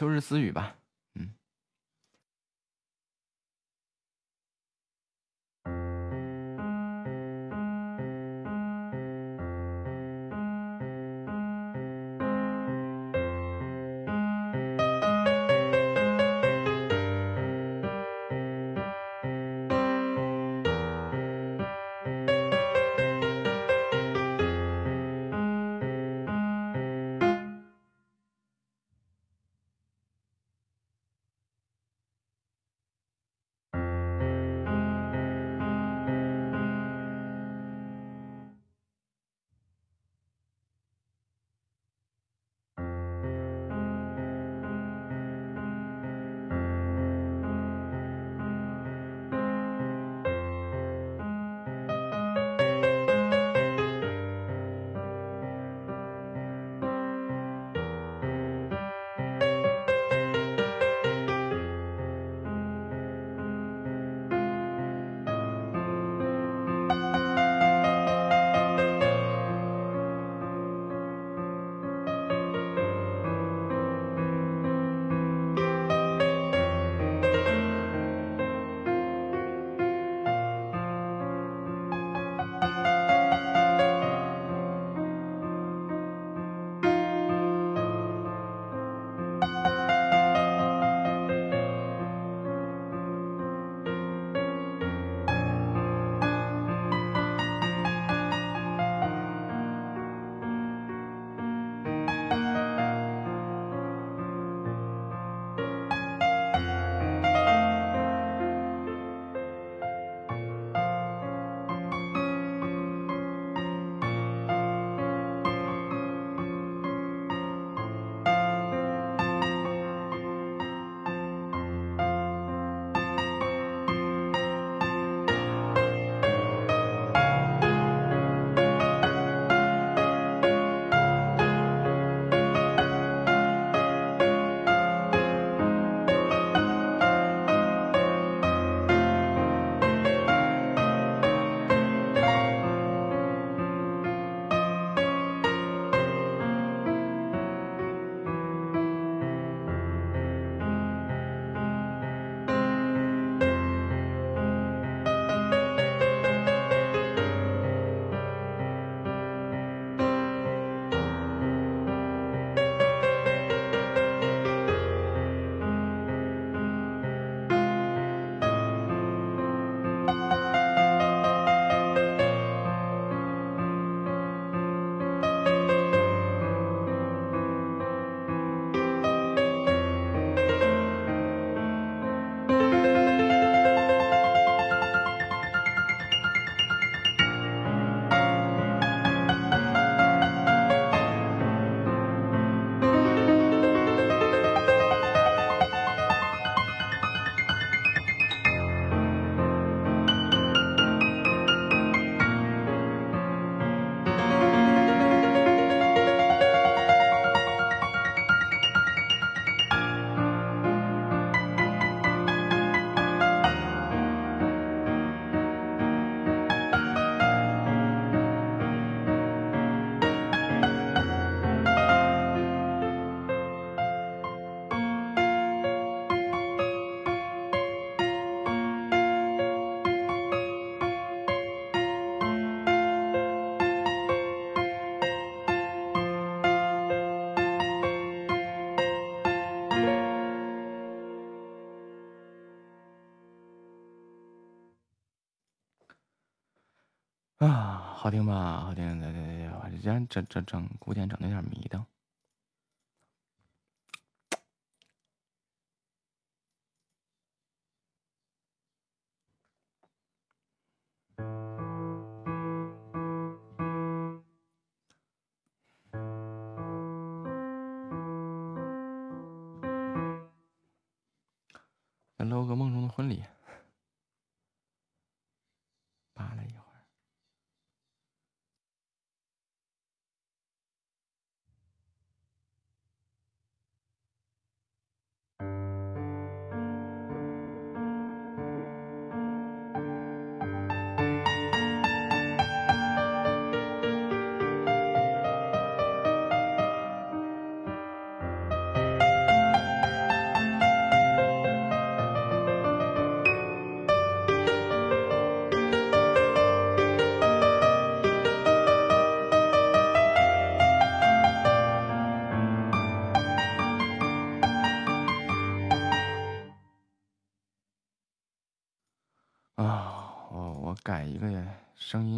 秋日私语吧。好听吧？好听，对对对，我这整整整整古典整的有点迷瞪。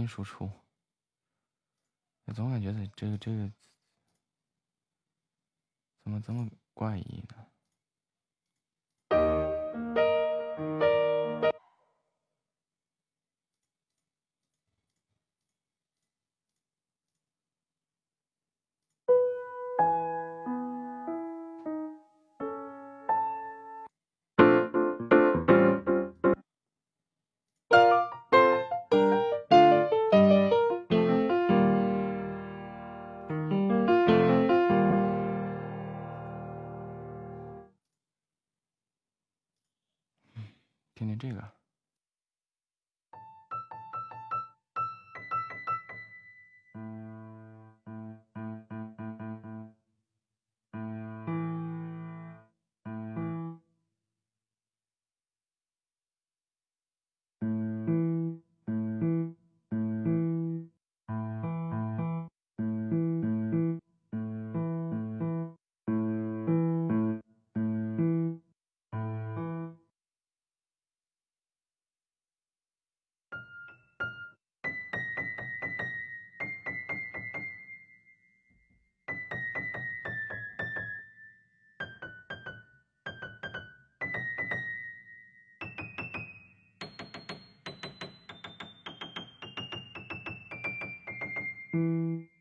输出，我总感觉这这个这个怎么这么怪异呢？Música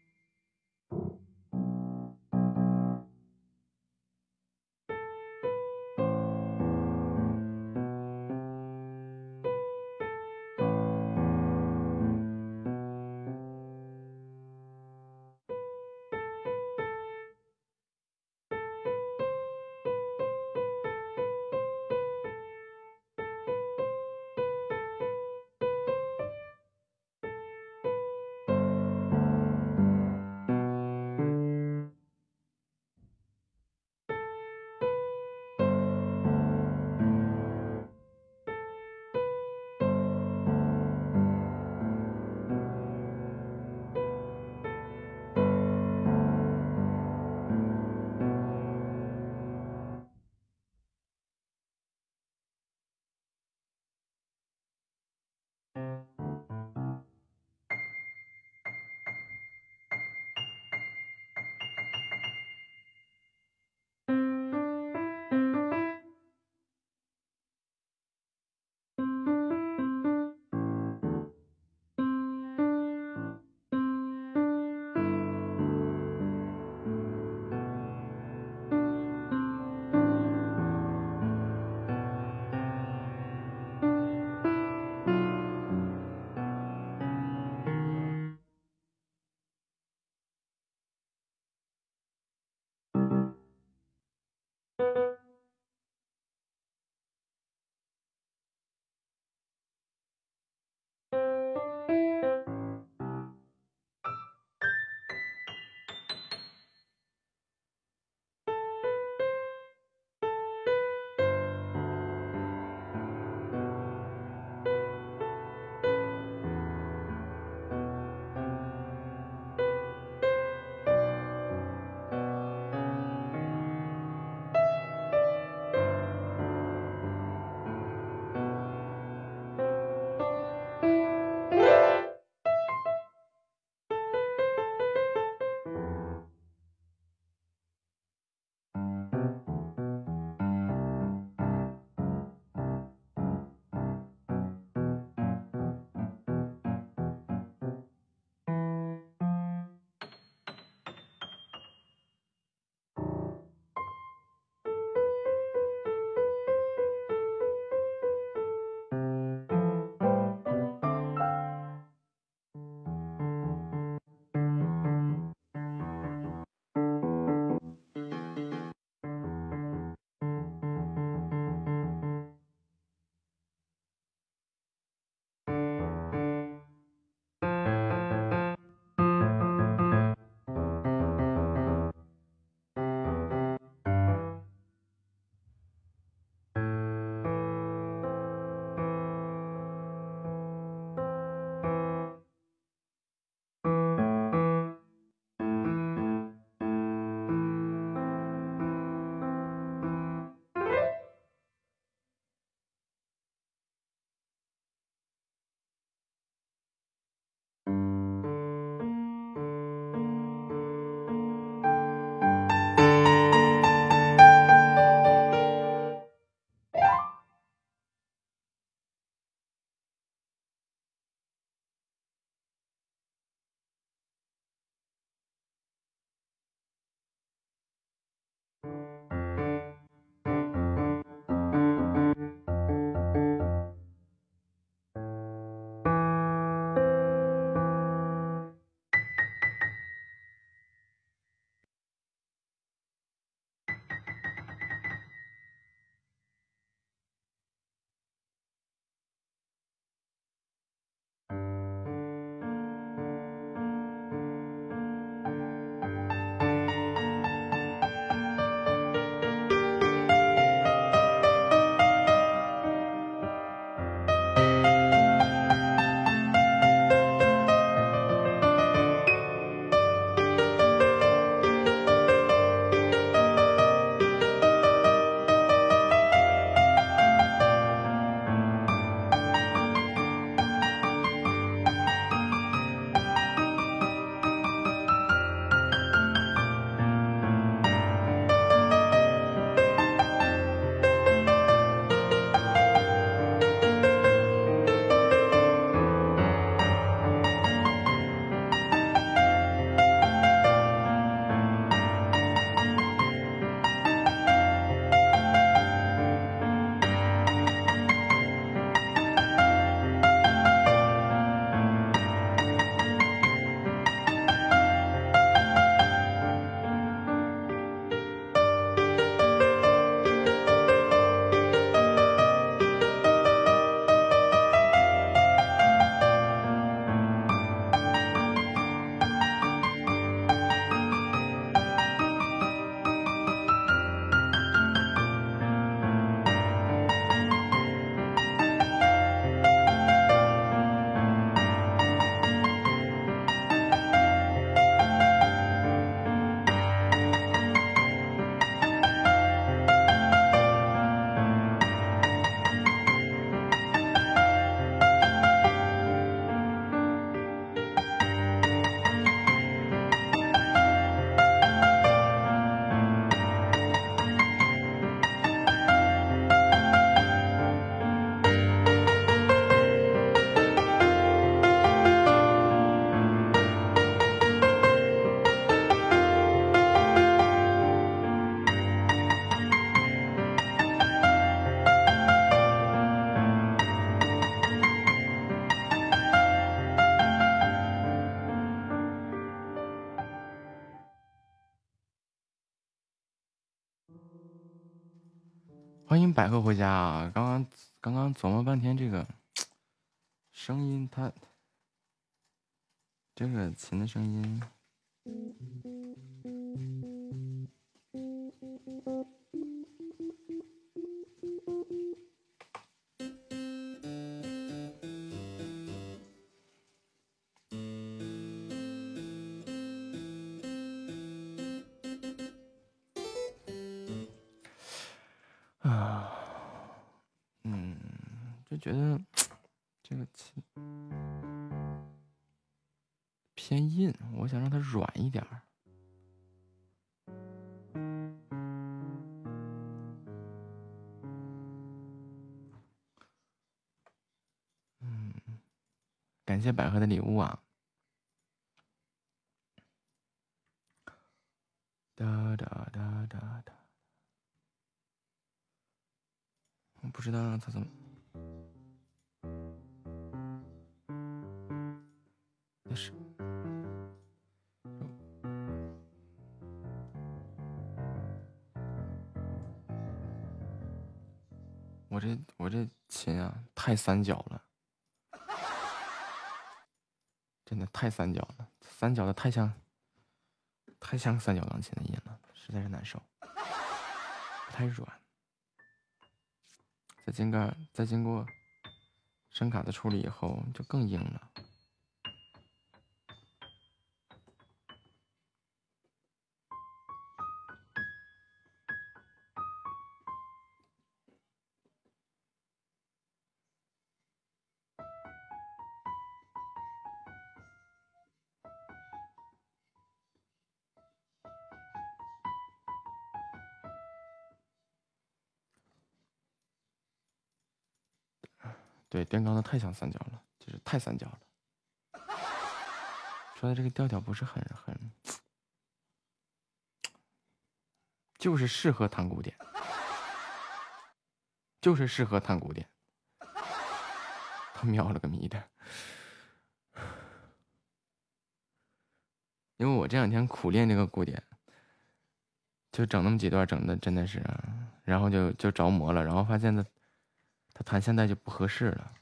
百合回家啊！刚刚刚刚琢磨半天，这个声音它这个琴的声音。感谢百合的礼物啊！哒哒哒哒哒。我不知道让他怎么。那是。我这我这琴啊，太三角了，真的太三角了，三角的太像，太像三角钢琴的音了，实在是难受，太软。在经过再经过声卡的处理以后，就更硬了。太像三角了，就是太三角了，说的这个调调不是很很，就是适合弹古典，就是适合弹古典。他喵了个咪的，因为我这两天苦练这个古典，就整那么几段，整的真的是，然后就就着魔了，然后发现他。他弹现在就不合适了，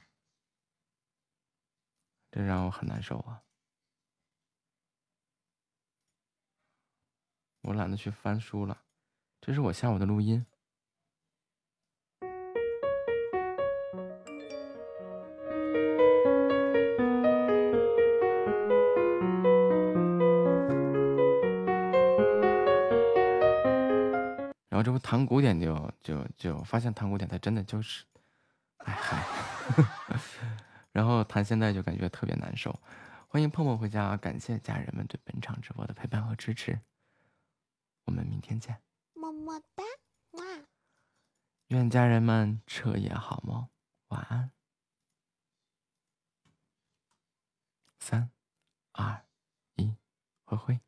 这让我很难受啊！我懒得去翻书了，这是我下午的录音。然后这不弹古典就就就发现弹古典，它真的就是。哎嗨，然后谈现在就感觉特别难受。欢迎碰碰回家，感谢家人们对本场直播的陪伴和支持。我们明天见，么么哒，哇！愿家人们彻夜好梦，晚安。三、二、一，灰灰。